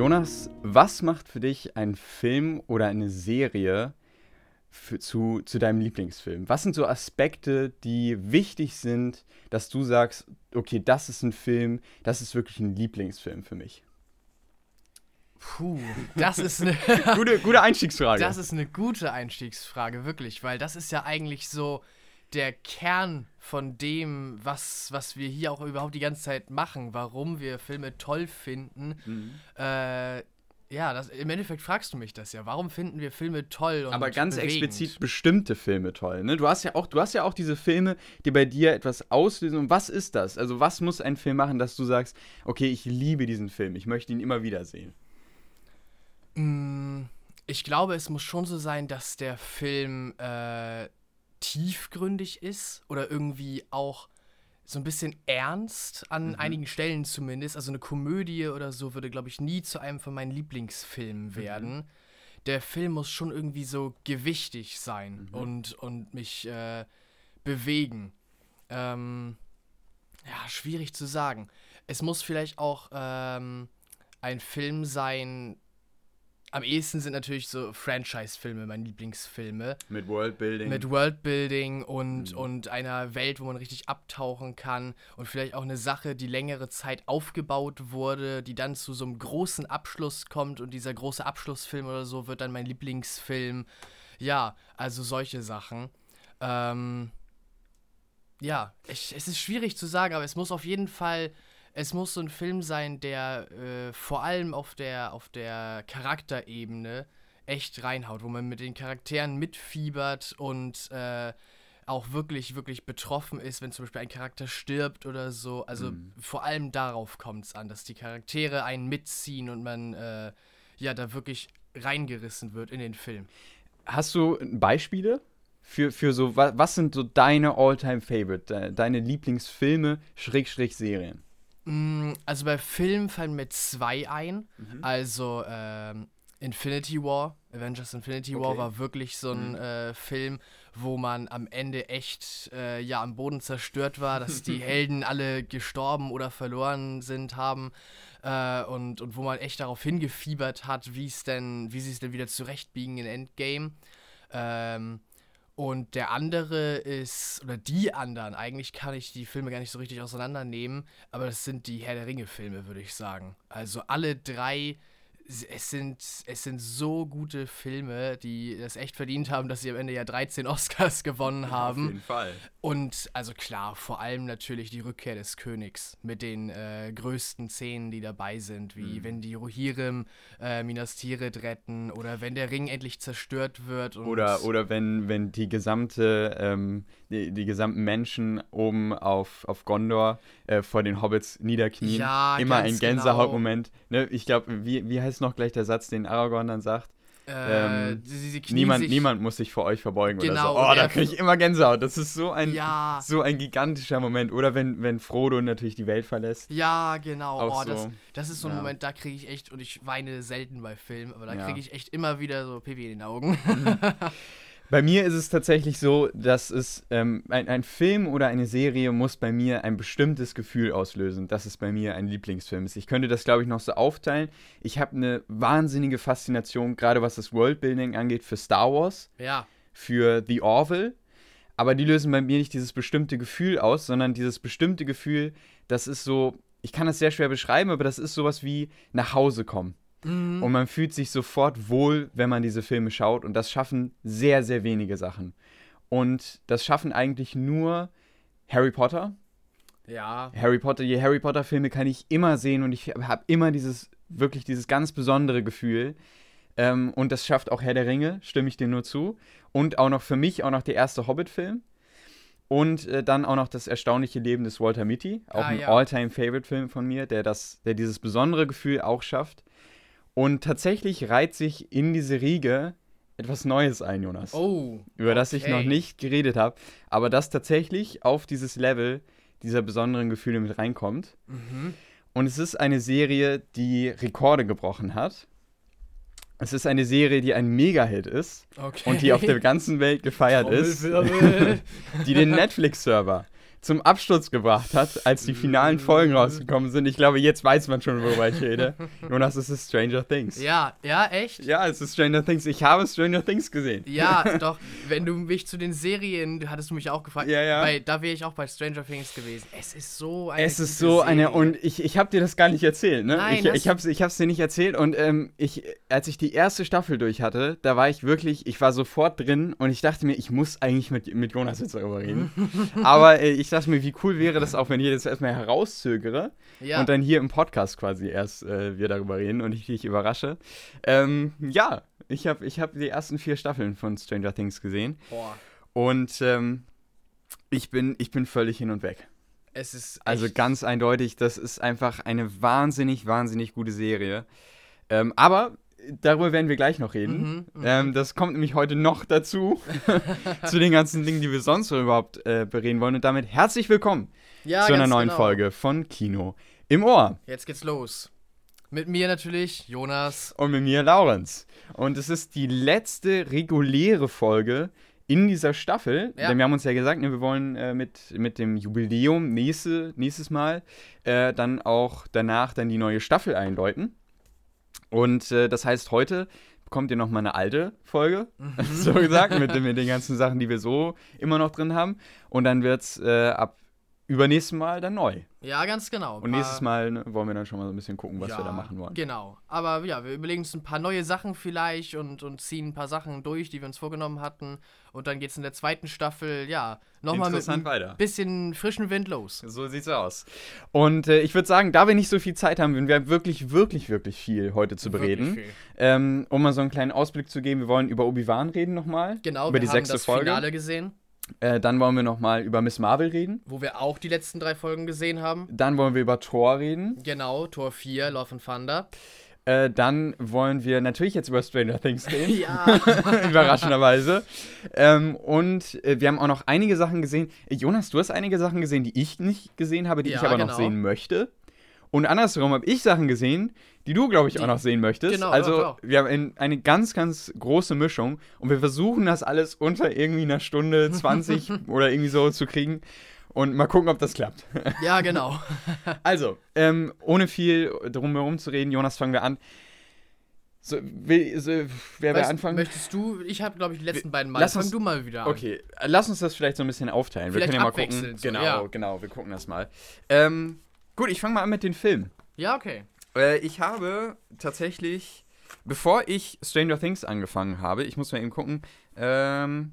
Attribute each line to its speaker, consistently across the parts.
Speaker 1: Jonas, was macht für dich ein Film oder eine Serie für, zu, zu deinem Lieblingsfilm? Was sind so Aspekte, die wichtig sind, dass du sagst, okay, das ist ein Film, das ist wirklich ein Lieblingsfilm für mich?
Speaker 2: Puh, das ist eine
Speaker 1: gute, gute Einstiegsfrage.
Speaker 2: Das ist eine gute Einstiegsfrage, wirklich, weil das ist ja eigentlich so der Kern von dem, was, was wir hier auch überhaupt die ganze Zeit machen, warum wir Filme toll finden. Mhm. Äh, ja, das, im Endeffekt fragst du mich das ja. Warum finden wir Filme toll?
Speaker 1: Aber ganz
Speaker 2: bewegend?
Speaker 1: explizit bestimmte Filme toll. Ne? Du, hast ja auch, du hast ja auch diese Filme, die bei dir etwas auslösen. Und was ist das? Also, was muss ein Film machen, dass du sagst, okay, ich liebe diesen Film, ich möchte ihn immer wieder sehen?
Speaker 2: Mm, ich glaube, es muss schon so sein, dass der Film äh, tiefgründig ist oder irgendwie auch so ein bisschen ernst an mhm. einigen Stellen zumindest. Also eine Komödie oder so würde, glaube ich, nie zu einem von meinen Lieblingsfilmen mhm. werden. Mhm. Der Film muss schon irgendwie so gewichtig sein mhm. und, und mich äh, bewegen. Ähm, ja, schwierig zu sagen. Es muss vielleicht auch ähm, ein Film sein, am ehesten sind natürlich so Franchise-Filme meine Lieblingsfilme.
Speaker 1: Mit Worldbuilding.
Speaker 2: Mit Worldbuilding und, mhm. und einer Welt, wo man richtig abtauchen kann und vielleicht auch eine Sache, die längere Zeit aufgebaut wurde, die dann zu so einem großen Abschluss kommt und dieser große Abschlussfilm oder so wird dann mein Lieblingsfilm. Ja, also solche Sachen. Ähm, ja, ich, es ist schwierig zu sagen, aber es muss auf jeden Fall es muss so ein Film sein, der äh, vor allem auf der, auf der Charakterebene echt reinhaut, wo man mit den Charakteren mitfiebert und äh, auch wirklich, wirklich betroffen ist, wenn zum Beispiel ein Charakter stirbt oder so. Also mhm. vor allem darauf kommt es an, dass die Charaktere einen mitziehen und man äh, ja da wirklich reingerissen wird in den Film.
Speaker 1: Hast du Beispiele für, für so, was, was sind so deine All-Time-Favorite, deine Lieblingsfilme, Schrägstrich Serien?
Speaker 2: Mm, also bei Filmen fallen mir zwei ein. Mhm. Also ähm, Infinity War, Avengers Infinity okay. War war wirklich so ein mhm. äh, Film, wo man am Ende echt äh, ja am Boden zerstört war, dass die Helden alle gestorben oder verloren sind haben äh, und, und wo man echt darauf hingefiebert hat, wie es denn, wie sie es denn wieder zurechtbiegen in Endgame. Ähm, und der andere ist, oder die anderen, eigentlich kann ich die Filme gar nicht so richtig auseinandernehmen, aber das sind die Herr der Ringe-Filme, würde ich sagen. Also alle drei es sind, es sind so gute Filme, die es echt verdient haben, dass sie am Ende ja 13 Oscars gewonnen haben.
Speaker 1: Auf jeden Fall.
Speaker 2: Und also klar, vor allem natürlich die Rückkehr des Königs mit den äh, größten Szenen, die dabei sind, wie mhm. wenn die Rohirrim äh, Minas Tirith retten oder wenn der Ring endlich zerstört wird.
Speaker 1: oder oder wenn, wenn die gesamte, ähm, die, die gesamten Menschen oben auf, auf Gondor äh, vor den Hobbits niederknien. Ja, Immer ein genau. Gänsehautmoment. Genau. Ne? Ich glaube, wie, wie heißt noch gleich der Satz, den Aragorn dann sagt? Äh, ähm, niemand, niemand muss sich vor euch verbeugen genau, oder so. Oh, da kriege ich immer Gänsehaut. Das ist so ein, ja. so ein gigantischer Moment. Oder wenn, wenn Frodo natürlich die Welt verlässt.
Speaker 2: Ja, genau. Oh, so. das, das ist so ein ja. Moment, da kriege ich echt, und ich weine selten bei Filmen, aber da ja. kriege ich echt immer wieder so Pipi in den Augen.
Speaker 1: Bei mir ist es tatsächlich so, dass es ähm, ein, ein, Film oder eine Serie muss bei mir ein bestimmtes Gefühl auslösen, dass es bei mir ein Lieblingsfilm ist. Ich könnte das, glaube ich, noch so aufteilen. Ich habe eine wahnsinnige Faszination, gerade was das Worldbuilding angeht, für Star Wars,
Speaker 2: ja.
Speaker 1: für The Orville. Aber die lösen bei mir nicht dieses bestimmte Gefühl aus, sondern dieses bestimmte Gefühl, das ist so, ich kann das sehr schwer beschreiben, aber das ist sowas wie nach Hause kommen. Mhm. Und man fühlt sich sofort wohl, wenn man diese Filme schaut. Und das schaffen sehr, sehr wenige Sachen. Und das schaffen eigentlich nur Harry Potter.
Speaker 2: Ja.
Speaker 1: Harry Potter, die Harry Potter Filme kann ich immer sehen und ich habe immer dieses, wirklich dieses ganz besondere Gefühl. Ähm, und das schafft auch Herr der Ringe, stimme ich dir nur zu. Und auch noch für mich auch noch der erste Hobbit-Film. Und äh, dann auch noch das erstaunliche Leben des Walter Mitty, auch ah, ein ja. All-Time-Favorite-Film von mir, der, das, der dieses besondere Gefühl auch schafft. Und tatsächlich reiht sich in diese Riege etwas Neues ein, Jonas.
Speaker 2: Oh.
Speaker 1: Über das ich noch nicht geredet habe. Aber das tatsächlich auf dieses Level dieser besonderen Gefühle mit reinkommt. Mhm. Und es ist eine Serie, die Rekorde gebrochen hat. Es ist eine Serie, die ein Mega-Hit ist
Speaker 2: okay.
Speaker 1: und die auf der ganzen Welt gefeiert ist. die den Netflix-Server zum Absturz gebracht hat, als die finalen Folgen rausgekommen sind. Ich glaube, jetzt weiß man schon, worüber ich rede. Jonas, es ist Stranger Things.
Speaker 2: Ja, ja, echt?
Speaker 1: Ja, es ist Stranger Things. Ich habe Stranger Things gesehen.
Speaker 2: Ja, doch. Wenn du mich zu den Serien, hattest du mich auch gefragt,
Speaker 1: Ja, ja.
Speaker 2: Bei, da wäre ich auch bei Stranger Things gewesen. Es ist so eine
Speaker 1: Es ist so eine,
Speaker 2: Serie.
Speaker 1: und ich, ich habe dir das gar nicht erzählt, ne?
Speaker 2: Nein,
Speaker 1: ich ich habe es ich hab's dir nicht erzählt und ähm, ich, als ich die erste Staffel durch hatte, da war ich wirklich, ich war sofort drin und ich dachte mir, ich muss eigentlich mit, mit Jonas jetzt darüber reden. Aber äh, ich dachte mir, wie cool wäre das auch, wenn ich das erstmal herauszögere
Speaker 2: Ja.
Speaker 1: und dann hier im Podcast quasi erst äh, wir darüber reden und ich dich überrasche. Ähm, ja, ich habe ich hab die ersten vier Staffeln von Stranger Things gesehen
Speaker 2: Boah,
Speaker 1: und ähm, ich, bin, ich bin völlig hin und weg.
Speaker 2: es ist.
Speaker 1: Also ganz eindeutig, das ist einfach eine wahnsinnig, wahnsinnig gute Serie. Ähm, aber darüber werden wir gleich noch reden.
Speaker 2: Mhm, mhm.
Speaker 1: Ähm, das kommt nämlich heute noch dazu, zu den ganzen Dingen, die wir sonst so überhaupt äh, bereden wollen. Und damit herzlich willkommen
Speaker 2: ja,
Speaker 1: zu einer neuen
Speaker 2: genau.
Speaker 1: Folge von Kino im Ohr.
Speaker 2: Jetzt geht's los. Mit mir natürlich, Jonas.
Speaker 1: Und mit mir Laurenz. Und es ist die letzte reguläre Folge in dieser Staffel.
Speaker 2: Ja.
Speaker 1: Denn wir haben uns ja gesagt, ne, wir wollen äh, mit, mit dem Jubiläum nächste, nächstes Mal äh, dann auch danach dann die neue Staffel einläuten. Und äh, das heißt, heute bekommt ihr noch mal eine alte Folge,
Speaker 2: Mhm.
Speaker 1: so gesagt, mit, den- mit den ganzen Sachen, die wir so immer noch drin haben. Und dann wird es äh, ab übernächsten Mal dann neu.
Speaker 2: Ja, ganz genau.
Speaker 1: Und nächstes Mal ne, wollen wir dann schon mal so ein bisschen gucken, was wir da machen wollen.
Speaker 2: Genau. Aber ja, wir überlegen uns ein paar neue Sachen vielleicht und, und ziehen ein paar Sachen durch, die wir uns vorgenommen hatten. Und dann geht's in der zweiten Staffel, ja, nochmal mit ein
Speaker 1: weiter.
Speaker 2: bisschen frischen Wind los.
Speaker 1: So sieht's aus. Und äh, ich würde sagen, da wir nicht so viel Zeit haben, wir haben wirklich, wirklich, wirklich viel heute zu bereden. Ähm, um mal so einen kleinen Ausblick zu geben, wir wollen über Obi-Wan reden nochmal.
Speaker 2: Genau,
Speaker 1: über
Speaker 2: wir
Speaker 1: die
Speaker 2: haben
Speaker 1: sechste
Speaker 2: das
Speaker 1: Folge.
Speaker 2: Finale gesehen,
Speaker 1: Äh, dann wollen wir nochmal über Miss Marvel reden.
Speaker 2: wo wir auch die letzten drei Folgen gesehen haben.
Speaker 1: Dann wollen wir über Thor reden.
Speaker 2: Genau, Tor 4, Love and Thunder.
Speaker 1: Äh, dann wollen wir natürlich jetzt über Stranger Things reden.
Speaker 2: Ja.
Speaker 1: Überraschenderweise. Ähm, und äh, wir haben auch noch einige Sachen gesehen. Jonas, du hast einige Sachen gesehen, die ich nicht gesehen habe, die
Speaker 2: Ja,
Speaker 1: ich aber noch
Speaker 2: genau.
Speaker 1: sehen möchte. Und andersrum habe ich Sachen gesehen, die du, glaube ich, auch
Speaker 2: Die-
Speaker 1: noch sehen möchtest.
Speaker 2: Genau,
Speaker 1: also wir haben in, eine ganz, ganz große Mischung und wir versuchen das alles unter irgendwie einer Stunde 20 oder irgendwie so zu kriegen. Und mal gucken, ob das klappt.
Speaker 2: ja, genau.
Speaker 1: Also, ähm, ohne viel drum herum zu reden, Jonas, fangen wir an. So, will, so, wer will anfangen?
Speaker 2: Möchtest du, ich habe glaube ich die letzten beiden Mal.
Speaker 1: lass
Speaker 2: Fang
Speaker 1: uns-
Speaker 2: du mal wieder an.
Speaker 1: Okay, lass uns das vielleicht so ein bisschen aufteilen.
Speaker 2: Vielleicht
Speaker 1: wir können ja mal gucken.
Speaker 2: so,
Speaker 1: genau,
Speaker 2: ja.
Speaker 1: genau, wir gucken das mal. Ähm, gut, ich fange mal an mit den Filmen.
Speaker 2: Ja, okay.
Speaker 1: Äh, ich habe tatsächlich, bevor ich Stranger Things angefangen habe, ich muss mal eben gucken, ähm,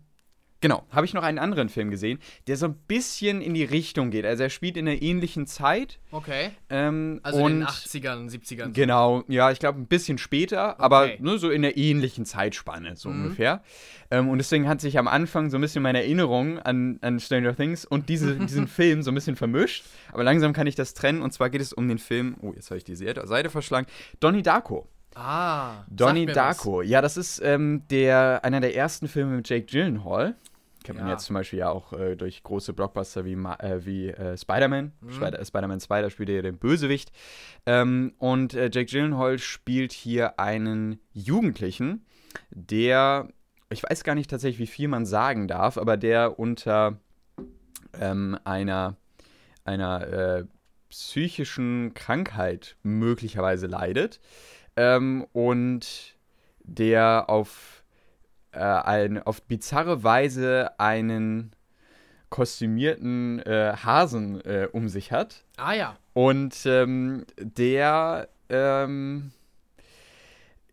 Speaker 1: genau, habe ich noch einen anderen Film gesehen, der so ein bisschen in die Richtung geht. Also er spielt in einer ähnlichen Zeit.
Speaker 2: Okay.
Speaker 1: Ähm,
Speaker 2: Also in den 80ern, 70ern.
Speaker 1: Genau, ja, ich glaube ein bisschen später, aber
Speaker 2: Okay.
Speaker 1: nur so in der ähnlichen Zeitspanne, so
Speaker 2: Mhm.
Speaker 1: ungefähr. Ähm, und deswegen hat sich am Anfang so ein bisschen meine Erinnerung an, an Stranger Things und diese, diesen Film so ein bisschen vermischt. Aber langsam kann ich das trennen. Und zwar geht es um den Film, oh, jetzt habe ich die Seite Seite verschlagen, Donnie Darko.
Speaker 2: Ah.
Speaker 1: Donnie Darko, ja, das ist ähm, der, einer der ersten Filme mit Jake Gyllenhaal. Kennt man
Speaker 2: Ja.
Speaker 1: jetzt zum Beispiel ja auch äh, durch große Blockbuster wie, Ma äh, wie äh, Spider-Man.
Speaker 2: Mhm.
Speaker 1: Spider- Spider-Man 2, da spielt er ja den Bösewicht. Ähm, und äh, Jake Gyllenhaal spielt hier einen Jugendlichen, der, ich weiß gar nicht tatsächlich, wie viel man sagen darf, aber der unter ähm, einer, einer äh, psychischen Krankheit möglicherweise leidet ähm, und der auf, äh, ein, auf bizarre Weise einen kostümierten äh, Hasen äh, um sich hat.
Speaker 2: Ah ja.
Speaker 1: Und ähm, der ähm,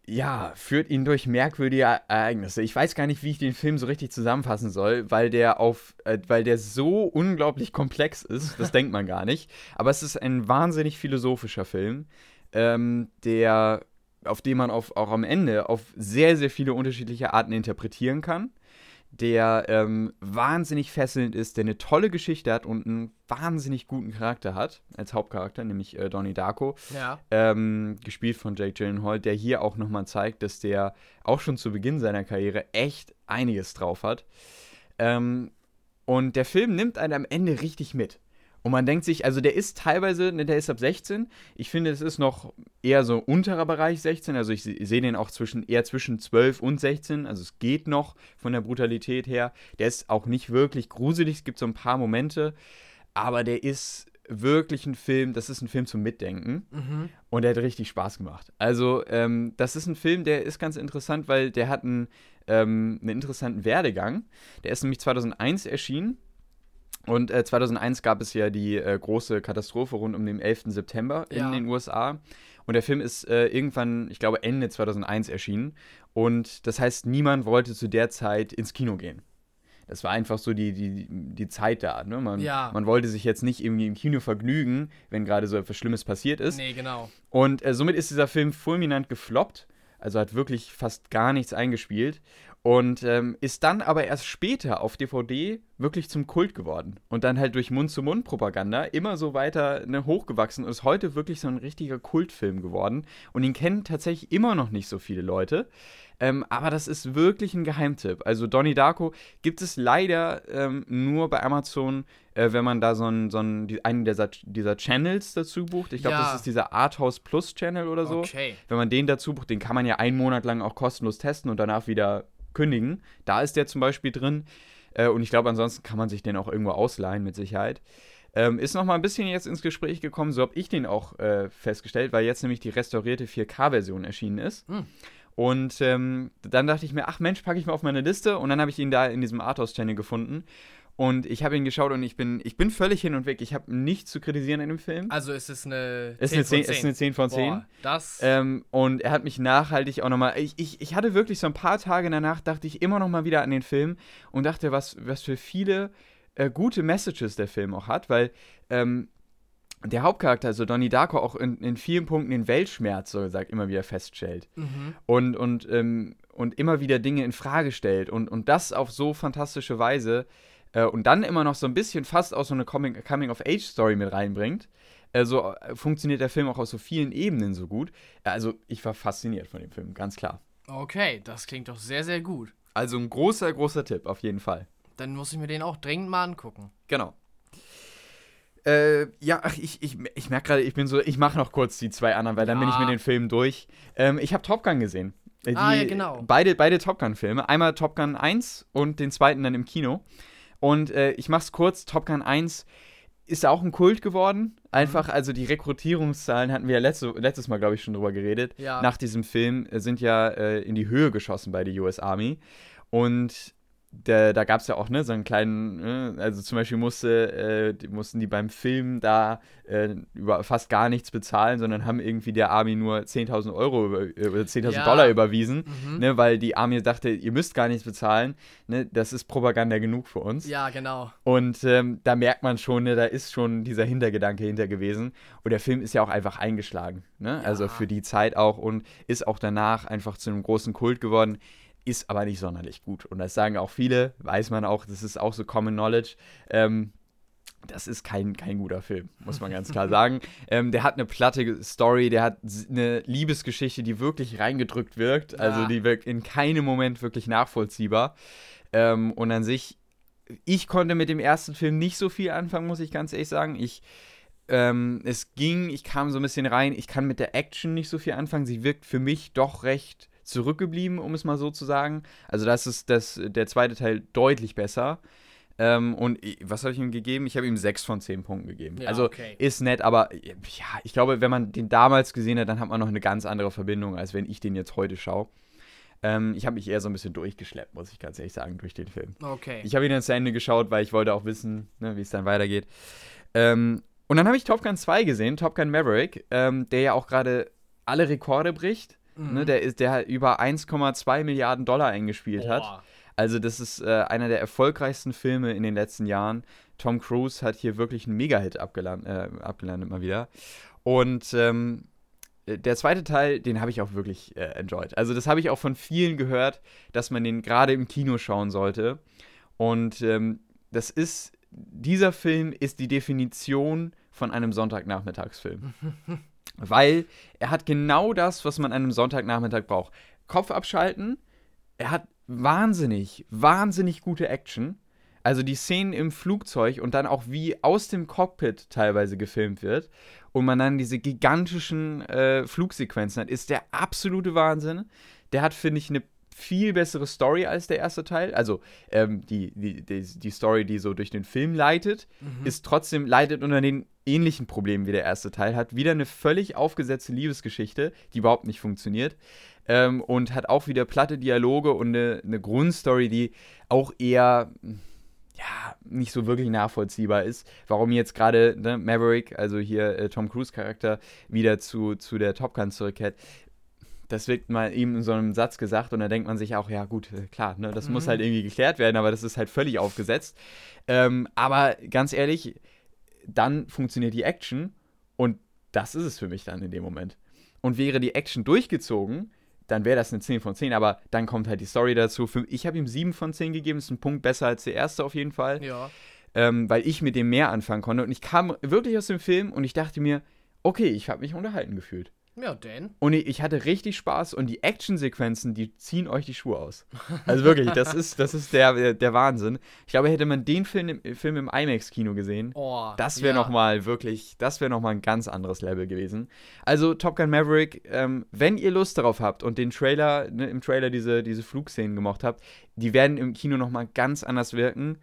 Speaker 1: ja, führt ihn durch merkwürdige Ereignisse. Ich weiß gar nicht, wie ich den Film so richtig zusammenfassen soll, weil der auf, äh, weil der so unglaublich komplex ist, das denkt man gar nicht. Aber es ist ein wahnsinnig philosophischer Film, ähm, der, auf den man auf, auch am Ende auf sehr, sehr viele unterschiedliche Arten interpretieren kann der ähm, wahnsinnig fesselnd ist, der eine tolle Geschichte hat und einen wahnsinnig guten Charakter hat, als Hauptcharakter, nämlich äh, Donnie Darko,
Speaker 2: Ja.
Speaker 1: ähm, gespielt von Jake Gyllenhaal, der hier auch nochmal zeigt, dass der auch schon zu Beginn seiner Karriere echt einiges drauf hat. Ähm, und der Film nimmt einen am Ende richtig mit. Und man denkt sich, also der ist teilweise, ne, der ist ab 16. Ich finde, es ist noch eher so unterer Bereich 16. Also ich se- sehe den auch zwischen, eher zwischen 12 und 16. Also es geht noch von der Brutalität her. Der ist auch nicht wirklich gruselig. Es gibt so ein paar Momente. aber der ist wirklich ein Film, das ist ein Film zum Mitdenken
Speaker 2: Mhm.
Speaker 1: und der hat richtig Spaß gemacht. Also, ähm, das ist ein Film, der ist ganz interessant, weil der hat einen, ähm, einen interessanten Werdegang. Der ist nämlich 2001 erschienen und äh, 2001 gab es ja die äh, große Katastrophe rund um den 11. September in
Speaker 2: Ja.
Speaker 1: den USA. Und der Film ist äh, irgendwann, ich glaube, Ende 2001 erschienen. Und das heißt, niemand wollte zu der Zeit ins Kino gehen. Das war einfach so die, die, die Zeit da. Ne? Man,
Speaker 2: Ja.
Speaker 1: man wollte sich jetzt nicht irgendwie im Kino vergnügen, wenn gerade so etwas Schlimmes passiert ist.
Speaker 2: Nee, genau.
Speaker 1: Und äh, somit ist dieser Film fulminant gefloppt. Also hat wirklich fast gar nichts eingespielt. Und ähm, ist dann aber erst später auf DVD wirklich zum Kult geworden. Und dann halt durch Mund-zu-Mund-Propaganda immer so weiter ne, hochgewachsen und ist heute wirklich so ein richtiger Kultfilm geworden. Und ihn kennen tatsächlich immer noch nicht so viele Leute. Ähm, aber das ist wirklich ein Geheimtipp. Also Donnie Darko gibt es leider ähm, nur bei Amazon, äh, wenn man da so einen, so einen, einen dieser, dieser Channels dazu bucht. Ich glaube,
Speaker 2: Ja.
Speaker 1: das ist dieser Arthouse Plus Channel oder so.
Speaker 2: Okay.
Speaker 1: Wenn man den dazu bucht, den kann man ja einen Monat lang auch kostenlos testen und danach wieder kündigen. Da ist der zum Beispiel drin. Äh, und ich glaube, ansonsten kann man sich den auch irgendwo ausleihen, mit Sicherheit. Ähm, ist noch mal ein bisschen jetzt ins Gespräch gekommen, so habe ich den auch äh, festgestellt, weil jetzt nämlich die restaurierte 4K-Version erschienen ist.
Speaker 2: Hm.
Speaker 1: Und ähm, dann dachte ich mir, ach Mensch, packe ich mal auf meine Liste. Und dann habe ich ihn da in diesem Arthouse-Channel gefunden. Und ich habe ihn geschaut und ich bin, ich bin völlig hin und weg. Ich habe nichts zu kritisieren an dem Film.
Speaker 2: Also ist es eine
Speaker 1: Ist
Speaker 2: 10
Speaker 1: eine
Speaker 2: von
Speaker 1: 10, ist eine 10 von 10.
Speaker 2: Boah, das.
Speaker 1: Ähm, und er hat mich nachhaltig auch nochmal. Ich, ich, ich hatte wirklich so ein paar Tage danach, dachte ich immer nochmal wieder an den Film und dachte, was, was für viele äh, gute Messages der Film auch hat, weil ähm, der Hauptcharakter, also Donnie Darko, auch in, in vielen Punkten den Weltschmerz, so gesagt, immer wieder feststellt.
Speaker 2: mhm.
Speaker 1: Und, und, ähm, und immer wieder Dinge in Frage stellt. Und, und das auf so fantastische Weise. Äh, und dann immer noch so ein bisschen fast auch so eine Coming- Coming-of-Age-Story mit reinbringt. Äh, so äh, funktioniert der Film auch auf so vielen Ebenen so gut. Also ich war fasziniert von dem Film, ganz klar.
Speaker 2: Okay, das klingt doch sehr, sehr gut.
Speaker 1: Also ein großer, großer Tipp, auf jeden Fall.
Speaker 2: Dann muss ich mir den auch dringend mal angucken.
Speaker 1: Genau. Äh, ja, ach, ich, ich, ich merke gerade, ich bin so, ich mache noch kurz die zwei anderen, weil dann bin ich mit den Filmen durch. Ähm, ich habe Top Gun gesehen. Äh, Die,
Speaker 2: Ah, ja, genau.
Speaker 1: Beide, beide Top Gun-Filme. Einmal Top Gun 1 und den zweiten dann im Kino. Und äh, ich mach's kurz, Top Gun 1 ist auch ein Kult geworden. Einfach, also die Rekrutierungszahlen hatten wir ja letzte, letztes Mal, glaube ich, schon drüber geredet.
Speaker 2: Ja.
Speaker 1: Nach diesem Film äh, sind ja äh, in die Höhe geschossen bei der US Army. Und der, da gab es ja auch ne, so einen kleinen, ne, also zum Beispiel musste, äh, die mussten die beim Film da äh, über fast gar nichts bezahlen, sondern haben irgendwie der Army nur 10.000 Euro über, äh, oder 10.000
Speaker 2: Ja.
Speaker 1: Dollar überwiesen,
Speaker 2: Mhm.
Speaker 1: ne, weil die Army dachte, ihr müsst gar nichts bezahlen, ne, das ist Propaganda genug für uns.
Speaker 2: Ja, genau.
Speaker 1: Und ähm, da merkt man schon, ne, da ist schon dieser Hintergedanke hinter gewesen. Und der Film ist ja auch einfach eingeschlagen. Ne? Also
Speaker 2: Ja.
Speaker 1: für die Zeit auch und ist auch danach einfach zu einem großen Kult geworden. Ist aber nicht sonderlich gut. Und das sagen auch viele, weiß man auch, das ist auch so Common Knowledge. Ähm, das ist kein, kein guter Film, muss man ganz klar sagen. Ähm, der hat eine platte Story, der hat eine Liebesgeschichte, die wirklich reingedrückt wirkt. Also
Speaker 2: Ja.
Speaker 1: die wirkt in keinem Moment wirklich nachvollziehbar. Ähm, und an sich, ich konnte mit dem ersten Film nicht so viel anfangen, muss ich ganz ehrlich sagen. Ich, ähm, es ging, ich kam so ein bisschen rein, ich kann mit der Action nicht so viel anfangen. Sie wirkt für mich doch recht zurückgeblieben, um es mal so zu sagen. Also das ist das, der zweite Teil deutlich besser. Ähm, und was habe ich ihm gegeben? Ich habe ihm 6 von 10 Punkten gegeben.
Speaker 2: Ja,
Speaker 1: also
Speaker 2: okay.
Speaker 1: ist nett, aber ja, ich glaube, wenn man den damals gesehen hat, dann hat man noch eine ganz andere Verbindung, als wenn ich den jetzt heute schaue. Ähm, ich habe mich eher so ein bisschen durchgeschleppt, muss ich ganz ehrlich sagen, durch den Film.
Speaker 2: Okay.
Speaker 1: Ich habe ihn dann zu Ende geschaut, weil ich wollte auch wissen, ne, wie es dann weitergeht. Ähm, und dann habe ich Top Gun 2 gesehen, Top Gun Maverick, ähm, der ja auch gerade alle Rekorde bricht.
Speaker 2: Mhm.
Speaker 1: Ne, der, ist, der halt über 1,2 Milliarden Dollar eingespielt hat.
Speaker 2: Boah.
Speaker 1: Also das ist äh, einer der erfolgreichsten Filme in den letzten Jahren. Tom Cruise hat hier wirklich einen Mega-Hit abgeland, äh, abgelandet mal wieder. Und ähm, äh, der zweite Teil, den habe ich auch wirklich äh, enjoyed. Also das habe ich auch von vielen gehört, dass man den gerade im Kino schauen sollte. Und ähm, das ist, dieser Film ist die Definition von einem Sonntagnachmittagsfilm. Weil er hat genau das, was man an einem Sonntagnachmittag braucht. Kopf abschalten, er hat wahnsinnig, wahnsinnig gute Action. Also die Szenen im Flugzeug und dann auch wie aus dem Cockpit teilweise gefilmt wird und man dann diese gigantischen äh, Flugsequenzen hat, ist der absolute Wahnsinn. Der hat, finde ich, eine viel bessere Story als der erste Teil. Also ähm, die, die, die, die, Story, die so durch den Film leitet, mhm. ist trotzdem, leidet unter den ähnlichen Problemen wie der erste Teil. Hat wieder eine völlig aufgesetzte Liebesgeschichte, die überhaupt nicht funktioniert. Ähm, und hat auch wieder platte Dialoge und eine, eine Grundstory, die auch eher ja, nicht so wirklich nachvollziehbar ist, warum jetzt gerade ne, Maverick, also hier äh, Tom Cruise Charakter, wieder zu, zu der Top Gun zurückkehrt das wird mal eben in so einem Satz gesagt und da denkt man sich auch, ja gut, äh, klar, ne, das mhm. muss halt irgendwie geklärt werden, aber das ist halt völlig aufgesetzt. Ähm, aber ganz ehrlich, dann funktioniert die Action und das ist es für mich dann in dem Moment. Und wäre die Action durchgezogen, dann wäre das eine 10 von 10, aber dann kommt halt die Story dazu. Ich habe ihm 7 von 10 gegeben, ist ein Punkt besser als der erste auf jeden Fall.
Speaker 2: Ja.
Speaker 1: Ähm, weil ich mit dem mehr anfangen konnte. Und ich kam wirklich aus dem Film und ich dachte mir, okay, ich habe mich unterhalten gefühlt.
Speaker 2: Ja, denn.
Speaker 1: Und ich hatte richtig Spaß und die Actionsequenzen, die ziehen euch die Schuhe aus. Also wirklich, das ist, das ist der, der Wahnsinn. Ich glaube, hätte man den Film, Film im IMAX-Kino gesehen, oh, das wäre ja. nochmal wirklich, das wäre nochmal ein ganz anderes Level gewesen. Also Top Gun Maverick, ähm, wenn ihr Lust darauf habt und den Trailer, ne, im Trailer diese, diese Flugszenen gemocht habt, die werden im Kino nochmal ganz anders wirken.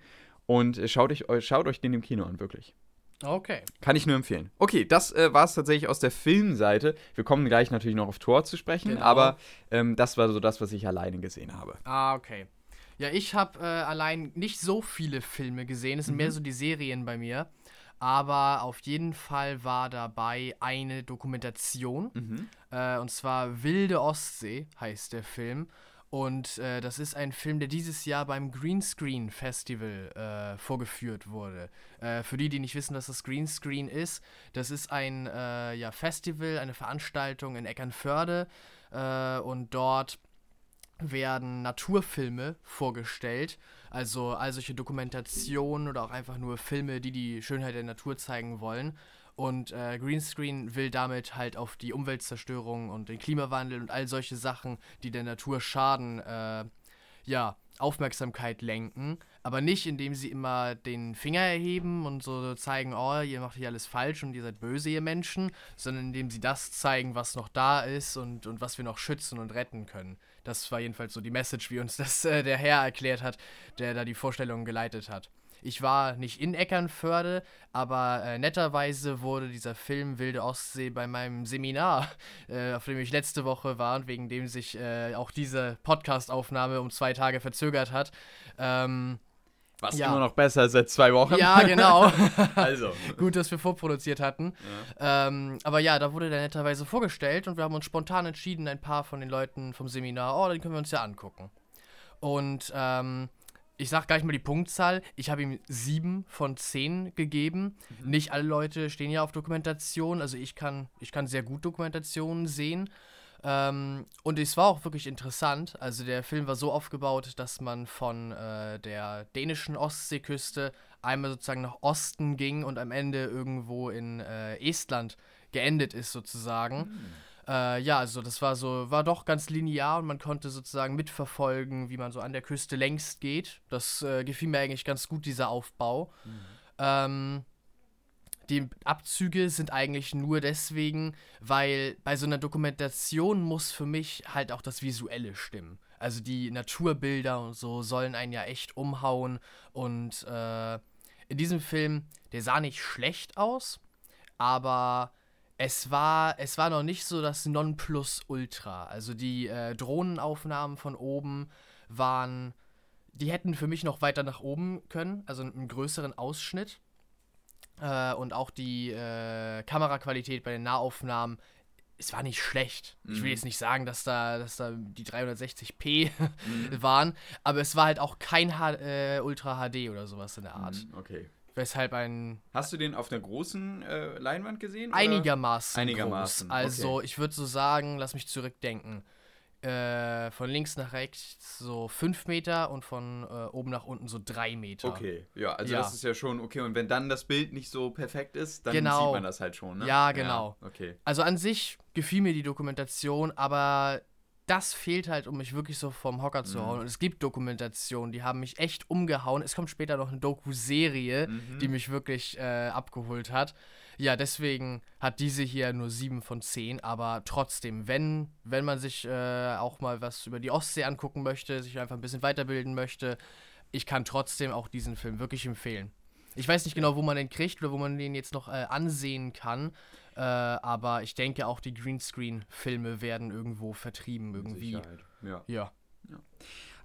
Speaker 1: Und schaut euch, schaut euch den im Kino an, wirklich.
Speaker 2: Okay.
Speaker 1: Kann ich nur empfehlen. Okay, das äh, war es tatsächlich aus der Filmseite. Wir kommen gleich natürlich noch auf Tor zu sprechen, genau. aber ähm, das war so das, was ich alleine gesehen habe.
Speaker 2: Ah, okay. Ja, ich habe äh, allein nicht so viele Filme gesehen. Es sind mhm. mehr so die Serien bei mir. Aber auf jeden Fall war dabei eine Dokumentation. Mhm. Äh, und zwar Wilde Ostsee heißt der Film. Und äh, das ist ein Film, der dieses Jahr beim Greenscreen Festival äh, vorgeführt wurde. Äh, für die, die nicht wissen, was das Greenscreen ist, das ist ein äh, ja, Festival, eine Veranstaltung in Eckernförde. Äh, und dort werden Naturfilme vorgestellt. Also all solche Dokumentationen oder auch einfach nur Filme, die die Schönheit der Natur zeigen wollen. Und äh, Greenscreen will damit halt auf die Umweltzerstörung und den Klimawandel und all solche Sachen, die der Natur schaden, äh, ja, Aufmerksamkeit lenken. Aber nicht, indem sie immer den Finger erheben und so zeigen, oh, ihr macht hier alles falsch und ihr seid böse, ihr Menschen, sondern indem sie das zeigen, was noch da ist und, und was wir noch schützen und retten können. Das war jedenfalls so die Message, wie uns das äh, der Herr erklärt hat, der da die Vorstellung geleitet hat. Ich war nicht in Eckernförde, aber äh, netterweise wurde dieser Film Wilde Ostsee bei meinem Seminar, äh, auf dem ich letzte Woche war und wegen dem sich äh, auch diese Podcast-Aufnahme um zwei Tage verzögert hat. Ähm,
Speaker 1: was ja. immer noch besser als seit zwei Wochen.
Speaker 2: Ja, genau.
Speaker 1: also.
Speaker 2: Gut, dass wir vorproduziert hatten. Ja. Ähm, aber ja, da wurde der netterweise vorgestellt und wir haben uns spontan entschieden, ein paar von den Leuten vom Seminar, oh, den können wir uns ja angucken. Und ähm, ich sag gleich mal die Punktzahl. Ich habe ihm sieben von zehn gegeben. Mhm. Nicht alle Leute stehen ja auf Dokumentation. Also ich kann, ich kann sehr gut Dokumentationen sehen. Ähm, und es war auch wirklich interessant. Also der Film war so aufgebaut, dass man von äh, der dänischen Ostseeküste einmal sozusagen nach Osten ging und am Ende irgendwo in äh, Estland geendet ist sozusagen. Mhm. Äh, ja, also das war so, war doch ganz linear und man konnte sozusagen mitverfolgen, wie man so an der Küste längst geht. Das äh, gefiel mir eigentlich ganz gut, dieser Aufbau. Mhm. Ähm, die Abzüge sind eigentlich nur deswegen, weil bei so einer Dokumentation muss für mich halt auch das Visuelle stimmen. Also die Naturbilder und so sollen einen ja echt umhauen. Und äh, in diesem Film, der sah nicht schlecht aus, aber es war, es war noch nicht so das Nonplusultra. Also die äh, Drohnenaufnahmen von oben waren, die hätten für mich noch weiter nach oben können, also einen größeren Ausschnitt. Äh, und auch die äh, Kameraqualität bei den Nahaufnahmen, es war nicht schlecht. Mhm. Ich will mhm. jetzt nicht sagen, dass da, dass da die 360p mhm. waren, aber es war halt auch kein H äh, Ultra HD oder sowas in der Art.
Speaker 1: Mhm, okay.
Speaker 2: Weshalb ein.
Speaker 1: Hast du den auf einer großen äh, Leinwand gesehen?
Speaker 2: Einigermaßen.
Speaker 1: Einigermaßen.
Speaker 2: Groß. Also, okay. ich würde so sagen, lass mich zurückdenken. Äh, von links nach rechts so 5 Meter und von äh, oben nach unten so 3 Meter.
Speaker 1: Okay, ja, also ja. das ist ja schon okay. Und wenn dann das Bild nicht so perfekt ist, dann genau. sieht man das halt schon, ne?
Speaker 2: Ja, genau.
Speaker 1: Ja, okay.
Speaker 2: Also an sich gefiel mir die Dokumentation, aber das fehlt halt, um mich wirklich so vom Hocker zu
Speaker 1: Mhm.
Speaker 2: hauen. Und es gibt Dokumentationen, die haben mich echt umgehauen. Es kommt später noch eine Doku-Serie,
Speaker 1: Mhm.
Speaker 2: die mich wirklich äh, abgeholt hat. Ja, deswegen hat diese hier nur 7 von 10, aber trotzdem, wenn, wenn man sich äh, auch mal was über die Ostsee angucken möchte, sich einfach ein bisschen weiterbilden möchte, ich kann trotzdem auch diesen Film wirklich empfehlen. Ich weiß nicht genau, wo man den kriegt oder wo man den jetzt noch äh, ansehen kann, äh, aber ich denke auch die Greenscreen-Filme werden irgendwo vertrieben irgendwie.
Speaker 1: Sicherheit. Ja.
Speaker 2: Ja.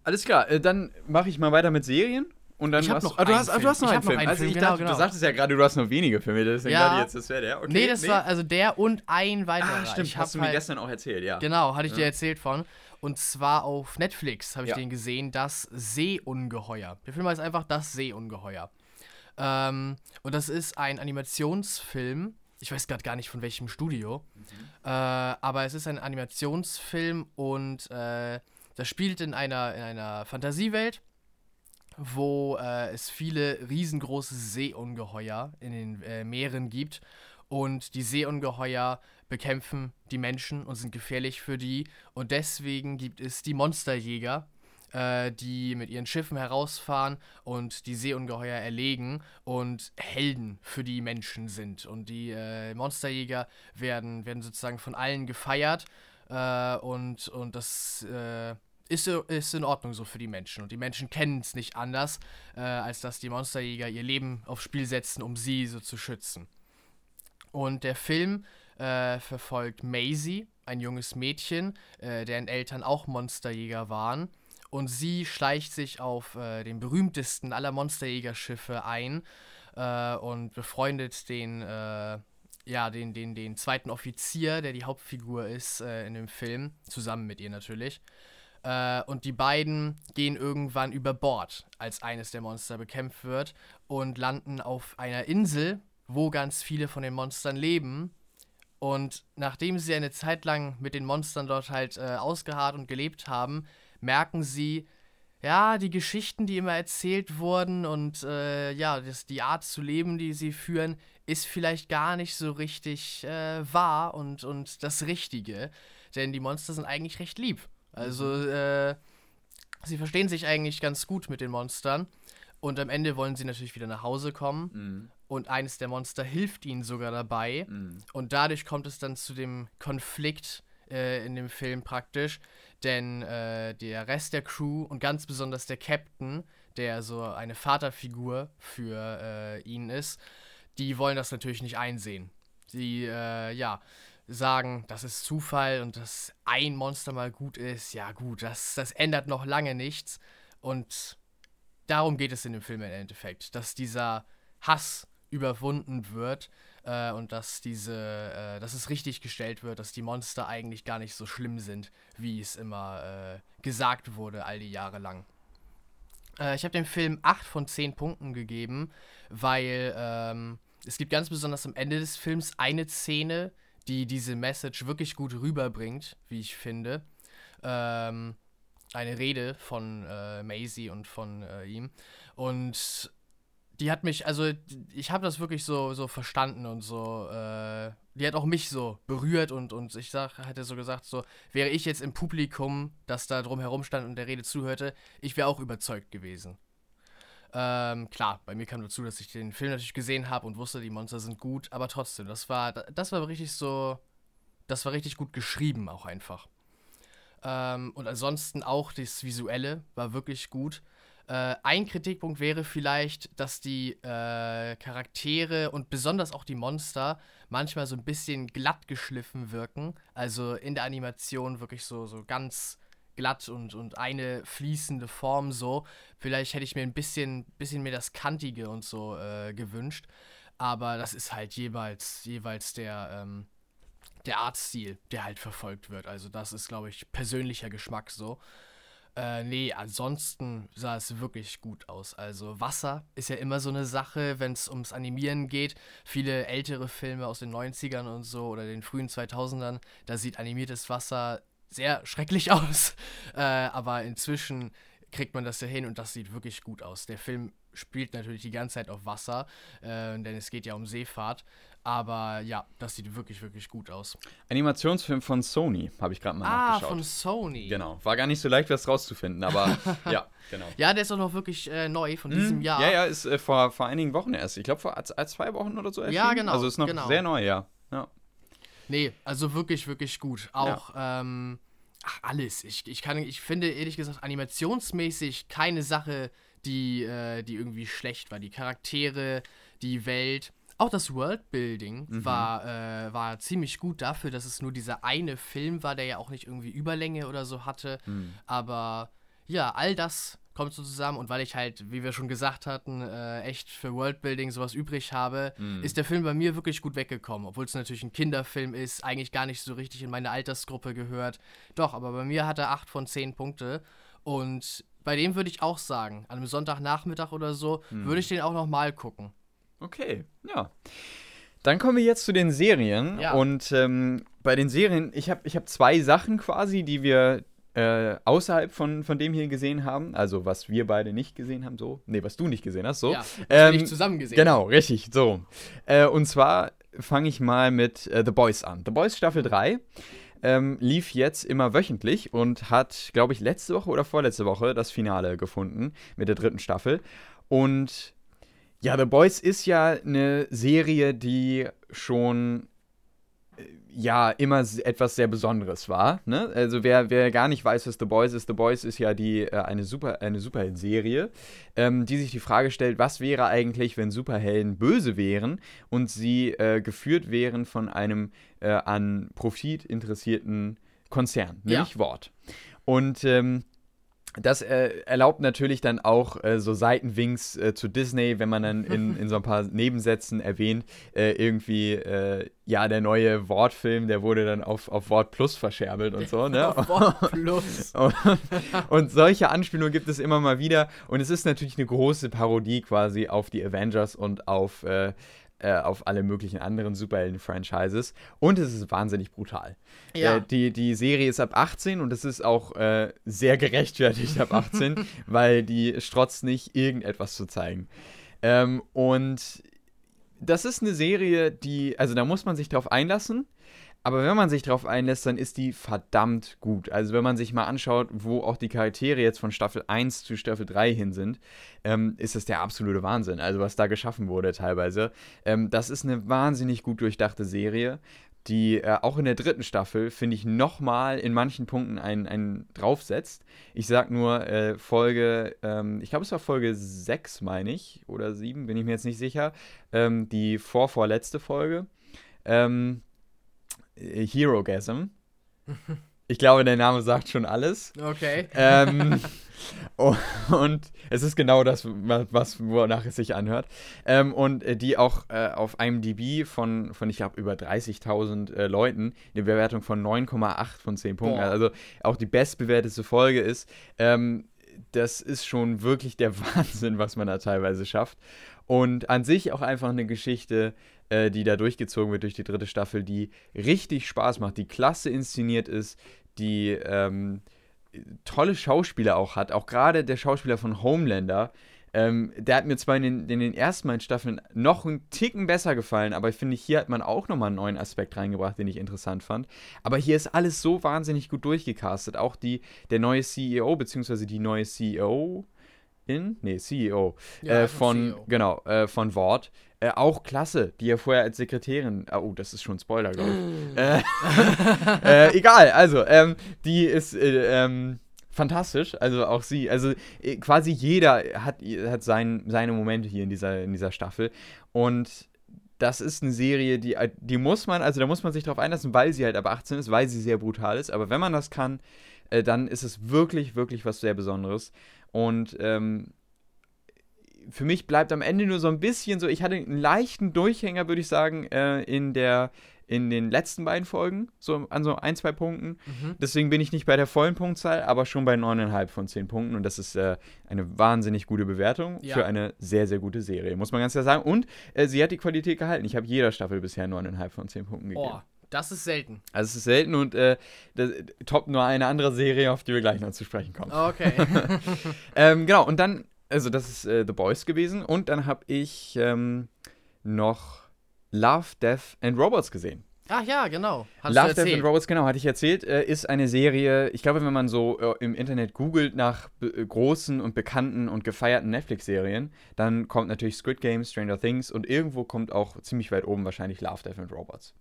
Speaker 1: Alles klar, äh, dann mache ich mal weiter mit Serien. Und dann
Speaker 2: Ich hab
Speaker 1: hast-
Speaker 2: noch
Speaker 1: ah, du hast, ah, du
Speaker 2: Film.
Speaker 1: hast noch
Speaker 2: Ich
Speaker 1: einen Film.
Speaker 2: einen
Speaker 1: also
Speaker 2: Film,
Speaker 1: ich
Speaker 2: genau,
Speaker 1: dachte,
Speaker 2: genau.
Speaker 1: du sagtest ja gerade, du hast noch wenige Filme, deswegen
Speaker 2: Ja.
Speaker 1: dachte ich jetzt, das wäre der. Okay,
Speaker 2: nee, das war also der und ein weiterer.
Speaker 1: Ah, stimmt,
Speaker 2: ich
Speaker 1: hast du mir
Speaker 2: halt,
Speaker 1: gestern auch erzählt, ja.
Speaker 2: Genau, hatte ich
Speaker 1: Ja.
Speaker 2: dir erzählt von. Und zwar auf Netflix habe ich
Speaker 1: Ja.
Speaker 2: den gesehen, das Seeungeheuer. Der Film heißt einfach das Seeungeheuer. Ähm, und das ist ein Animationsfilm. Ich weiß gerade gar nicht von welchem Studio. Äh, aber es ist ein Animationsfilm und äh, das spielt in einer, in einer Fantasiewelt, wo äh, es viele riesengroße Seeungeheuer in den äh, Meeren gibt. Und die Seeungeheuer bekämpfen die Menschen und sind gefährlich für die. Und deswegen gibt es die Monsterjäger, äh, die mit ihren Schiffen herausfahren und die Seeungeheuer erlegen und Helden für die Menschen sind. Und die äh, Monsterjäger werden, werden sozusagen von allen gefeiert. Äh, und, und das äh, ist, ist in Ordnung so für die Menschen. Und die Menschen kennen es nicht anders, äh, als dass die Monsterjäger ihr Leben aufs Spiel setzen, um sie so zu schützen. Und der Film äh, verfolgt Maisie, ein junges Mädchen, äh, deren Eltern auch Monsterjäger waren. Und sie schleicht sich auf äh, den berühmtesten aller Monsterjägerschiffe ein äh, und befreundet den, äh, ja, den, den, den zweiten Offizier, der die Hauptfigur ist äh, in dem Film, zusammen mit ihr natürlich. Äh, und die beiden gehen irgendwann über Bord, als eines der Monster bekämpft wird, und landen auf einer Insel, wo ganz viele von den Monstern leben. Und nachdem sie eine Zeit lang mit den Monstern dort halt äh, ausgeharrt und gelebt haben, merken sie, ja, die Geschichten, die immer erzählt wurden und äh, ja, das, die Art zu leben, die sie führen, ist vielleicht gar nicht so richtig äh, wahr und, und das Richtige. Denn die Monster sind eigentlich recht lieb. Also, äh, sie verstehen sich eigentlich ganz gut mit den Monstern. Und am Ende wollen sie natürlich wieder nach Hause kommen.
Speaker 1: Mhm.
Speaker 2: Und eines der Monster hilft ihnen sogar dabei.
Speaker 1: Mhm.
Speaker 2: Und dadurch kommt es dann zu dem Konflikt äh, in dem Film praktisch. Denn äh, der Rest der Crew und ganz besonders der Captain, der so eine Vaterfigur für äh, ihn ist, die wollen das natürlich nicht einsehen. Die, äh, ja, sagen, das ist Zufall und dass ein Monster mal gut ist, ja gut, das, das ändert noch lange nichts. Und darum geht es in dem Film im Endeffekt, dass dieser Hass überwunden wird äh, und dass diese, äh, dass es richtig gestellt wird, dass die Monster eigentlich gar nicht so schlimm sind, wie es immer äh, gesagt wurde, all die Jahre lang. Äh, ich habe dem Film 8 von 10 Punkten gegeben, weil ähm, es gibt ganz besonders am Ende des Films eine Szene, die diese Message wirklich gut rüberbringt, wie ich finde. Ähm, eine Rede von äh, Maisie und von äh, ihm. Und die hat mich, also ich habe das wirklich so, so verstanden und so, äh, die hat auch mich so berührt und, und ich sag, hatte so gesagt, so, wäre ich jetzt im Publikum, das da drum herum stand und der Rede zuhörte, ich wäre auch überzeugt gewesen. Ähm, klar, bei mir kam dazu, dass ich den Film natürlich gesehen habe und wusste, die Monster sind gut, aber trotzdem, das war, das war richtig so, das war richtig gut geschrieben auch einfach. Ähm, und ansonsten auch das Visuelle war wirklich gut. Äh, ein Kritikpunkt wäre vielleicht, dass die äh, Charaktere und besonders auch die Monster manchmal so ein bisschen glatt geschliffen wirken. Also in der Animation wirklich so, so ganz glatt und, und eine fließende Form so. Vielleicht hätte ich mir ein bisschen, bisschen mehr das Kantige und so äh, gewünscht. Aber das ist halt jeweils, jeweils der, ähm, der Artstil, der halt verfolgt wird. Also das ist, glaube ich, persönlicher Geschmack so. Äh, nee, ansonsten sah es wirklich gut aus. Also Wasser ist ja immer so eine Sache, wenn es ums Animieren geht. Viele ältere Filme aus den 90ern und so oder den frühen 2000ern, da sieht animiertes Wasser sehr schrecklich aus. Äh, aber inzwischen kriegt man das ja hin und das sieht wirklich gut aus. Der Film spielt natürlich die ganze Zeit auf Wasser, äh, denn es geht ja um Seefahrt. Aber ja, das sieht wirklich, wirklich gut aus.
Speaker 1: Animationsfilm von Sony, habe ich gerade mal
Speaker 2: ah,
Speaker 1: nachgeschaut.
Speaker 2: von Sony.
Speaker 1: Genau. War gar nicht so leicht, was rauszufinden, aber ja, genau.
Speaker 2: Ja, der ist auch noch wirklich äh, neu von diesem
Speaker 1: Hm,
Speaker 2: Jahr.
Speaker 1: Ja, ja, ist äh, vor, vor einigen Wochen erst. Ich glaube, vor als, als zwei Wochen oder so erschienen.
Speaker 2: Ja, genau,
Speaker 1: Also ist noch
Speaker 2: genau.
Speaker 1: sehr neu, ja. ja.
Speaker 2: Nee, also wirklich, wirklich gut. Auch, ähm, ach, alles. Ich, ich kann, ich finde ehrlich gesagt animationsmäßig keine Sache, die, äh, die irgendwie schlecht war. Die Charaktere, die Welt. Auch das Worldbuilding
Speaker 1: Mhm.
Speaker 2: war, äh, war ziemlich gut dafür, dass es nur dieser eine Film war, der ja auch nicht irgendwie Überlänge oder so hatte.
Speaker 1: Mhm.
Speaker 2: Aber ja, all das kommt so zusammen und weil ich halt, wie wir schon gesagt hatten, äh, echt für Worldbuilding sowas übrig habe,
Speaker 1: Mhm.
Speaker 2: ist der Film bei mir wirklich gut weggekommen. Obwohl es natürlich ein Kinderfilm ist, eigentlich gar nicht so richtig in meine Altersgruppe gehört. Doch, aber bei mir hat er 8 von 10 Punkte und bei dem würde ich auch sagen, an einem Sonntagnachmittag oder so,
Speaker 1: Mhm.
Speaker 2: würde ich den auch nochmal gucken.
Speaker 1: Okay, ja. Dann kommen wir jetzt zu den Serien.
Speaker 2: Ja.
Speaker 1: Und ähm, bei den Serien, ich habe ich hab zwei Sachen quasi, die wir äh, außerhalb von, von dem hier gesehen haben. Also was wir beide nicht gesehen haben, so. Nee, was du nicht gesehen hast, so.
Speaker 2: Ja,
Speaker 1: Ähm,
Speaker 2: ich zusammen gesehen.
Speaker 1: Genau, richtig, so. Äh, und zwar fange ich mal mit äh, The Boys an. The Boys Staffel 3 ähm, lief jetzt immer wöchentlich und hat, glaube ich, letzte Woche oder vorletzte Woche das Finale gefunden mit der dritten Staffel. Und ja, The Boys ist ja eine Serie, die schon ja immer etwas sehr Besonderes war. Ne? Also wer, wer gar nicht weiß, was The Boys ist, The Boys ist ja die, äh, eine, Super, eine Superhelden-Serie, ähm, die sich die Frage stellt, was wäre eigentlich, wenn Superhelden böse wären und sie äh, geführt wären von einem äh, an Profit interessierten Konzern,
Speaker 2: Ja.
Speaker 1: nämlich Wort. Und ähm, das äh, erlaubt natürlich dann auch äh, so Seitenwinks äh, zu Disney, wenn man dann in, in so ein paar Nebensätzen erwähnt, äh, irgendwie, äh, ja, der neue Wortfilm, der wurde dann auf, auf Wort Plus verscherbelt und so, ne?
Speaker 2: Wort plus.
Speaker 1: Und, und solche Anspielungen gibt es immer mal wieder. Und es ist natürlich eine große Parodie quasi auf die Avengers und auf, äh, äh, auf alle möglichen anderen Superhelden-Franchises. Und es ist wahnsinnig brutal.
Speaker 2: Ja.
Speaker 1: Äh, die, die Serie ist ab 18 und es ist auch äh, sehr gerechtfertigt ab 18, weil die strotzt nicht, irgendetwas zu zeigen. Ähm, und das ist eine Serie, die, also da muss man sich drauf einlassen. Aber wenn man sich drauf einlässt, dann ist die verdammt gut. Also wenn man sich mal anschaut, wo auch die Charaktere jetzt von Staffel 1 zu Staffel 3 hin sind, ähm, ist das der absolute Wahnsinn. Also was da geschaffen wurde teilweise. Ähm, das ist eine wahnsinnig gut durchdachte Serie, die äh, auch in der dritten Staffel, finde ich, nochmal in manchen Punkten einen, einen draufsetzt. Ich sag nur äh, Folge, ähm, ich glaube es war Folge 6, meine ich, oder 7, bin ich mir jetzt nicht sicher. Ähm, die vorvorletzte Folge. Ähm, äh, Herogasm. Ich glaube, der Name sagt schon alles.
Speaker 2: Okay.
Speaker 1: ähm, und, es ist genau das, wa- was, wonach es sich anhört. Ähm, und äh, die auch äh, auf IMDb von, von ich glaube, über 30.000 äh, Leuten eine Bewertung von 9,8 von 10 Punkten.
Speaker 2: Boah.
Speaker 1: Also auch die bestbewertete Folge ist. Ähm, das ist schon wirklich der Wahnsinn, was man da teilweise schafft. Und an sich auch einfach eine Geschichte, äh, die da durchgezogen wird durch die dritte Staffel, die richtig Spaß macht, die klasse inszeniert ist, die ähm, tolle Schauspieler auch hat. Auch gerade der Schauspieler von Homelander. Ähm, der hat mir zwar in den, in den ersten beiden Staffeln noch einen Ticken besser gefallen, aber ich finde, hier hat man auch nochmal einen neuen Aspekt reingebracht, den ich interessant fand. Aber hier ist alles so wahnsinnig gut durchgecastet. Auch die, der neue CEO, beziehungsweise die neue CEO in, nee, CEO,
Speaker 2: Ja,
Speaker 1: äh, von,
Speaker 2: CEO.
Speaker 1: genau, äh, von Wort. Äh, auch klasse, die ja vorher als Sekretärin, ah, oh, das ist schon Spoiler, glaube ich. äh, äh, egal, also, ähm, die ist, äh, ähm, fantastisch, also auch sie, also quasi jeder hat, hat sein, seine Momente hier in dieser, in dieser Staffel und das ist eine Serie, die, die muss man, also da muss man sich drauf einlassen, weil sie halt ab 18 ist, weil sie sehr brutal ist, aber wenn man das kann, dann ist es wirklich, wirklich was sehr Besonderes und ähm, für mich bleibt am Ende nur so ein bisschen so, ich hatte einen leichten Durchhänger, würde ich sagen, äh, in der in den letzten beiden Folgen, so an so ein, zwei Punkten.
Speaker 2: Mhm.
Speaker 1: Deswegen bin ich nicht bei der vollen Punktzahl, aber schon bei 9,5 von 10 Punkten. Und das ist äh, eine wahnsinnig gute Bewertung
Speaker 2: Ja.
Speaker 1: für eine sehr, sehr gute Serie, muss man ganz klar sagen. Und äh, sie hat die Qualität gehalten. Ich habe jeder Staffel bisher 9,5 von 10 Punkten gegeben.
Speaker 2: Oh, Das ist selten.
Speaker 1: Also es ist selten und äh, das, top nur eine andere Serie, auf die wir gleich noch zu sprechen kommen.
Speaker 2: Okay.
Speaker 1: ähm, genau, und dann, also das ist äh, The Boys gewesen und dann habe ich ähm, noch Love, Death and Robots gesehen.
Speaker 2: Ach ja, genau.
Speaker 1: Hast Love, Death and Robots, genau, hatte ich erzählt, äh, ist eine Serie, ich glaube, wenn man so äh, im Internet googelt nach äh, großen und bekannten und gefeierten Netflix-Serien, dann kommt natürlich Squid Game, Stranger Things und irgendwo kommt auch ziemlich weit oben wahrscheinlich Love, Death and Robots.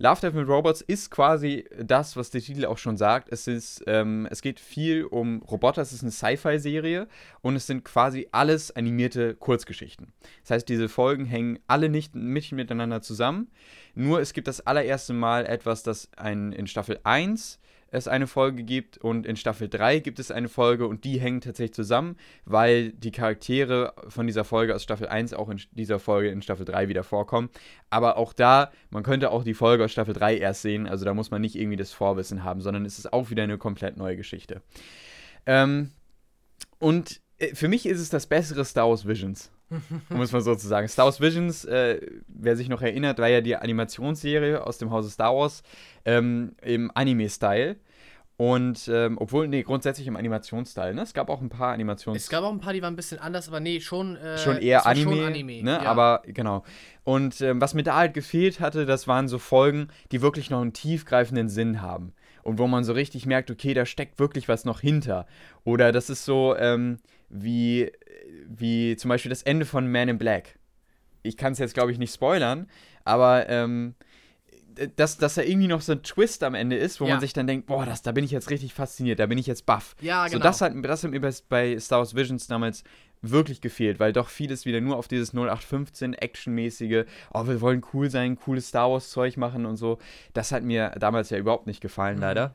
Speaker 1: Love, Death with Robots ist quasi das, was der Titel auch schon sagt. Es, ist, ähm, es geht viel um Roboter, es ist eine Sci-Fi-Serie und es sind quasi alles animierte Kurzgeschichten. Das heißt, diese Folgen hängen alle nicht, nicht miteinander zusammen. Nur es gibt das allererste Mal etwas, das ein, in Staffel 1 es eine Folge gibt und in Staffel 3 gibt es eine Folge und die hängen tatsächlich zusammen, weil die Charaktere von dieser Folge aus Staffel 1 auch in dieser Folge in Staffel 3 wieder vorkommen. Aber auch da, man könnte auch die Folge aus Staffel 3 erst sehen, also da muss man nicht irgendwie das Vorwissen haben, sondern es ist auch wieder eine komplett neue Geschichte. Ähm, und äh, für mich ist es das bessere Star Wars Visions. Um es mal so zu sagen. Star Wars Visions, äh, wer sich noch erinnert, war ja die Animationsserie aus dem Hause Star Wars ähm, im Anime-Style. Und ähm, obwohl, nee, grundsätzlich im Animationsstyle, ne? Es gab auch ein paar Animations...
Speaker 2: Es gab auch ein paar, die waren ein bisschen anders, aber nee, schon... Äh,
Speaker 1: schon eher Anime, schon Anime, ne? Ja. Aber genau. Und ähm, was mir da halt gefehlt hatte, das waren so Folgen, die wirklich noch einen tiefgreifenden Sinn haben. Und wo man so richtig merkt, okay, da steckt wirklich was noch hinter. Oder das ist so ähm, wie wie zum Beispiel das Ende von Man in Black. Ich kann es jetzt, glaube ich, nicht spoilern, aber ähm, dass, dass da irgendwie noch so ein Twist am Ende ist, wo ja. man sich dann denkt, boah, das, da bin ich jetzt richtig fasziniert, da bin ich jetzt baff.
Speaker 2: Ja, genau.
Speaker 1: So, das hat, das hat mir bei Star Wars Visions damals wirklich gefehlt, weil doch vieles wieder nur auf dieses 0815 Actionmäßige, oh, wir wollen cool sein, cooles Star Wars Zeug machen und so. Das hat mir damals ja überhaupt nicht gefallen, mhm. leider.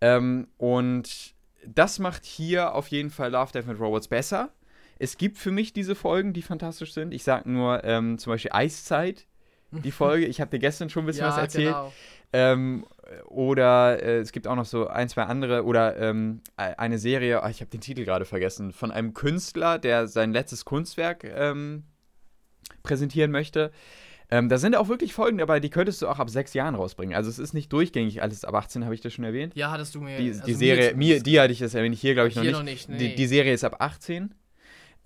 Speaker 1: Ähm, und das macht hier auf jeden Fall Love, Death and Robots besser. Es gibt für mich diese Folgen, die fantastisch sind. Ich sage nur ähm, zum Beispiel Eiszeit, die Folge. Ich habe dir gestern schon ein bisschen ja, was erzählt. Genau. Ähm, oder äh, es gibt auch noch so ein, zwei andere. Oder ähm, e-, eine Serie, oh, ich habe den Titel gerade vergessen, von einem Künstler, der sein letztes Kunstwerk ähm, präsentieren möchte. Ähm, da sind auch wirklich Folgen dabei, die könntest du auch ab sechs Jahren rausbringen. Also es ist nicht durchgängig alles ab 18, habe ich das schon erwähnt?
Speaker 2: Ja, hattest du mir.
Speaker 1: Die, also die Serie, mir, die hatte ich das erwähnt, hier glaube ich noch
Speaker 2: hier
Speaker 1: nicht.
Speaker 2: Noch nicht nee.
Speaker 1: die, die, Serie ist ab 18.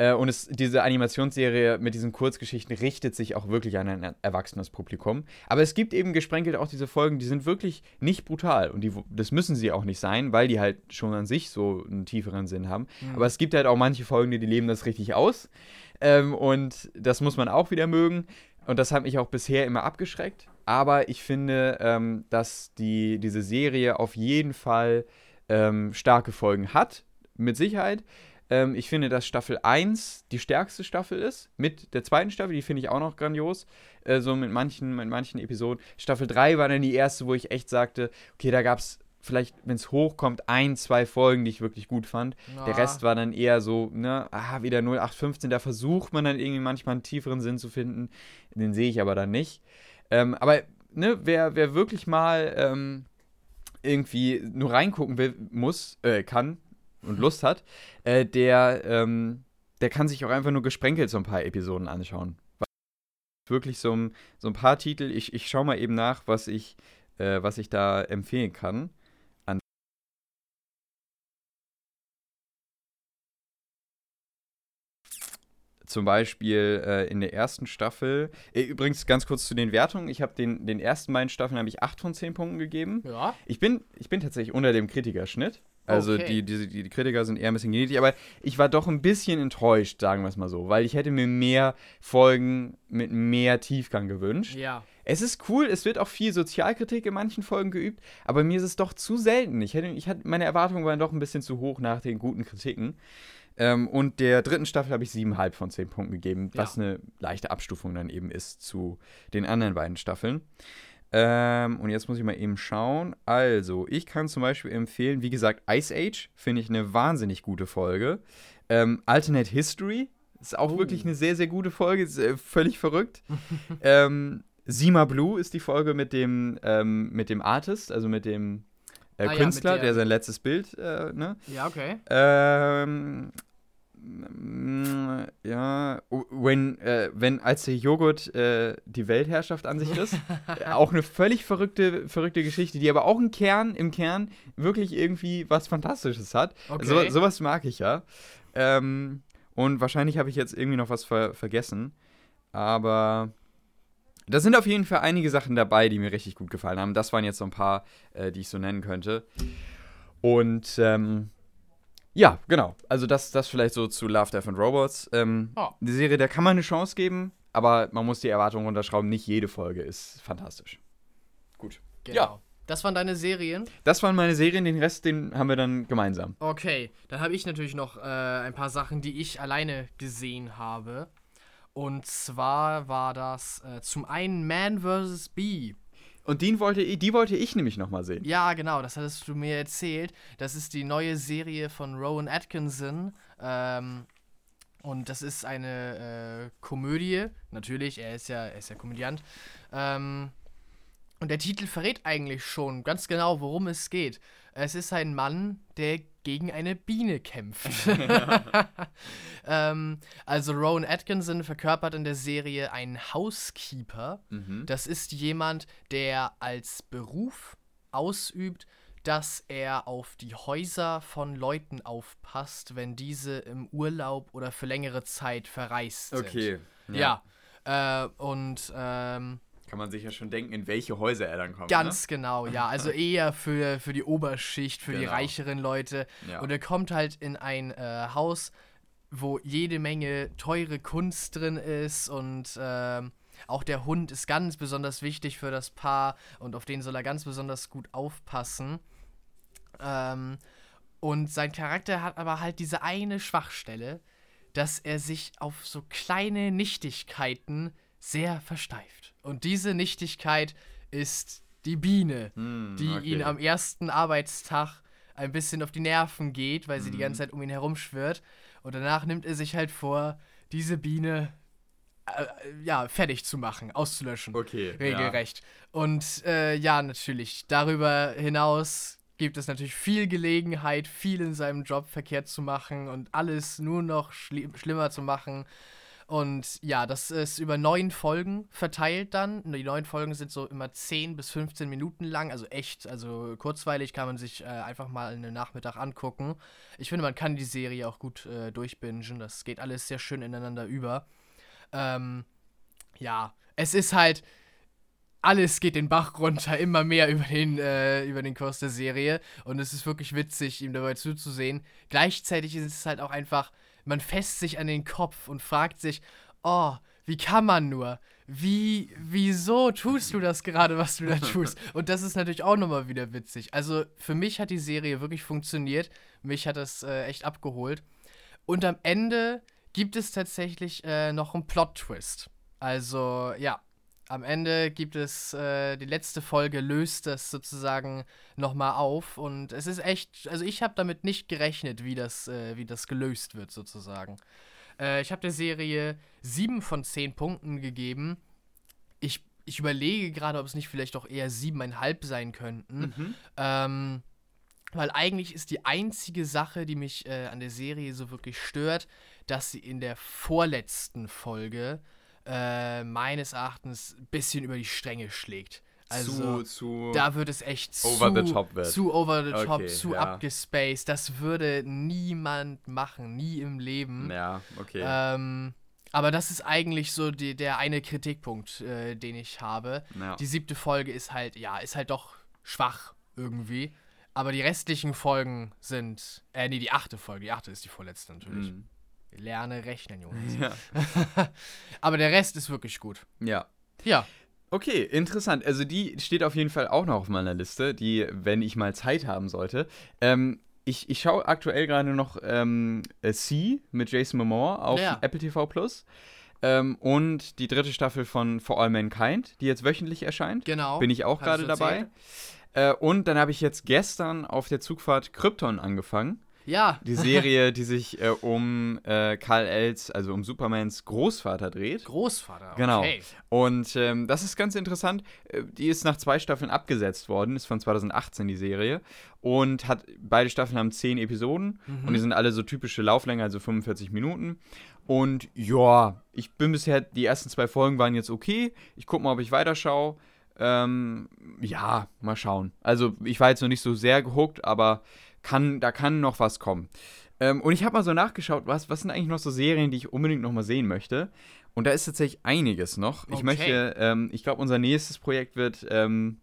Speaker 1: Äh, und es, diese Animationsserie mit diesen Kurzgeschichten richtet sich auch wirklich an ein erwachsenes Publikum. Aber es gibt eben gesprenkelt auch diese Folgen, die sind wirklich nicht brutal. Und die, das müssen sie auch nicht sein, weil die halt schon an sich so einen tieferen Sinn haben. Mhm. Aber es gibt halt auch manche Folgen, die, leben das richtig aus. Ähm, und das muss man auch wieder mögen. Und das hat mich auch bisher immer abgeschreckt. Aber ich finde, ähm, dass die, diese Serie auf jeden Fall ähm, starke Folgen hat. Mit Sicherheit. Ähm, ich finde, dass Staffel 1 die stärkste Staffel ist. Mit der zweiten Staffel, die finde ich auch noch grandios. Äh, so mit manchen, mit manchen Episoden. Staffel 3 war dann die erste, wo ich echt sagte, okay, da gab es vielleicht, wenn es hochkommt, ein, zwei Folgen, die ich wirklich gut fand. Ja. Der Rest war dann eher so, ne, ah, wieder 0815. Da versucht man dann irgendwie manchmal einen tieferen Sinn zu finden. Den sehe ich aber dann nicht. Ähm, aber, ne, wer, wer wirklich mal ähm, irgendwie nur reingucken will, muss, äh, kann, und Lust hat, äh, der, ähm, der kann sich auch einfach nur gesprenkelt so ein paar Episoden anschauen. Wirklich so, ein, so ein paar Titel. Ich, ich schaue mal eben nach, was ich, äh, was ich da empfehlen kann. An Zum Beispiel äh, in der ersten Staffel. Äh, übrigens ganz kurz zu den Wertungen. Ich habe den, den ersten beiden Staffeln habe ich 8 von 10 Punkten gegeben.
Speaker 2: Ja.
Speaker 1: Ich bin, ich bin tatsächlich unter dem Kritikerschnitt. Also okay. die, die, die, Kritiker sind eher ein bisschen gnädig, aber ich war doch ein bisschen enttäuscht, sagen wir es mal so, weil ich hätte mir mehr Folgen mit mehr Tiefgang gewünscht.
Speaker 2: Ja.
Speaker 1: Es ist cool, es wird auch viel Sozialkritik in manchen Folgen geübt, aber mir ist es doch zu selten. Ich hätte, ich hatte, meine Erwartungen waren doch ein bisschen zu hoch nach den guten Kritiken. Ähm, und der dritten Staffel habe ich siebeneinhalb von zehn Punkten gegeben, ja. was eine leichte Abstufung dann eben ist zu den anderen beiden Staffeln. Ähm, und jetzt muss ich mal eben schauen. Also, ich kann zum Beispiel empfehlen, wie gesagt, Ice Age finde ich eine wahnsinnig gute Folge. Ähm, Alternate History ist auch oh. wirklich eine sehr, sehr gute Folge. Ist, äh, völlig verrückt. ähm, Sima Blue ist die Folge mit dem, ähm, mit dem Artist, also mit dem äh, ah, Künstler, ja, der, der, sein letztes Bild, äh, ne?
Speaker 2: Ja, okay.
Speaker 1: Mm, Ja, wenn, äh, wenn als der Joghurt äh, die Weltherrschaft an sich riss. Auch eine völlig verrückte, verrückte Geschichte, die aber auch im Kern, im Kern wirklich irgendwie was Fantastisches hat.
Speaker 2: Okay.
Speaker 1: So, sowas mag ich ja. Ähm, und wahrscheinlich habe ich jetzt irgendwie noch was ver vergessen. Aber da sind auf jeden Fall einige Sachen dabei, die mir richtig gut gefallen haben. Das waren jetzt so ein paar, äh, die ich so nennen könnte. Und ähm, ja, genau. Also das, das vielleicht so zu Love, Death and Robots. Ähm,
Speaker 2: Oh.
Speaker 1: Die Serie, der kann man eine Chance geben, aber man muss die Erwartungen runterschrauben. Nicht jede Folge ist fantastisch. Gut.
Speaker 2: Genau.
Speaker 1: Ja.
Speaker 2: Das waren deine Serien.
Speaker 1: Das waren meine Serien, den Rest, den haben wir dann gemeinsam.
Speaker 2: Okay, dann habe ich natürlich noch äh, ein paar Sachen, die ich alleine gesehen habe. Und zwar war das äh, zum einen Man vs. Bee.
Speaker 1: Und den wollte, die wollte ich nämlich nochmal sehen.
Speaker 2: Ja, genau, das hattest du mir erzählt. Das ist die neue Serie von Rowan Atkinson. Ähm, und das ist eine äh, Komödie. Natürlich, er ist ja, er ist ja Komödiant. Ähm, und der Titel verrät eigentlich schon ganz genau, worum es geht. Es ist ein Mann, der gegen eine Biene kämpft. ähm, also Rowan Atkinson verkörpert in der Serie einen Housekeeper.
Speaker 1: Mhm.
Speaker 2: Das ist jemand, der als Beruf ausübt, dass er auf die Häuser von Leuten aufpasst, wenn diese im Urlaub oder für längere Zeit verreist sind.
Speaker 1: Okay.
Speaker 2: Ja. Äh, und ähm,
Speaker 1: Kann man sich ja schon denken, in welche Häuser er dann kommt.
Speaker 2: ganz genau, ja. Also eher für, für die Oberschicht, für die
Speaker 1: Genau.
Speaker 2: reicheren Leute.
Speaker 1: Ne? Ja.
Speaker 2: Und er kommt halt in ein äh, Haus, wo jede Menge teure Kunst drin ist und ähm, auch der Hund ist ganz besonders wichtig für das Paar und auf den soll er ganz besonders gut aufpassen. Ähm, und sein Charakter hat aber halt diese eine Schwachstelle, dass er sich auf so kleine Nichtigkeiten sehr versteift. Und diese Nichtigkeit ist die Biene
Speaker 1: Hm,
Speaker 2: die
Speaker 1: okay.
Speaker 2: ihn am ersten Arbeitstag ein bisschen auf die Nerven geht, weil sie
Speaker 1: Mhm.
Speaker 2: die ganze Zeit um ihn herumschwirrt. Und danach nimmt er sich halt vor, diese Biene äh, ja, fertig zu machen, auszulöschen.
Speaker 1: Okay.
Speaker 2: Regelrecht. Und äh, ja, natürlich, darüber hinaus gibt es natürlich viel Gelegenheit, viel in seinem Job verkehrt zu machen und alles nur noch schli schlimmer zu machen. Und ja, das ist über neun Folgen verteilt dann. Die neun Folgen sind so immer 10 bis 15 Minuten lang, also echt, also kurzweilig kann man sich äh, einfach mal in den Nachmittag angucken. Ich finde, man kann die Serie auch gut äh, durchbingen. Das geht alles sehr schön ineinander über. Ähm, ja, es ist halt, alles geht den Bach runter, immer mehr über den, äh, über den Kurs der Serie. Und es ist wirklich witzig, ihm dabei zuzusehen. Gleichzeitig ist es halt auch einfach, man fässt sich an den Kopf und fragt sich, oh, wie kann man nur? Wie, wieso tust du das gerade, was du da tust? Und das ist natürlich auch nochmal wieder witzig. Also für mich hat die Serie wirklich funktioniert. Mich hat das äh, echt abgeholt. Und am Ende gibt es tatsächlich äh, noch einen Plot-Twist. Also, ja, am Ende gibt es, äh, die letzte Folge löst das sozusagen nochmal auf. Und es ist echt, also ich habe damit nicht gerechnet, wie das, äh, wie das gelöst wird sozusagen. Äh, ich habe der Serie 7 von 10 Punkten gegeben. Ich, ich überlege gerade, ob es nicht vielleicht auch eher 7,5 sein könnten.
Speaker 1: Mhm.
Speaker 2: Ähm, weil eigentlich ist die einzige Sache, die mich äh, an der Serie so wirklich stört, dass sie in der vorletzten Folge äh, meines Erachtens ein bisschen über die Stränge schlägt. Also
Speaker 1: zu, zu
Speaker 2: da wird es echt zu
Speaker 1: Over the top wird.
Speaker 2: zu over the top,
Speaker 1: Okay,
Speaker 2: zu
Speaker 1: ja.
Speaker 2: abgespaced. Das würde niemand machen, nie im Leben.
Speaker 1: Ja, okay.
Speaker 2: Ähm, aber das ist eigentlich so die, der eine Kritikpunkt, äh, den ich habe.
Speaker 1: ja.
Speaker 2: Die siebte Folge ist halt, ja, ist halt doch schwach irgendwie. Aber die restlichen Folgen sind, äh, nee, die achte Folge, die achte ist die vorletzte natürlich.
Speaker 1: Mhm.
Speaker 2: Lerne rechnen, Jonas.
Speaker 1: ja.
Speaker 2: Aber der Rest ist wirklich gut.
Speaker 1: ja.
Speaker 2: Ja,
Speaker 1: Okay, interessant. Also die steht auf jeden Fall auch noch auf meiner Liste, die, wenn ich mal Zeit haben sollte. Ähm, ich, ich schaue aktuell gerade noch ähm, äh, C mit Jason Momoa auf
Speaker 2: Ja.
Speaker 1: Apple TV Plus. Ähm, und die dritte Staffel von For All Mankind, die jetzt wöchentlich erscheint.
Speaker 2: genau.
Speaker 1: Bin ich auch gerade dabei. Äh, und dann habe ich jetzt gestern auf der Zugfahrt Krypton angefangen.
Speaker 2: Ja.
Speaker 1: Die Serie, die sich äh, um äh, Karl Els, also um Supermans Großvater dreht.
Speaker 2: Großvater, okay.
Speaker 1: Genau. Und ähm, das ist ganz interessant. Äh, Die ist nach zwei Staffeln abgesetzt worden, ist von 2018 die Serie. Und hat beide Staffeln haben zehn Episoden
Speaker 2: Mhm.
Speaker 1: und die sind alle so typische Lauflänge, also 45 Minuten. Und ja, ich bin bisher, die ersten zwei Folgen waren jetzt okay. Ich gucke mal, ob ich weiterschaue. Ähm, ja, mal schauen. Also ich war jetzt noch nicht so sehr gehuckt, aber kann, da kann noch was kommen. Ähm, und ich habe mal so nachgeschaut, was, was sind eigentlich noch so Serien, die ich unbedingt noch mal sehen möchte. Und da ist tatsächlich einiges noch. Ich
Speaker 2: Okay.
Speaker 1: möchte, ähm, ich glaube, unser nächstes Projekt wird, ähm,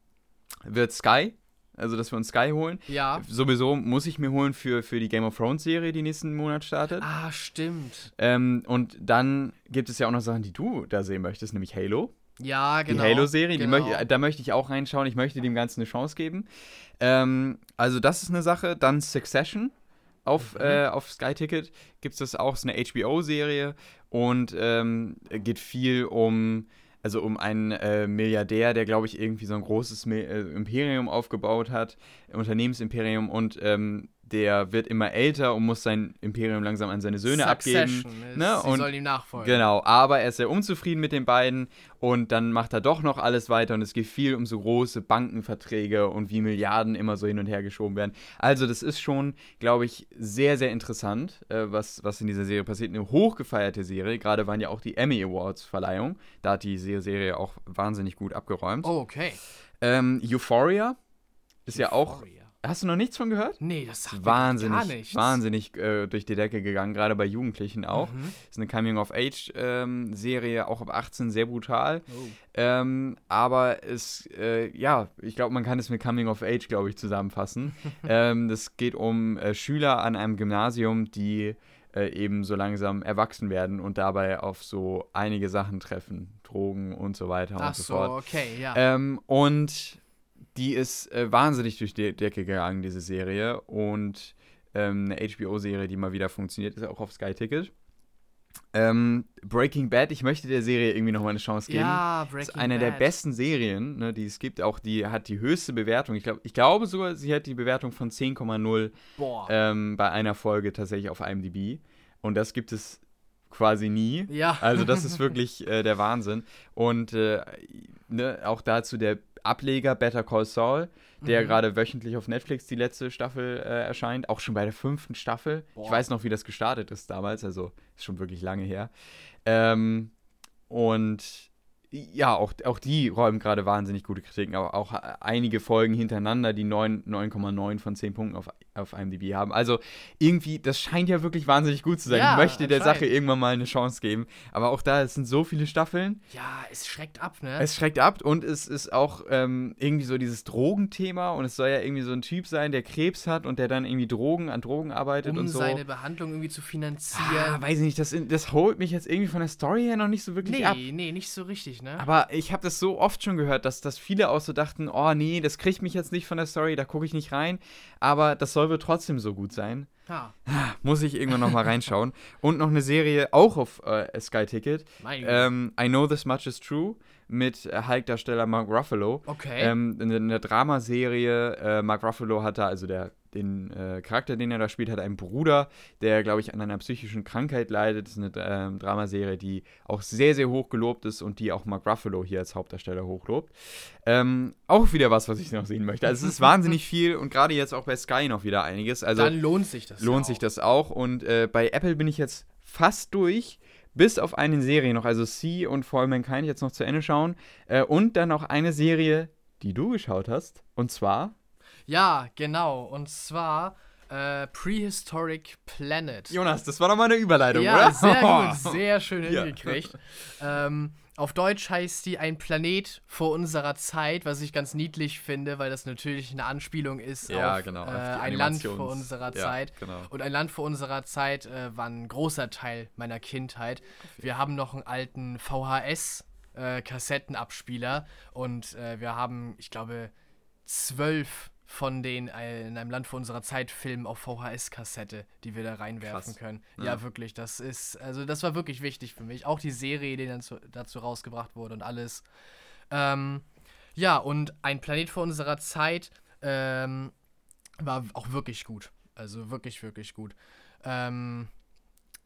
Speaker 1: wird Sky. Also, dass wir uns Sky holen.
Speaker 2: Ja.
Speaker 1: Sowieso muss ich mir holen für, für die Game of Thrones Serie, die nächsten Monat startet.
Speaker 2: Ah, stimmt.
Speaker 1: Ähm, und dann gibt es ja auch noch Sachen, die du da sehen möchtest, nämlich Halo.
Speaker 2: Ja, genau.
Speaker 1: Die Halo-Serie,
Speaker 2: genau.
Speaker 1: da möchte ich auch reinschauen. Ich möchte dem Ganzen eine Chance geben. Ähm, also, das ist eine Sache. Dann Succession. Auf,
Speaker 2: Mhm.
Speaker 1: äh, auf Sky Ticket gibt es das auch, ist eine HBO-Serie und ähm, geht viel um, also um einen äh, Milliardär, der, glaube ich, irgendwie so ein großes Mi äh, Imperium aufgebaut hat, Unternehmensimperium und ähm, der wird immer älter und muss sein Imperium langsam an seine Söhne abgeben.
Speaker 2: Succession Ist,
Speaker 1: ne?
Speaker 2: Sie
Speaker 1: Und-
Speaker 2: sollen ihm nachfolgen.
Speaker 1: Genau, aber er ist sehr unzufrieden mit den beiden und dann macht er doch noch alles weiter und es geht viel um so große Bankenverträge und wie Milliarden immer so hin und her geschoben werden. Also das ist schon, glaube ich, sehr, sehr interessant, äh, was, was in dieser Serie passiert. Eine hochgefeierte Serie, gerade waren ja auch die Emmy Awards Verleihung, da hat die Serie auch wahnsinnig gut abgeräumt.
Speaker 2: Oh, okay.
Speaker 1: Ähm, Euphoria ist ja auch,
Speaker 2: Euphoria.
Speaker 1: Hast du noch nichts von gehört?
Speaker 2: Nee, das sagt
Speaker 1: wahnsinnig,
Speaker 2: gar nichts.
Speaker 1: wahnsinnig äh, durch die Decke gegangen, gerade bei Jugendlichen auch.
Speaker 2: Mhm.
Speaker 1: Ist eine Coming-of-Age-Serie, auch ab 18 sehr brutal.
Speaker 2: Oh.
Speaker 1: Ähm, aber es, äh, ja, ich glaube, man kann es mit Coming-of-Age, glaube ich, zusammenfassen. ähm, das geht um äh, Schüler an einem Gymnasium, die äh, eben so langsam erwachsen werden und dabei auf so einige Sachen treffen. Drogen und so weiter
Speaker 2: Ach
Speaker 1: und so
Speaker 2: so,
Speaker 1: fort.
Speaker 2: okay, ja.
Speaker 1: Ähm, und die ist äh, wahnsinnig durch die Decke gegangen, diese Serie. Und ähm, eine HBO-Serie, die mal wieder funktioniert, ist auch auf Sky Ticket. Ähm, Breaking Bad, ich möchte der Serie irgendwie nochmal eine Chance geben.
Speaker 2: ja,
Speaker 1: ist
Speaker 2: Breaking
Speaker 1: eine der
Speaker 2: Bad.
Speaker 1: besten Serien, ne, die es gibt. Auch die hat die höchste Bewertung. Ich, glaub, ich glaube sogar, sie hat die Bewertung von 10,0
Speaker 2: Boah.
Speaker 1: ähm, bei einer Folge tatsächlich auf IMDb. Und das gibt es quasi nie.
Speaker 2: ja.
Speaker 1: Also das ist wirklich äh, der Wahnsinn. Und äh, ne, auch dazu der Ableger Better Call Saul, der
Speaker 2: Mhm.
Speaker 1: gerade wöchentlich auf Netflix die letzte Staffel äh, erscheint, auch schon bei der fünften Staffel. Ich
Speaker 2: Boah.
Speaker 1: weiß noch, wie das gestartet ist damals, also ist schon wirklich lange her. Ähm, und ja, auch, auch die räumen gerade wahnsinnig gute Kritiken, aber auch äh, einige Folgen hintereinander, die 9 9,9 von 10 Punkten auf, auf IMDb haben. Also irgendwie, das scheint ja wirklich wahnsinnig gut zu sein.
Speaker 2: Ja,
Speaker 1: ich möchte der Sache irgendwann mal eine Chance geben. Aber auch da, es sind so viele Staffeln.
Speaker 2: ja, es schreckt ab, ne?
Speaker 1: Es schreckt ab und es ist auch ähm, irgendwie so dieses Drogenthema und es soll ja irgendwie so ein Typ sein, der Krebs hat und der dann irgendwie Drogen an Drogen arbeitet
Speaker 2: um
Speaker 1: und so.
Speaker 2: seine Behandlung irgendwie zu
Speaker 1: Ah,
Speaker 2: finanzieren.
Speaker 1: weiß ich nicht, das, das holt mich jetzt irgendwie von der Story her noch nicht so wirklich
Speaker 2: nee,
Speaker 1: ab.
Speaker 2: nee, nicht so richtig, ne?
Speaker 1: Aber ich habe das so oft schon gehört, dass, dass viele auch so dachten, oh nee, das kriegt mich jetzt nicht von der Story, da gucke ich nicht rein. Aber das soll wohl trotzdem so gut sein.
Speaker 2: ha,
Speaker 1: Muss ich irgendwann noch mal reinschauen. Und noch eine Serie, auch auf äh, Sky Ticket. Ähm, I Know This Much Is True mit äh, Hulk-Darsteller Mark Ruffalo.
Speaker 2: Okay.
Speaker 1: Ähm, in, in der Dramaserie, äh, Mark Ruffalo hat da, also der, den äh, Charakter, den er da spielt, hat einen Bruder, der, glaube ich, an einer psychischen Krankheit leidet. Das ist eine ähm, Dramaserie, die auch sehr, sehr hoch gelobt ist und die auch Mark Ruffalo hier als Hauptdarsteller hochlobt. Ähm, auch wieder was, was ich noch sehen möchte. Also es ist wahnsinnig viel und gerade jetzt auch bei Sky noch wieder einiges. Also
Speaker 2: Dann lohnt sich das.
Speaker 1: lohnt
Speaker 2: ja
Speaker 1: sich
Speaker 2: auch.
Speaker 1: das auch. Und äh, bei Apple bin ich jetzt fast durch. Bis auf eine Serie noch, also C und For All Mankind jetzt noch zu Ende schauen. Äh, und dann noch eine Serie, die du geschaut hast. Und zwar.
Speaker 2: Ja, genau. Und zwar äh, Prehistoric Planet.
Speaker 1: Jonas, das war doch mal eine Überleitung,
Speaker 2: ja,
Speaker 1: oder?
Speaker 2: sehr gut, sehr schön
Speaker 1: Ja.
Speaker 2: hingekriegt. ähm, auf Deutsch heißt die Ein Planet vor unserer Zeit, was ich ganz niedlich finde, weil das natürlich eine Anspielung ist
Speaker 1: Ja,
Speaker 2: auf
Speaker 1: genau,
Speaker 2: äh, ein Land vor unserer
Speaker 1: ja,
Speaker 2: Zeit.
Speaker 1: genau.
Speaker 2: Und ein Land vor unserer Zeit äh, war ein großer Teil meiner Kindheit. Wir haben noch einen alten VHS. Äh, und äh, wir haben, ich glaube, zwölf von den äh, in einem Land vor unserer Zeit Filmen auf VHS-Kassette, die wir da reinwerfen
Speaker 1: Krass.
Speaker 2: können.
Speaker 1: Ja.
Speaker 2: Ja. wirklich, das ist, also das war wirklich wichtig für mich. Auch die Serie, die dann zu, dazu rausgebracht wurde und alles. Ähm, ja, und ein Planet vor unserer Zeit ähm, war auch wirklich gut. Also wirklich, wirklich gut. Ähm,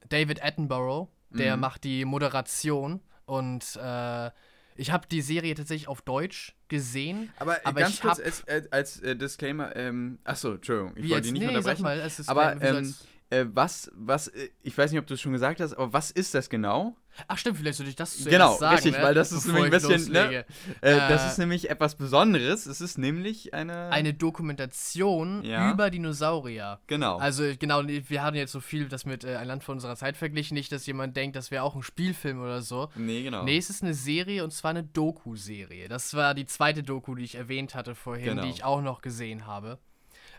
Speaker 2: David Attenborough, der
Speaker 1: Mhm.
Speaker 2: macht die Moderation und äh, ich habe die Serie tatsächlich auf Deutsch gesehen.
Speaker 1: Aber, äh,
Speaker 2: Aber
Speaker 1: ganz
Speaker 2: ich
Speaker 1: kurz als, äh, als äh, Disclaimer, ähm, achso, Entschuldigung, ich wollte dich nicht
Speaker 2: Nee,
Speaker 1: unterbrechen.
Speaker 2: mal, es ist
Speaker 1: aber ähm,
Speaker 2: als-
Speaker 1: äh, was, was, äh, ich weiß nicht, ob du es schon gesagt hast, aber was ist das genau?
Speaker 2: Ach stimmt, vielleicht sollte ich das zuerst
Speaker 1: Genau,
Speaker 2: sagen,
Speaker 1: richtig,
Speaker 2: ne?
Speaker 1: weil das ist
Speaker 2: Bevor
Speaker 1: nämlich ein bisschen, ne? Äh, das
Speaker 2: Äh,
Speaker 1: ist nämlich etwas Besonderes. Es ist nämlich eine.
Speaker 2: Eine Dokumentation
Speaker 1: Ja.
Speaker 2: über Dinosaurier.
Speaker 1: Genau.
Speaker 2: Also genau, wir hatten jetzt so viel das mit äh, ein Land von unserer Zeit verglichen, nicht, dass jemand denkt, das wäre auch ein Spielfilm oder so.
Speaker 1: nee, genau.
Speaker 2: Nee, es ist eine Serie und zwar eine Doku-Serie. Das war die zweite Doku, die ich erwähnt hatte vorhin,
Speaker 1: Genau.
Speaker 2: die ich auch noch gesehen habe.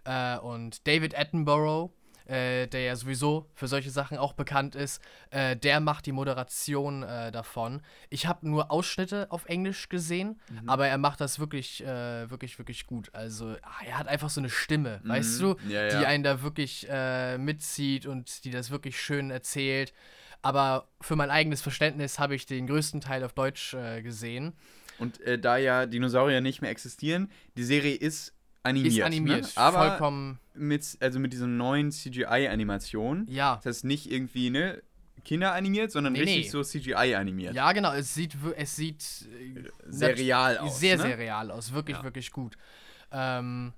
Speaker 2: Äh, und David Attenborough, äh, der ja sowieso für solche Sachen auch bekannt ist, äh, der macht die Moderation äh, davon. Ich habe nur Ausschnitte auf Englisch gesehen,
Speaker 1: Mhm.
Speaker 2: aber er macht das wirklich, äh, wirklich, wirklich gut. Also ah, er hat einfach so eine Stimme, weißt du,
Speaker 1: Mhm. Ja,
Speaker 2: die
Speaker 1: ja.
Speaker 2: einen da wirklich äh, mitzieht und die das wirklich schön erzählt. Aber für mein eigenes Verständnis habe ich den größten Teil auf Deutsch äh, gesehen.
Speaker 1: Und da ja Dinosaurier nicht mehr existieren, die Serie ist animiert.
Speaker 2: Ist animiert,
Speaker 1: Ne? Aber
Speaker 2: vollkommen.
Speaker 1: mit, also mit diesen neuen CGI-Animationen.
Speaker 2: Ja.
Speaker 1: Das heißt nicht irgendwie, ne, Kinder animiert, sondern
Speaker 2: Nee,
Speaker 1: richtig
Speaker 2: nee.
Speaker 1: so CGI animiert.
Speaker 2: Ja, genau. Es sieht, es sieht äh,
Speaker 1: Sehr real aus.
Speaker 2: Sehr,
Speaker 1: ne?
Speaker 2: sehr real aus. Wirklich,
Speaker 1: Ja.
Speaker 2: wirklich gut. Ähm,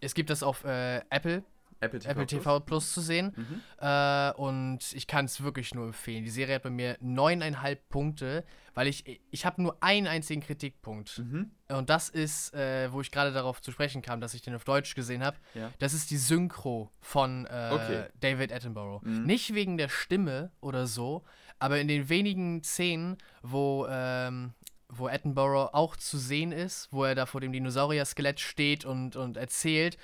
Speaker 2: es gibt das auf äh, Apple,
Speaker 1: Apple TV.
Speaker 2: Apple
Speaker 1: Plus.
Speaker 2: TV Plus zu sehen.
Speaker 1: Mhm.
Speaker 2: Äh, und ich kann es wirklich nur empfehlen. Die Serie hat bei mir neuneinhalb Punkte, weil ich, ich habe nur einen einzigen Kritikpunkt.
Speaker 1: Mhm.
Speaker 2: Und das ist, äh, wo ich gerade darauf zu sprechen kam, dass ich den auf Deutsch gesehen habe.
Speaker 1: Ja.
Speaker 2: Das ist die Synchro von äh,
Speaker 1: Okay.
Speaker 2: David Attenborough.
Speaker 1: Mhm.
Speaker 2: Nicht wegen der Stimme oder so, aber in den wenigen Szenen, wo, ähm, wo Attenborough auch zu sehen ist, wo er da vor dem Dinosaurier-Skelett steht und, und erzählt,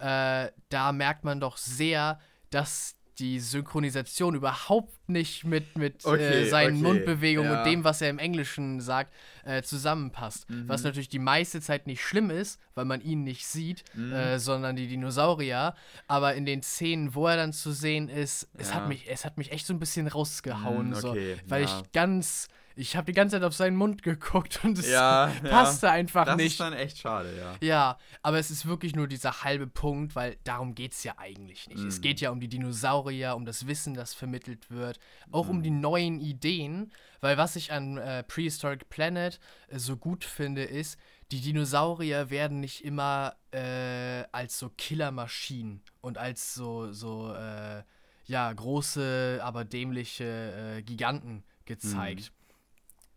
Speaker 2: äh, da merkt man doch sehr, dass die Synchronisation überhaupt nicht mit, mit
Speaker 1: Okay,
Speaker 2: äh, seinen
Speaker 1: okay,
Speaker 2: Mundbewegungen
Speaker 1: ja.
Speaker 2: und dem, was er im Englischen sagt, äh, zusammenpasst.
Speaker 1: Mhm.
Speaker 2: Was natürlich die meiste Zeit nicht schlimm ist, weil man ihn nicht sieht,
Speaker 1: Mhm.
Speaker 2: äh, sondern die Dinosaurier. Aber in den Szenen, wo er dann zu sehen ist, es,
Speaker 1: Ja.
Speaker 2: hat mich, es hat mich echt so ein bisschen rausgehauen.
Speaker 1: Mhm,
Speaker 2: so,
Speaker 1: okay,
Speaker 2: weil
Speaker 1: ja.
Speaker 2: ich ganz. Ich habe die ganze Zeit auf seinen Mund geguckt und es
Speaker 1: Ja,
Speaker 2: passte einfach
Speaker 1: Das
Speaker 2: nicht.
Speaker 1: ist dann echt schade, ja.
Speaker 2: Ja, aber es ist wirklich nur dieser halbe Punkt, weil darum geht es ja eigentlich nicht. Es
Speaker 1: Mhm.
Speaker 2: geht ja um die Dinosaurier, um das Wissen, das vermittelt wird, auch
Speaker 1: Mhm.
Speaker 2: um die neuen Ideen, weil was ich an äh, Prehistoric Planet äh, so gut finde, ist, die Dinosaurier werden nicht immer äh, als so Killermaschinen und als so, so äh, ja, große, aber dämliche äh, Giganten gezeigt,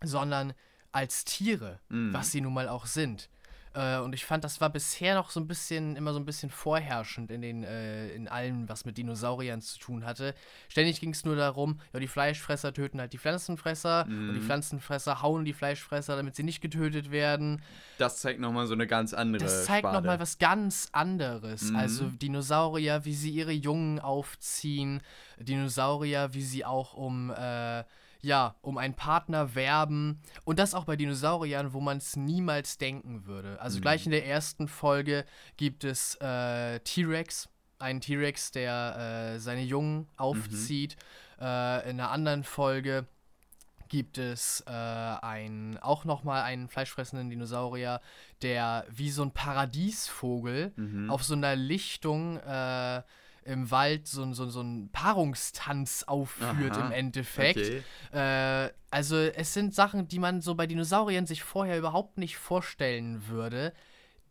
Speaker 2: sondern als Tiere,
Speaker 1: Mhm.
Speaker 2: was sie nun mal auch sind. Äh, und ich fand, das war bisher noch so ein bisschen, immer so ein bisschen vorherrschend in den, äh, in allem, was mit Dinosauriern zu tun hatte. Ständig ging es nur darum, ja, die Fleischfresser töten halt die Pflanzenfresser und die
Speaker 1: Mhm.
Speaker 2: Pflanzenfresser hauen die Fleischfresser, damit sie nicht getötet werden.
Speaker 1: Das zeigt nochmal so eine ganz andere
Speaker 2: Das zeigt nochmal was ganz anderes.
Speaker 1: Mhm.
Speaker 2: Also Dinosaurier, wie sie ihre Jungen aufziehen, Dinosaurier, wie sie auch um, äh, ja, um einen Partner werben. Und das auch bei Dinosauriern, wo man es niemals denken würde. Also
Speaker 1: Mhm.
Speaker 2: gleich in der ersten Folge gibt es äh, T-Rex. Einen T-Rex, der äh, seine Jungen aufzieht. Äh, in einer anderen Folge gibt es äh, ein, auch nochmal einen fleischfressenden Dinosaurier, der wie so ein Paradiesvogel
Speaker 1: Mhm.
Speaker 2: auf so einer Lichtung äh, im Wald so, so, so einen Paarungstanz aufführt
Speaker 1: Aha,
Speaker 2: im Endeffekt.
Speaker 1: Okay.
Speaker 2: Äh, also es sind Sachen, die man so bei Dinosauriern sich vorher überhaupt nicht vorstellen würde,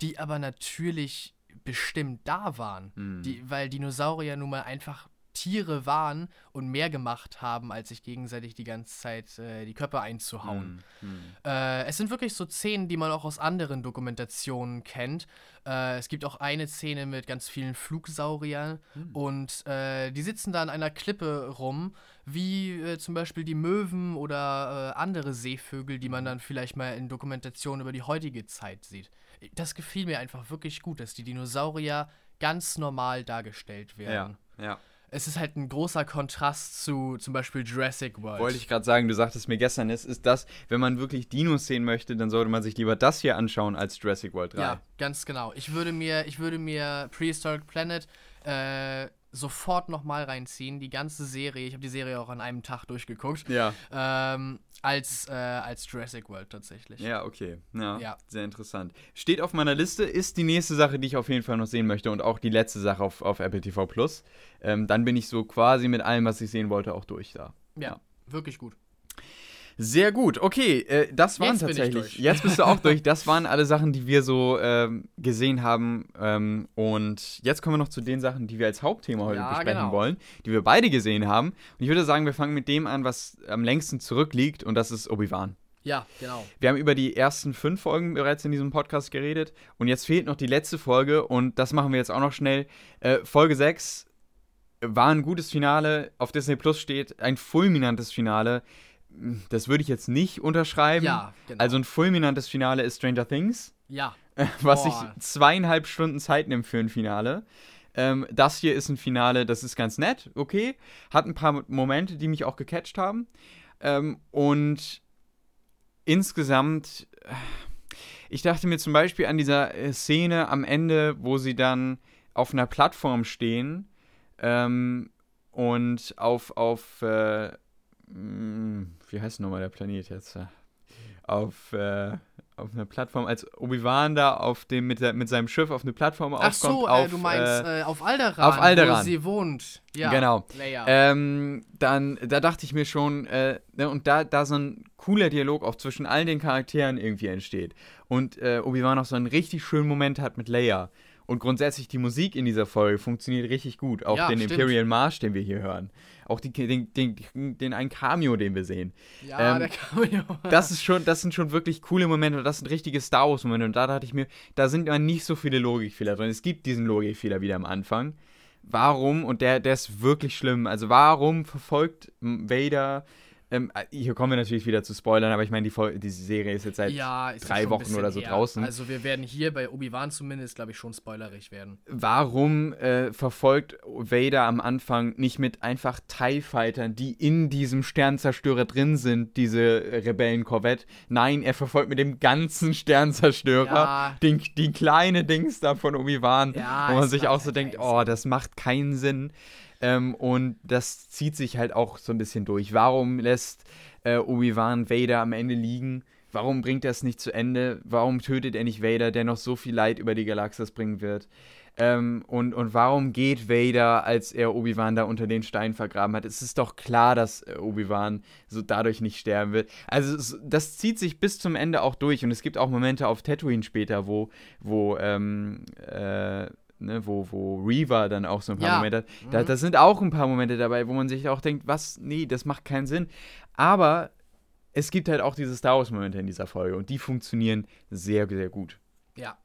Speaker 2: die aber natürlich bestimmt da waren.
Speaker 1: Mhm.
Speaker 2: Die, weil Dinosaurier nun mal einfach Tiere waren und mehr gemacht haben, als sich gegenseitig die ganze Zeit äh, die Köpfe einzuhauen.
Speaker 1: Mhm. Mhm.
Speaker 2: Äh, es sind wirklich so Szenen, die man auch aus anderen Dokumentationen kennt. Äh, es gibt auch eine Szene mit ganz vielen Flugsauriern und äh, die sitzen da an einer Klippe rum, wie äh, zum Beispiel die Möwen oder äh, andere Seevögel, die man dann vielleicht mal in Dokumentationen über die heutige Zeit sieht. Das gefiel mir einfach wirklich gut, dass die Dinosaurier ganz normal dargestellt werden.
Speaker 1: Ja, ja.
Speaker 2: Es ist halt ein großer Kontrast zu zum Beispiel Jurassic World.
Speaker 1: Wollte ich gerade sagen, du sagtest mir gestern, es ist das, wenn man wirklich Dinos sehen möchte, dann sollte man sich lieber das hier anschauen als Jurassic World 3.
Speaker 2: Ja, ganz genau. Ich würde mir, ich würde mir Prehistoric Planet äh, sofort nochmal reinziehen, die ganze Serie. Ich habe die Serie auch an einem Tag durchgeguckt.
Speaker 1: Ja.
Speaker 2: Ähm, als, äh, als Jurassic World tatsächlich.
Speaker 1: Ja, okay. Ja,
Speaker 2: Ja.
Speaker 1: Sehr interessant. Steht auf meiner Liste, ist die nächste Sache, die ich auf jeden Fall noch sehen möchte und auch die letzte Sache auf, auf Apple TV Plus. Ähm, dann bin ich so quasi mit allem, was ich sehen wollte, auch durch da.
Speaker 2: Ja, wirklich gut.
Speaker 1: Sehr gut, okay, äh, das waren
Speaker 2: Jetzt
Speaker 1: tatsächlich. Jetzt bist du auch durch. Das waren alle Sachen, die wir so ähm, gesehen haben. Ähm, und jetzt kommen wir noch zu den Sachen, die wir als Hauptthema heute
Speaker 2: Ja,
Speaker 1: besprechen
Speaker 2: genau.
Speaker 1: wollen, die wir beide gesehen haben. Und ich würde sagen, wir fangen mit dem an, was am längsten zurückliegt, und das ist Obi-Wan.
Speaker 2: Ja, genau.
Speaker 1: Wir haben über die ersten fünf Folgen bereits in diesem Podcast geredet und jetzt fehlt noch die letzte Folge und das machen wir jetzt auch noch schnell. Äh, Folge 6 war ein gutes Finale, auf Disney Plus steht ein fulminantes Finale. Das würde ich jetzt nicht unterschreiben.
Speaker 2: Ja, genau.
Speaker 1: Also ein fulminantes Finale ist Stranger Things,
Speaker 2: ja.
Speaker 1: was sich zweieinhalb Stunden Zeit nimmt für ein Finale. Ähm, das hier ist ein Finale, das ist ganz nett, okay. Hat ein paar Momente, die mich auch gecatcht haben. Ähm, und insgesamt, äh, ich dachte mir zum Beispiel an dieser äh, Szene am Ende, wo sie dann auf einer Plattform stehen ähm, und auf, auf äh, mh, wie heißt nochmal der Planet jetzt? Auf, äh, auf einer Plattform, als Obi-Wan da auf dem, mit, der, mit seinem Schiff auf eine Plattform
Speaker 2: Ach
Speaker 1: aufkommt.
Speaker 2: so,
Speaker 1: auf,
Speaker 2: äh, du meinst
Speaker 1: äh,
Speaker 2: äh, auf Alderan,
Speaker 1: auf Alderaan.
Speaker 2: wo sie wohnt. Ja,
Speaker 1: Genau. Ähm, dann, da dachte ich mir schon, äh, ne, und da, da so ein cooler Dialog auch zwischen all den Charakteren irgendwie entsteht. Und Obi-Wan auch so einen richtig schönen Moment hat mit Leia. Und grundsätzlich die Musik in dieser Folge funktioniert richtig gut. Auch
Speaker 2: Ja,
Speaker 1: den
Speaker 2: stimmt.
Speaker 1: Imperial March, den wir hier hören. Auch die, den, den, den, den einen Cameo, den wir sehen.
Speaker 2: ja,
Speaker 1: ähm,
Speaker 2: der Cameo.
Speaker 1: Das ist schon, das sind schon wirklich coole Momente das sind richtige Star Wars Momente und da dachte ich mir, da sind immer nicht so viele Logikfehler drin. Es gibt diesen Logikfehler wieder am Anfang. Warum, und der, der ist wirklich schlimm, also warum verfolgt Vader, ähm, hier kommen wir natürlich wieder zu Spoilern, aber ich meine, die, diese Serie ist jetzt seit
Speaker 2: ja, ist
Speaker 1: drei Wochen oder so
Speaker 2: her.
Speaker 1: draußen.
Speaker 2: Also wir werden hier bei Obi-Wan zumindest, glaube ich, schon spoilerig werden.
Speaker 1: warum äh, verfolgt Vader am Anfang nicht mit einfach TIE Fightern, die in diesem Sternzerstörer drin sind, diese äh, Rebellen-Corvette? Nein, er verfolgt mit dem ganzen Sternzerstörer
Speaker 2: Ja.
Speaker 1: den, die kleine Dings da von Obi-Wan,
Speaker 2: Ja,
Speaker 1: wo man sich auch so denkt, oh, das macht keinen Sinn. Ähm, und das zieht sich halt auch so ein bisschen durch. Warum lässt äh, Obi-Wan Vader am Ende liegen? Warum bringt er es nicht zu Ende? Warum tötet er nicht Vader, der noch so viel Leid über die Galaxis bringen wird? Ähm, und, und warum geht Vader, als er Obi-Wan da unter den Stein vergraben hat? Es ist doch klar, dass äh, Obi-Wan so dadurch nicht sterben wird. Also es, das zieht sich bis zum Ende auch durch. Und es gibt auch Momente auf Tatooine später, wo, wo, ähm, äh, ne, wo, wo Reaver dann auch so ein paar
Speaker 2: Ja.
Speaker 1: Momente hat. Da, da sind auch ein paar Momente dabei, wo man sich auch denkt, was, nee, das macht keinen Sinn. Aber es gibt halt auch diese Star Wars-Momente in dieser Folge und die funktionieren sehr, sehr gut.
Speaker 2: Ja.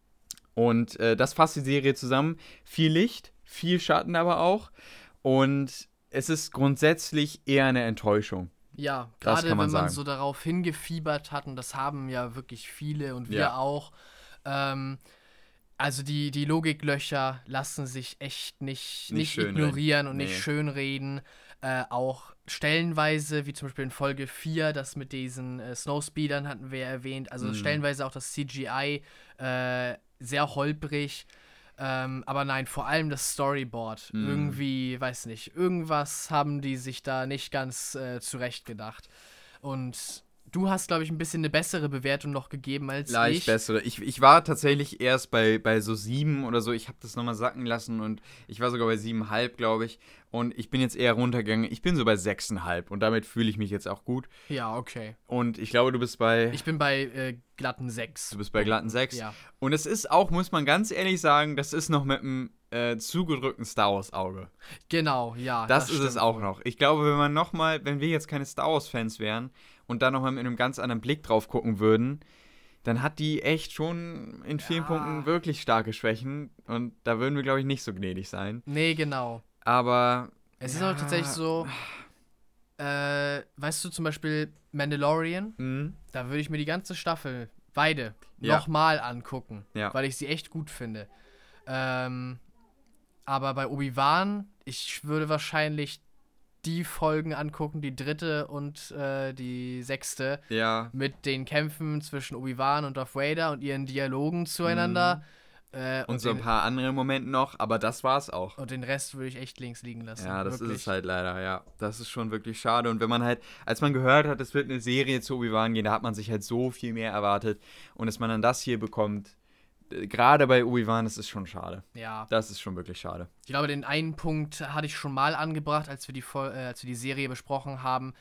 Speaker 1: Und äh, das fasst die Serie zusammen. Viel Licht, viel Schatten aber auch. Und es ist grundsätzlich eher eine Enttäuschung.
Speaker 2: Ja, gerade wenn man
Speaker 1: sagen.
Speaker 2: so darauf hingefiebert hat, und das haben ja wirklich viele und wir
Speaker 1: Ja.
Speaker 2: auch. Ähm, also die, die Logiklöcher lassen sich echt nicht,
Speaker 1: Nicht
Speaker 2: nicht, ignorieren und
Speaker 1: Nee.
Speaker 2: nicht schönreden. Äh, auch stellenweise, wie zum Beispiel in Folge 4, das mit diesen äh, Snowspeedern hatten wir erwähnt. Also
Speaker 1: Mhm.
Speaker 2: stellenweise auch das CGI äh, sehr holprig. Ähm, aber nein, vor allem das Storyboard.
Speaker 1: Mhm.
Speaker 2: Irgendwie, weiß nicht, irgendwas haben die sich da nicht ganz äh, zurecht gedacht. Und du hast, glaube ich, ein bisschen eine bessere Bewertung noch gegeben als
Speaker 1: Leicht
Speaker 2: ich.
Speaker 1: bessere. Ich, ich war tatsächlich erst bei, bei so sieben oder so. Ich habe das nochmal sacken lassen und ich war sogar bei siebenhalb, glaube ich. Und ich bin jetzt eher runtergegangen. Ich bin so bei sechseinhalb und damit fühle ich mich jetzt auch gut.
Speaker 2: Ja, okay.
Speaker 1: Und ich glaube, du bist bei.
Speaker 2: Ich bin bei äh, glatten 6.
Speaker 1: du bist bei glatten sechs.
Speaker 2: Ja.
Speaker 1: Und es ist auch, muss man ganz ehrlich sagen, das ist noch mit einem äh, zugedrückten Star Wars Auge.
Speaker 2: Genau, ja.
Speaker 1: Das, ist es auch noch. Ich glaube, wenn man nochmal, wenn wir jetzt keine Star Wars-Fans wären und da nochmal mit einem ganz anderen Blick drauf gucken würden, dann hat die echt schon in vielen
Speaker 2: Ja.
Speaker 1: Punkten wirklich starke Schwächen. Und da würden wir, glaube ich, nicht so gnädig sein.
Speaker 2: Nee, genau.
Speaker 1: Aber.
Speaker 2: Es ist
Speaker 1: Ja.
Speaker 2: auch tatsächlich so, äh, weißt du zum Beispiel Mandalorian,
Speaker 1: Mh,
Speaker 2: da würde ich mir die ganze Staffel, beide,
Speaker 1: Ja.
Speaker 2: nochmal angucken,
Speaker 1: Ja.
Speaker 2: weil ich sie echt gut finde. Ähm, aber bei Obi-Wan, ich würde wahrscheinlich die Folgen angucken, die dritte und äh, die sechste,
Speaker 1: ja.
Speaker 2: mit den Kämpfen zwischen Obi-Wan und Darth Vader und ihren Dialogen zueinander. Äh,
Speaker 1: und, so ein paar andere Momente noch, aber das war's auch.
Speaker 2: Und den Rest würde ich echt links liegen lassen.
Speaker 1: Ja, das
Speaker 2: wirklich.
Speaker 1: ist es halt leider, ja. Das ist schon wirklich schade. Und wenn man halt, als man gehört hat, es wird eine Serie zu Obi-Wan gehen, da hat man sich halt so viel mehr erwartet. Und dass man dann das hier bekommt, gerade bei Obi-Wan, das ist schon schade.
Speaker 2: Ja.
Speaker 1: Das ist schon wirklich schade.
Speaker 2: Ich glaube, den einen Punkt hatte ich schon mal angebracht, als wir die, Vol äh, als wir die Serie besprochen haben.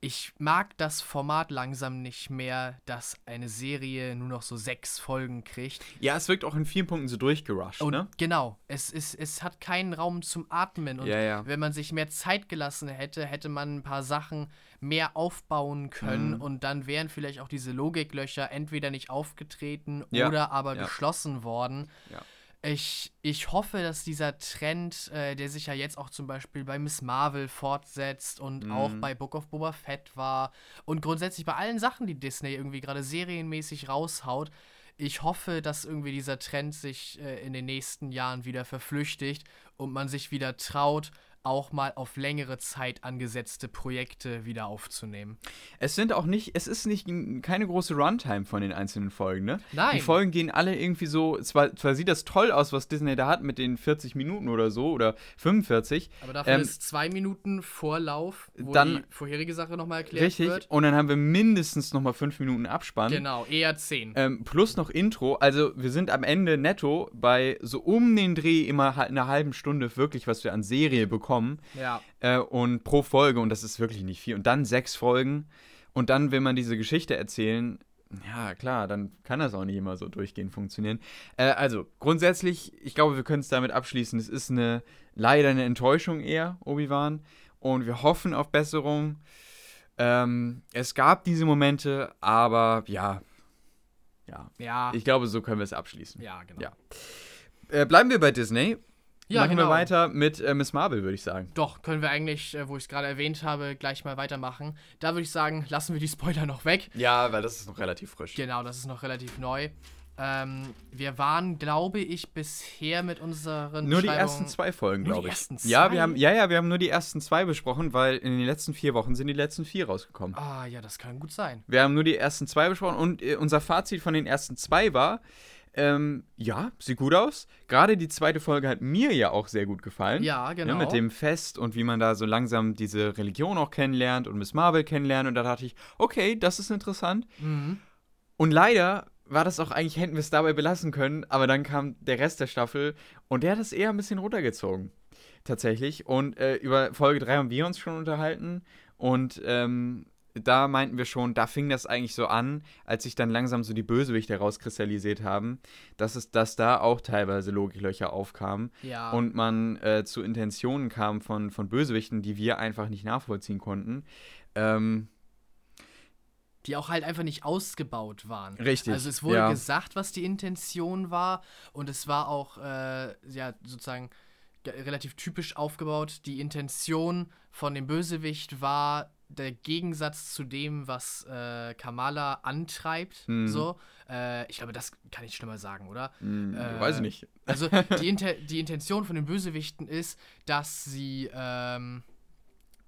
Speaker 2: Ich mag das Format langsam nicht mehr, dass eine Serie nur noch so sechs Folgen kriegt.
Speaker 1: Ja, es wirkt auch in vielen Punkten so durchgerusht,
Speaker 2: Und
Speaker 1: ne?
Speaker 2: genau, es, ist, es hat keinen Raum zum Atmen. Und
Speaker 1: Ja, ja.
Speaker 2: wenn man sich mehr Zeit gelassen hätte, hätte man ein paar Sachen mehr aufbauen können
Speaker 1: Mhm.
Speaker 2: und dann wären vielleicht auch diese Logiklöcher entweder nicht aufgetreten
Speaker 1: Ja,
Speaker 2: oder aber geschlossen worden.
Speaker 1: Ja.
Speaker 2: Ich, ich hoffe, dass dieser Trend, äh, der sich ja jetzt auch zum Beispiel bei Miss Marvel fortsetzt und
Speaker 1: Mhm.
Speaker 2: auch bei Book of Boba Fett war und grundsätzlich bei allen Sachen, die Disney irgendwie gerade serienmäßig raushaut, ich hoffe, dass irgendwie dieser Trend sich äh, in den nächsten Jahren wieder verflüchtigt und man sich wieder traut, auch mal auf längere Zeit angesetzte Projekte wieder aufzunehmen.
Speaker 1: Es sind auch nicht, es ist nicht keine große Runtime von den einzelnen Folgen, ne?
Speaker 2: Nein.
Speaker 1: Die Folgen gehen alle irgendwie so, zwar, zwar sieht das toll aus, was Disney da hat mit den 40 Minuten oder so oder 45.
Speaker 2: Aber dafür
Speaker 1: Ähm,
Speaker 2: ist zwei Minuten Vorlauf, wo
Speaker 1: dann-
Speaker 2: die vorherige Sache nochmal erklärt
Speaker 1: Richtig.
Speaker 2: wird.
Speaker 1: Und dann haben wir mindestens nochmal 5 Minuten Abspann.
Speaker 2: Genau, eher zehn.
Speaker 1: Ähm, plus noch Intro. Also wir sind am Ende netto bei so um den Dreh immer halt einer halben Stunde wirklich, was wir an Serie bekommen.
Speaker 2: Ja.
Speaker 1: Äh, und pro Folge, und das ist wirklich nicht viel. Und dann sechs Folgen. Und dann will man diese Geschichte erzählen. Ja, klar, dann kann das auch nicht immer so durchgehend funktionieren. Äh, also, grundsätzlich, ich glaube, wir können es damit abschließen. Es ist eine leider eine Enttäuschung eher, Obi-Wan. Und wir hoffen auf Besserung. Ähm, es gab diese Momente, aber ja. Ja.
Speaker 2: Ja.
Speaker 1: Ich glaube, so können wir es abschließen.
Speaker 2: ja, genau.
Speaker 1: Ja. Äh, bleiben wir bei Disney.
Speaker 2: Ja,
Speaker 1: Machen
Speaker 2: genau.
Speaker 1: wir weiter mit äh, Miss Marvel, würde ich sagen.
Speaker 2: Doch, können wir eigentlich, äh, wo ich es gerade erwähnt habe, gleich mal weitermachen. Da würde ich sagen, lassen wir die Spoiler noch weg.
Speaker 1: Ja, weil das ist noch relativ frisch.
Speaker 2: Genau, das ist noch relativ neu. Ähm, wir waren, glaube ich, bisher mit unseren
Speaker 1: Nur die ersten zwei Folgen, glaube ich.
Speaker 2: ersten
Speaker 1: Ja,
Speaker 2: zwei?
Speaker 1: wir haben, ja, ja, wir haben nur die ersten zwei besprochen, weil in den letzten vier Wochen sind die letzten vier rausgekommen.
Speaker 2: Ah, ja, das kann gut sein.
Speaker 1: Wir haben nur die ersten zwei besprochen und äh, unser Fazit von den ersten zwei war, ähm, ja, sieht gut aus. Gerade die zweite Folge hat mir ja auch sehr gut gefallen.
Speaker 2: Ja, genau.
Speaker 1: Ne, mit dem Fest und wie man da so langsam diese Religion auch kennenlernt und Miss Marvel kennenlernt. Und da dachte ich, okay, das ist interessant.
Speaker 2: Mhm.
Speaker 1: Und leider war das auch eigentlich, hätten wir es dabei belassen können, aber dann kam der Rest der Staffel und der hat es eher ein bisschen runtergezogen. Tatsächlich. Und äh, über Folge 3 haben wir uns schon unterhalten und ähm, da meinten wir schon, da fing das eigentlich so an, als sich dann langsam so die Bösewichte herauskristallisiert haben, dass es, dass da auch teilweise Logiklöcher aufkamen
Speaker 2: Ja.
Speaker 1: und man äh, zu Intentionen kam von, von Bösewichten, die wir einfach nicht nachvollziehen konnten. Ähm,
Speaker 2: die auch halt einfach nicht ausgebaut waren.
Speaker 1: Richtig,
Speaker 2: Also es wurde
Speaker 1: ja.
Speaker 2: gesagt, was die Intention war und es war auch äh, ja sozusagen ge- relativ typisch aufgebaut. Die Intention von dem Bösewicht war der Gegensatz zu dem, was äh, Kamala antreibt.
Speaker 1: Mhm.
Speaker 2: So, äh, ich glaube, das kann ich schlimmer sagen, oder?
Speaker 1: mh,
Speaker 2: Äh,
Speaker 1: weiß ich nicht.
Speaker 2: Also die, Inter die Intention von den Bösewichten ist, dass sie, ähm,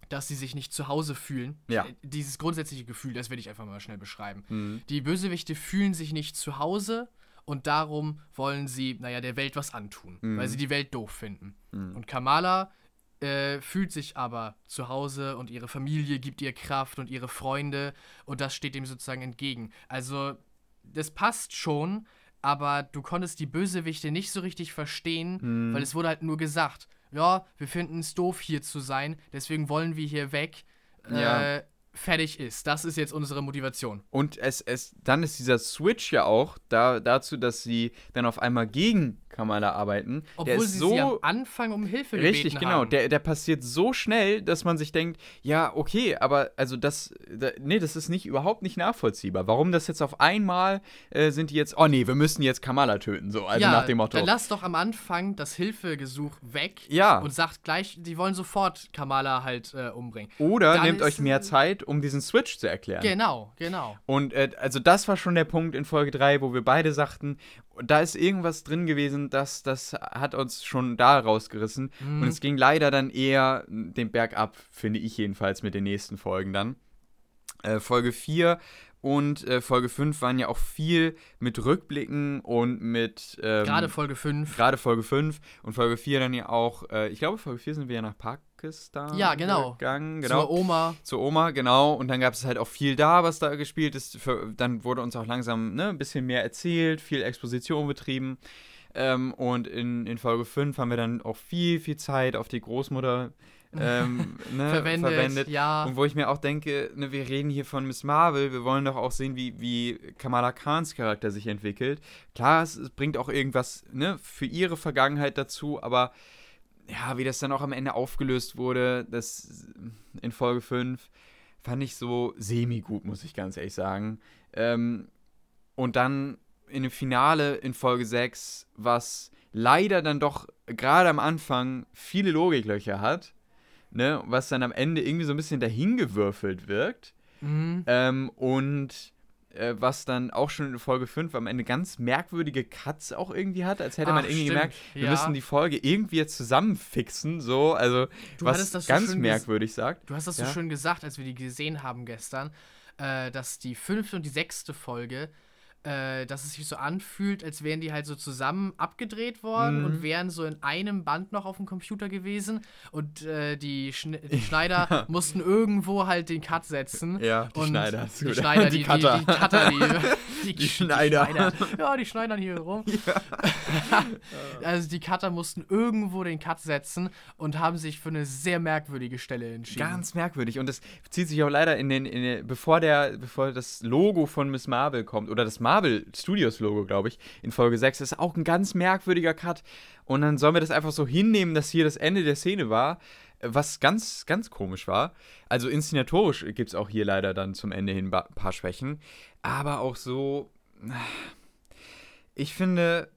Speaker 2: dass sie sich nicht zu Hause fühlen.
Speaker 1: Ja.
Speaker 2: Äh, Dieses grundsätzliche Gefühl, das werde ich einfach mal schnell beschreiben.
Speaker 1: Mhm.
Speaker 2: Die Bösewichte fühlen sich nicht zu Hause und darum wollen sie, naja, der Welt was antun,
Speaker 1: Mhm.
Speaker 2: weil sie die Welt doof finden.
Speaker 1: Mhm.
Speaker 2: Und Kamala äh, fühlt sich aber zu Hause und ihre Familie gibt ihr Kraft und ihre Freunde und das steht dem sozusagen entgegen. Also, das passt schon, aber du konntest die Bösewichte nicht so richtig verstehen,
Speaker 1: Mhm.
Speaker 2: weil es wurde halt nur gesagt, ja, wir finden es doof hier zu sein, deswegen wollen wir hier weg.
Speaker 1: Ja.
Speaker 2: Äh, fertig ist. Das ist jetzt unsere Motivation.
Speaker 1: Und es, es, dann ist dieser Switch ja auch da, dazu, dass sie dann auf einmal gegen Kamala arbeiten. der
Speaker 2: Obwohl
Speaker 1: ist
Speaker 2: sie
Speaker 1: so
Speaker 2: sie am Anfang um Hilfe
Speaker 1: Richtig,
Speaker 2: gebeten
Speaker 1: genau.
Speaker 2: haben.
Speaker 1: Der, der passiert so schnell, dass man sich denkt, ja, okay, aber also das, da, nee, das ist nicht überhaupt nicht nachvollziehbar. Warum das jetzt auf einmal äh, sind die jetzt, oh nee, wir müssen jetzt Kamala töten, so, also
Speaker 2: ja,
Speaker 1: nach dem Motto.
Speaker 2: Dann lass doch am Anfang das Hilfegesuch weg
Speaker 1: Ja.
Speaker 2: und sagt gleich, die wollen sofort Kamala halt äh, umbringen.
Speaker 1: Oder
Speaker 2: dann
Speaker 1: nehmt euch mehr Zeit, um diesen Switch zu erklären.
Speaker 2: Genau, genau.
Speaker 1: Und äh, also das war schon der Punkt in Folge 3, wo wir beide sagten, da ist irgendwas drin gewesen, das, das hat uns schon da rausgerissen.
Speaker 2: Mhm.
Speaker 1: Und es ging leider dann eher den Berg ab, finde ich jedenfalls, mit den nächsten Folgen dann. Äh, Folge 4 und äh, Folge 5 waren ja auch viel mit Rückblicken und mit. Ähm,
Speaker 2: Gerade Folge 5.
Speaker 1: Gerade Folge 5 und Folge 4 dann ja auch. Äh, ich glaube, Folge 4 sind wir ja nach Pakistan
Speaker 2: Ja, genau.
Speaker 1: gegangen. Genau.
Speaker 2: Zur Oma.
Speaker 1: Zur Oma, genau. Und dann gab es halt auch viel da, was da gespielt ist. Für, dann wurde uns auch langsam ne, ein bisschen mehr erzählt, viel Exposition betrieben. Ähm, und in, in Folge 5 haben wir dann auch viel, viel Zeit auf die Großmutter ähm, ne,
Speaker 2: Verwendet,
Speaker 1: verwendet.
Speaker 2: ja.
Speaker 1: Und wo ich mir auch denke, ne, wir reden hier von Miss Marvel, wir wollen doch auch sehen, wie, wie Kamala Khans Charakter sich entwickelt. Klar, es, es bringt auch irgendwas ne, für ihre Vergangenheit dazu, aber ja, wie das dann auch am Ende aufgelöst wurde, das in Folge 5, fand ich so semi-gut, muss ich ganz ehrlich sagen. Ähm, und dann in dem Finale in Folge 6, was leider dann doch gerade am Anfang viele Logiklöcher hat, ne, was dann am Ende irgendwie so ein bisschen dahingewürfelt wirkt.
Speaker 2: Mhm.
Speaker 1: Ähm, und äh, was dann auch schon in Folge 5 am Ende ganz merkwürdige Cuts auch irgendwie hat, als hätte man
Speaker 2: Ach,
Speaker 1: irgendwie
Speaker 2: stimmt,
Speaker 1: gemerkt, wir
Speaker 2: ja.
Speaker 1: müssen die Folge irgendwie jetzt zusammenfixen, so, also
Speaker 2: Du
Speaker 1: was
Speaker 2: das so
Speaker 1: ganz merkwürdig sagt.
Speaker 2: Du hast das
Speaker 1: Ja.
Speaker 2: so schön gesagt, als wir die gesehen haben gestern, äh, dass die fünfte und die sechste Folge, äh, dass es sich so anfühlt, als wären die halt so zusammen abgedreht worden
Speaker 1: Mhm.
Speaker 2: und wären so in einem Band noch auf dem Computer gewesen und äh, die, Schn die Schneider mussten irgendwo halt den Cut setzen.
Speaker 1: Ja, die
Speaker 2: und
Speaker 1: Schneider,
Speaker 2: Die
Speaker 1: gut.
Speaker 2: Schneider, die,
Speaker 1: Die Cutter.
Speaker 2: Die, die Cutter, die, die,
Speaker 1: Die Schneider.
Speaker 2: Ja, die schneidern hier rum. also die Cutter mussten irgendwo den Cut setzen und haben sich für eine sehr merkwürdige Stelle entschieden.
Speaker 1: Ganz merkwürdig. Und das zieht sich auch leider in den, in den bevor der, bevor das Logo von Miss Marvel kommt, oder das Marvel Studios Logo, glaube ich, in Folge 6, ist auch ein ganz merkwürdiger Cut. Und dann sollen wir das einfach so hinnehmen, dass hier das Ende der Szene war, was ganz, ganz komisch war. Also inszenatorisch gibt es auch hier leider dann zum Ende hin ein paar Schwächen. Aber auch so. Ich finde,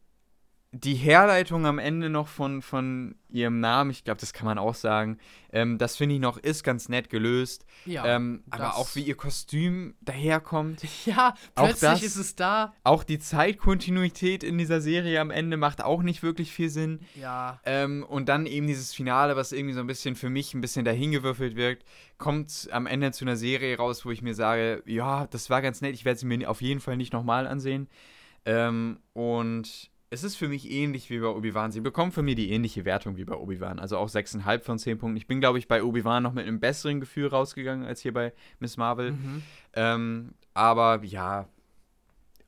Speaker 1: die Herleitung am Ende noch von, von ihrem Namen, ich glaube, das kann man auch sagen, ähm, das finde ich noch, ist ganz nett gelöst.
Speaker 2: Ja,
Speaker 1: ähm, aber auch wie ihr Kostüm daherkommt.
Speaker 2: Ja,
Speaker 1: Auch
Speaker 2: plötzlich
Speaker 1: das-
Speaker 2: ist es da.
Speaker 1: Auch die Zeitkontinuität in dieser Serie am Ende macht auch nicht wirklich viel Sinn.
Speaker 2: Ja,
Speaker 1: Ähm, und dann eben dieses Finale, was irgendwie so ein bisschen für mich ein bisschen dahingewürfelt wirkt, kommt am Ende zu einer Serie raus, wo ich mir sage, ja, das war ganz nett, ich werde sie mir auf jeden Fall nicht nochmal ansehen. Ähm, und es ist für mich ähnlich wie bei Obi-Wan. Sie bekommen von mir die ähnliche Wertung wie bei Obi-Wan. Also auch 6,5 von 10 Punkten. Ich bin, glaube ich, bei Obi-Wan noch mit einem besseren Gefühl rausgegangen als hier bei Miss Marvel.
Speaker 2: mhm.
Speaker 1: Ähm, aber ja,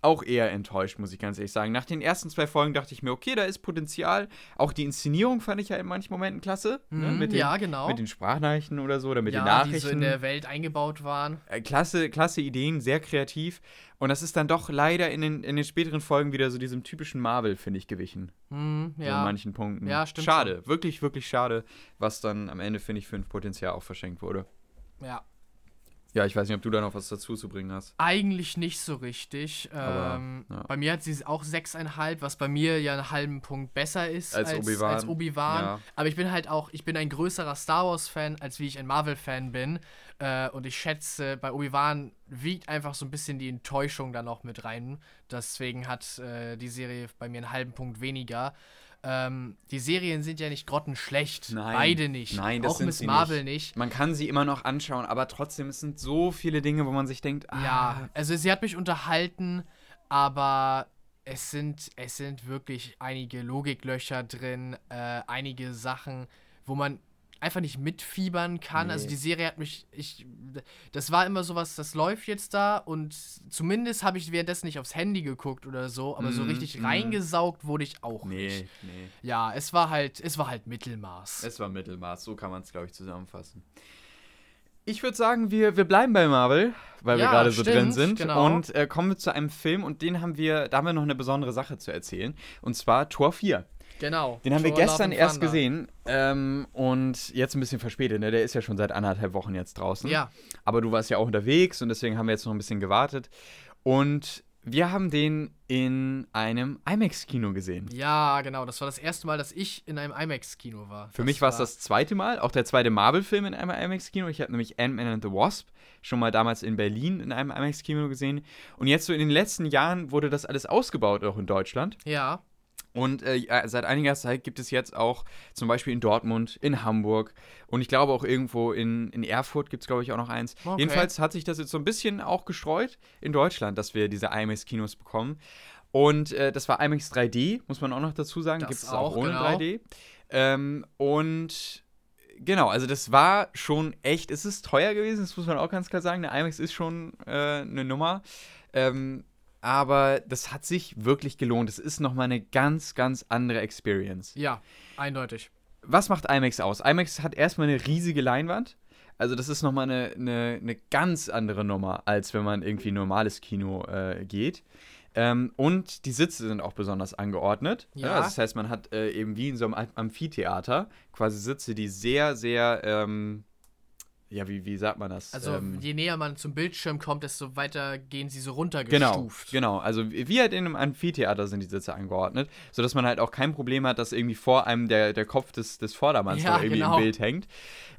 Speaker 1: auch eher enttäuscht, muss ich ganz ehrlich sagen. Nach den ersten zwei Folgen dachte ich mir, okay, da ist Potenzial. Auch die Inszenierung fand ich ja in manchen Momenten klasse. ne?
Speaker 2: Mhm,
Speaker 1: mit, den,
Speaker 2: ja, genau.
Speaker 1: mit den Sprachnachrichten oder so oder mit den
Speaker 2: ja,
Speaker 1: Nachrichten.
Speaker 2: die so in der Welt eingebaut waren.
Speaker 1: Äh, klasse, klasse Ideen, sehr kreativ. Und das ist dann doch leider in den, in den späteren Folgen wieder so diesem typischen Marvel, finde ich, gewichen.
Speaker 2: Mhm,
Speaker 1: So in
Speaker 2: ja.
Speaker 1: manchen Punkten.
Speaker 2: Ja, stimmt
Speaker 1: Schade, wirklich, wirklich schade, was dann am Ende, finde ich, für ein Potenzial auch verschenkt wurde.
Speaker 2: ja.
Speaker 1: Ja, ich weiß nicht, ob du da noch was dazu zu bringen hast.
Speaker 2: Eigentlich nicht so richtig.
Speaker 1: Aber,
Speaker 2: ähm,
Speaker 1: ja.
Speaker 2: Bei mir hat sie auch 6,5, was bei mir ja einen halben Punkt besser ist
Speaker 1: Als
Speaker 2: als,
Speaker 1: Obi-Wan.
Speaker 2: als Obi-Wan.
Speaker 1: Ja.
Speaker 2: Aber ich bin halt auch, ich bin ein größerer Star Wars-Fan, als wie ich ein Marvel-Fan bin. Äh, und ich schätze, bei Obi-Wan wiegt einfach so ein bisschen die Enttäuschung da noch mit rein. Deswegen hat äh, die Serie bei mir einen halben Punkt weniger. Ähm, die Serien sind ja nicht grottenschlecht.
Speaker 1: Nein.
Speaker 2: Beide nicht.
Speaker 1: Nein, das
Speaker 2: auch
Speaker 1: sind
Speaker 2: Miss Marvel nicht.
Speaker 1: Man kann sie immer noch anschauen, aber trotzdem, es sind so viele Dinge, wo man sich denkt, ah,
Speaker 2: Ja, also sie hat mich unterhalten, aber es sind, es sind wirklich einige Logiklöcher drin, äh, einige Sachen, wo man einfach nicht mitfiebern kann.
Speaker 1: Nee.
Speaker 2: Also die Serie hat mich, ich, das war immer sowas, das läuft jetzt da und zumindest habe ich währenddessen nicht aufs Handy geguckt oder so, aber so
Speaker 1: Mhm,
Speaker 2: richtig
Speaker 1: mhm.
Speaker 2: reingesaugt wurde ich auch nicht.
Speaker 1: nee, nee.
Speaker 2: Ja, es war halt, es war halt Mittelmaß.
Speaker 1: Es war Mittelmaß, so kann man es, glaube ich, zusammenfassen. Ich würde sagen, wir, wir bleiben bei Marvel, weil wir
Speaker 2: Ja,
Speaker 1: gerade so drin sind.
Speaker 2: genau.
Speaker 1: Und äh, kommen wir zu einem Film und den haben wir, da haben wir noch eine besondere Sache zu erzählen. Und zwar Tor 4.
Speaker 2: genau.
Speaker 1: Den haben wir
Speaker 2: Thor Love
Speaker 1: gestern erst gesehen. Ähm, und jetzt ein bisschen verspätet, ne? Der ist ja schon seit anderthalb Wochen jetzt draußen.
Speaker 2: Ja,
Speaker 1: Aber du warst ja auch unterwegs und deswegen haben wir jetzt noch ein bisschen gewartet. Und wir haben den in einem IMAX-Kino gesehen.
Speaker 2: ja, genau. Das war das erste Mal, dass ich in einem IMAX-Kino war.
Speaker 1: Für mich war es das zweite Mal, auch der zweite Marvel-Film in einem IMAX-Kino. Ich habe nämlich Ant-Man and the Wasp schon mal damals in Berlin in einem IMAX-Kino gesehen. Und jetzt so in den letzten Jahren wurde das alles ausgebaut, auch in Deutschland.
Speaker 2: Ja.
Speaker 1: Und äh, seit einiger Zeit gibt es jetzt auch zum Beispiel in Dortmund, in Hamburg und ich glaube auch irgendwo in, in Erfurt gibt es, glaube ich, auch noch eins. Okay. Jedenfalls hat sich das jetzt so ein bisschen auch gestreut in Deutschland, dass wir diese IMAX-Kinos bekommen. Und äh, das war IMAX 3D, muss man auch noch dazu sagen. Gibt es auch, auch ohne genau. 3D. Ähm, und genau, also das war schon echt, es ist teuer gewesen, das muss man auch ganz klar sagen. Der IMAX ist schon äh, eine Nummer. Ähm, aber das hat sich wirklich gelohnt. Es ist nochmal eine ganz, ganz andere Experience.
Speaker 2: Ja, eindeutig.
Speaker 1: Was macht IMAX aus? IMAX hat erstmal eine riesige Leinwand. Also das ist nochmal eine, eine, eine ganz andere Nummer, als wenn man irgendwie normales Kino äh, geht. Ähm, und die Sitze sind auch besonders angeordnet. Ja. ja also das heißt, man hat äh, eben wie in so einem Amphitheater quasi Sitze, die sehr, sehr ähm, ja, wie, wie sagt man das?
Speaker 2: Also ähm, je näher man zum Bildschirm kommt, desto weiter gehen sie so runtergestuft.
Speaker 1: Genau, genau. Also wie halt in einem Amphitheater sind die Sitze angeordnet, sodass man halt auch kein Problem hat, dass irgendwie vor einem der, der Kopf des, des Vordermanns ja, irgendwie genau. im Bild hängt.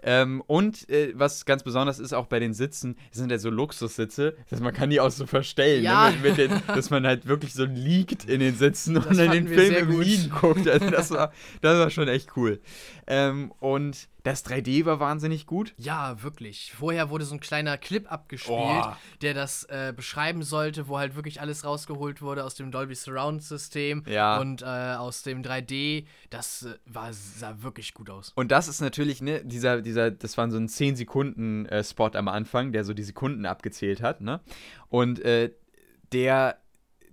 Speaker 1: Ähm, und äh, was ganz besonders ist, auch bei den Sitzen, sind ja so Luxussitze, dass man kann die auch so verstellen, ja. ne? mit, mit den, dass man halt wirklich so liegt in den Sitzen das und dann den Film im Liegen guckt. Also das war, das war schon echt cool. Ähm, und das 3D war wahnsinnig gut.
Speaker 2: Ja, wirklich. Vorher wurde so ein kleiner Clip abgespielt, oh. der das äh, beschreiben sollte, wo halt wirklich alles rausgeholt wurde aus dem Dolby Surround System ja. und äh, aus dem 3D. Das äh, war, sah wirklich gut aus.
Speaker 1: Und das ist natürlich, ne, dieser, dieser, das war so ein 10 Sekunden äh, Spot am Anfang, der so die Sekunden abgezählt hat, ne? Und äh, der,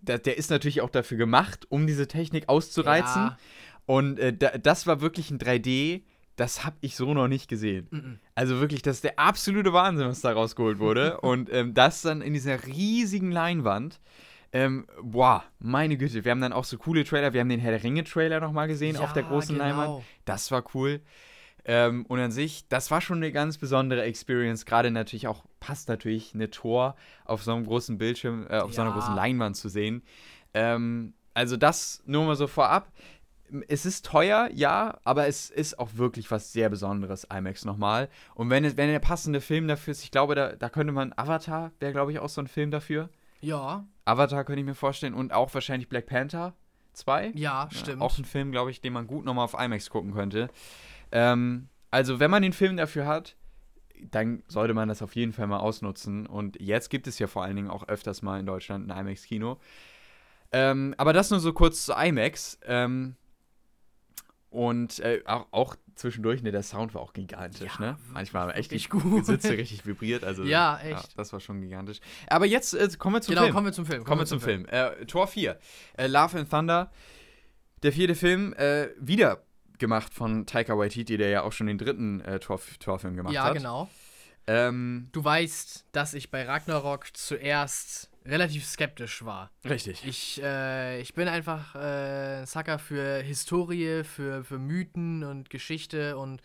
Speaker 1: der, der ist natürlich auch dafür gemacht, um diese Technik auszureizen. Ja. Und äh, da, das war wirklich ein 3D, das habe ich so noch nicht gesehen. Mm -mm. Also wirklich, das ist der absolute Wahnsinn, was da rausgeholt wurde. und ähm, das dann in dieser riesigen Leinwand. Ähm, boah, meine Güte, wir haben dann auch so coole Trailer. Wir haben den Herr der Ringe-Trailer nochmal gesehen ja, auf der großen genau. Leinwand. Das war cool. Ähm, und an sich, das war schon eine ganz besondere Experience. Gerade natürlich auch, passt natürlich eine Tor auf so einem großen Bildschirm, äh, auf ja. so einer großen Leinwand zu sehen. Ähm, also das nur mal so vorab es ist teuer, ja, aber es ist auch wirklich was sehr Besonderes, IMAX nochmal. Und wenn, wenn der passende Film dafür ist, ich glaube, da, da könnte man, Avatar wäre, glaube ich, auch so ein Film dafür.
Speaker 2: Ja.
Speaker 1: Avatar könnte ich mir vorstellen und auch wahrscheinlich Black Panther 2.
Speaker 2: Ja, stimmt.
Speaker 1: Ja, auch ein Film, glaube ich, den man gut nochmal auf IMAX gucken könnte. Ähm, also, wenn man den Film dafür hat, dann sollte man das auf jeden Fall mal ausnutzen. Und jetzt gibt es ja vor allen Dingen auch öfters mal in Deutschland ein IMAX-Kino. Ähm, aber das nur so kurz zu IMAX. Ähm, und äh, auch, auch, zwischendurch, ne, der Sound war auch gigantisch, ja, ne? Manchmal echt die gut. Sitze richtig vibriert. Also,
Speaker 2: ja, echt. Ja,
Speaker 1: das war schon gigantisch. Aber jetzt äh, kommen wir zum
Speaker 2: genau,
Speaker 1: Film.
Speaker 2: Genau, kommen wir zum Film.
Speaker 1: Kommen, kommen wir zum, Film. Film. Äh, Tor 4. Äh, Love and Thunder. Der vierte Film, äh, wieder gemacht von Taika Waititi, der ja auch schon den dritten äh, Tor, Torfilm gemacht
Speaker 2: ja,
Speaker 1: hat.
Speaker 2: Ja, genau. Ähm, du weißt, dass ich bei Ragnarok zuerst relativ skeptisch war.
Speaker 1: Richtig.
Speaker 2: Ich, äh, ich bin einfach äh, Sucker für Historie, für, für Mythen und Geschichte und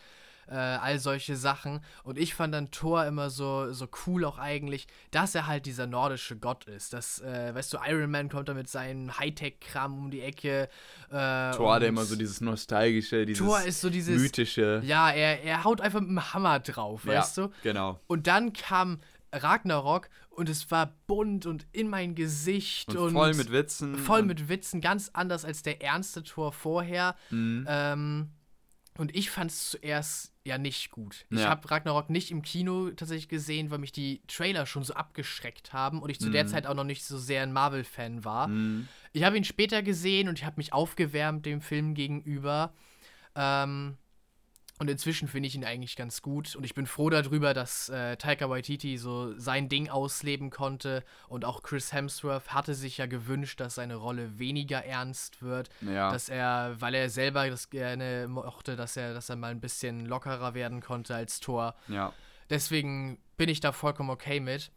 Speaker 2: äh, all solche Sachen. Und ich fand dann Thor immer so, so cool auch eigentlich, dass er halt dieser nordische Gott ist. Das, äh, weißt du, Iron Man kommt da mit seinem Hightech-Kram um die Ecke.
Speaker 1: Äh, Thor hat immer so dieses nostalgische, dieses Thor ist so dieses, mythische.
Speaker 2: Ja, er, er haut einfach mit dem Hammer drauf, ja, weißt du?
Speaker 1: genau.
Speaker 2: Und dann kam Ragnarok und es war bunt und in mein Gesicht und, und
Speaker 1: voll mit Witzen.
Speaker 2: Voll mit Witzen, ganz anders als der ernste Tor vorher. Mhm. Ähm, und ich fand es zuerst ja nicht gut. Ich ja. habe Ragnarok nicht im Kino tatsächlich gesehen, weil mich die Trailer schon so abgeschreckt haben und ich zu mhm. der Zeit auch noch nicht so sehr ein Marvel-Fan war. Mhm. Ich habe ihn später gesehen und ich habe mich aufgewärmt dem Film gegenüber. Ähm, und inzwischen finde ich ihn eigentlich ganz gut. Und ich bin froh darüber, dass äh, Taika Waititi so sein Ding ausleben konnte. Und auch Chris Hemsworth hatte sich ja gewünscht, dass seine Rolle weniger ernst wird. Ja. Dass er, weil er selber das gerne mochte, dass er, dass er mal ein bisschen lockerer werden konnte als Thor.
Speaker 1: Ja.
Speaker 2: Deswegen bin ich da vollkommen okay mit.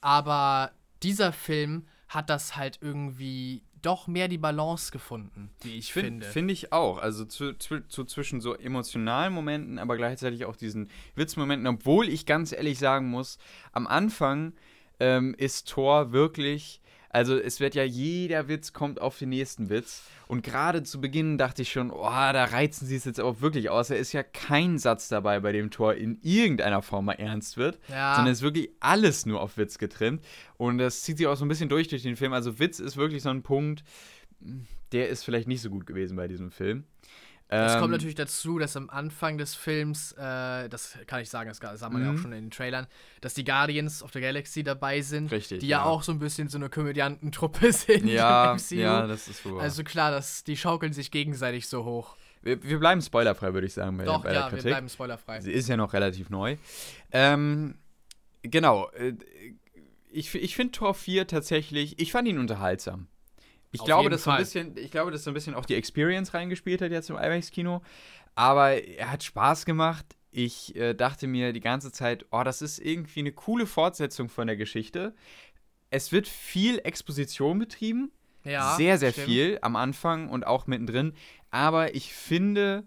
Speaker 2: Aber dieser Film hat das halt irgendwie doch mehr die Balance gefunden, wie ich Find, finde.
Speaker 1: Finde ich auch. Also zu, zu, zu, zwischen so emotionalen Momenten, aber gleichzeitig auch diesen Witzmomenten, obwohl ich ganz ehrlich sagen muss, am Anfang ähm, ist Thor wirklich also es wird ja jeder Witz kommt auf den nächsten Witz. Und gerade zu Beginn dachte ich schon, oh, da reizen sie es jetzt auch wirklich aus. Er ist ja kein Satz dabei, bei dem Tor in irgendeiner Form mal ernst wird, ja. sondern es ist wirklich alles nur auf Witz getrimmt. Und das zieht sich auch so ein bisschen durch durch den Film. Also Witz ist wirklich so ein Punkt, der ist vielleicht nicht so gut gewesen bei diesem Film.
Speaker 2: Es
Speaker 1: Ähm,
Speaker 2: kommt natürlich dazu, dass am Anfang des Films, äh, das kann ich sagen, das sah man ja auch
Speaker 1: Mhm.
Speaker 2: schon in den Trailern, dass die Guardians of the Galaxy dabei sind.
Speaker 1: Richtig,
Speaker 2: Die ja,
Speaker 1: ja.
Speaker 2: auch so ein bisschen so eine Komödiantentruppe sind
Speaker 1: Ja, ja, das ist wohl
Speaker 2: also klar, dass die schaukeln sich gegenseitig so hoch.
Speaker 1: wir, wir bleiben spoilerfrei, würde ich sagen, bei,
Speaker 2: Doch,
Speaker 1: bei
Speaker 2: ja,
Speaker 1: der
Speaker 2: wir
Speaker 1: Kritik.
Speaker 2: bleiben spoilerfrei.
Speaker 1: Sie ist ja noch relativ neu. Ähm, genau. äh, Ich, ich finde Tor 4 tatsächlich, ich fand ihn unterhaltsam. Ich
Speaker 2: Auf
Speaker 1: glaube, dass so ein bisschen, ich glaube, dass so ein bisschen auch die Experience reingespielt hat jetzt im IMAX-Kino. Aber er hat Spaß gemacht. Ich äh, dachte mir die ganze Zeit, oh, das ist irgendwie eine coole Fortsetzung von der Geschichte. Es wird viel Exposition betrieben.
Speaker 2: Ja,
Speaker 1: sehr, sehr
Speaker 2: stimmt.
Speaker 1: viel am Anfang und auch mittendrin. Aber ich finde,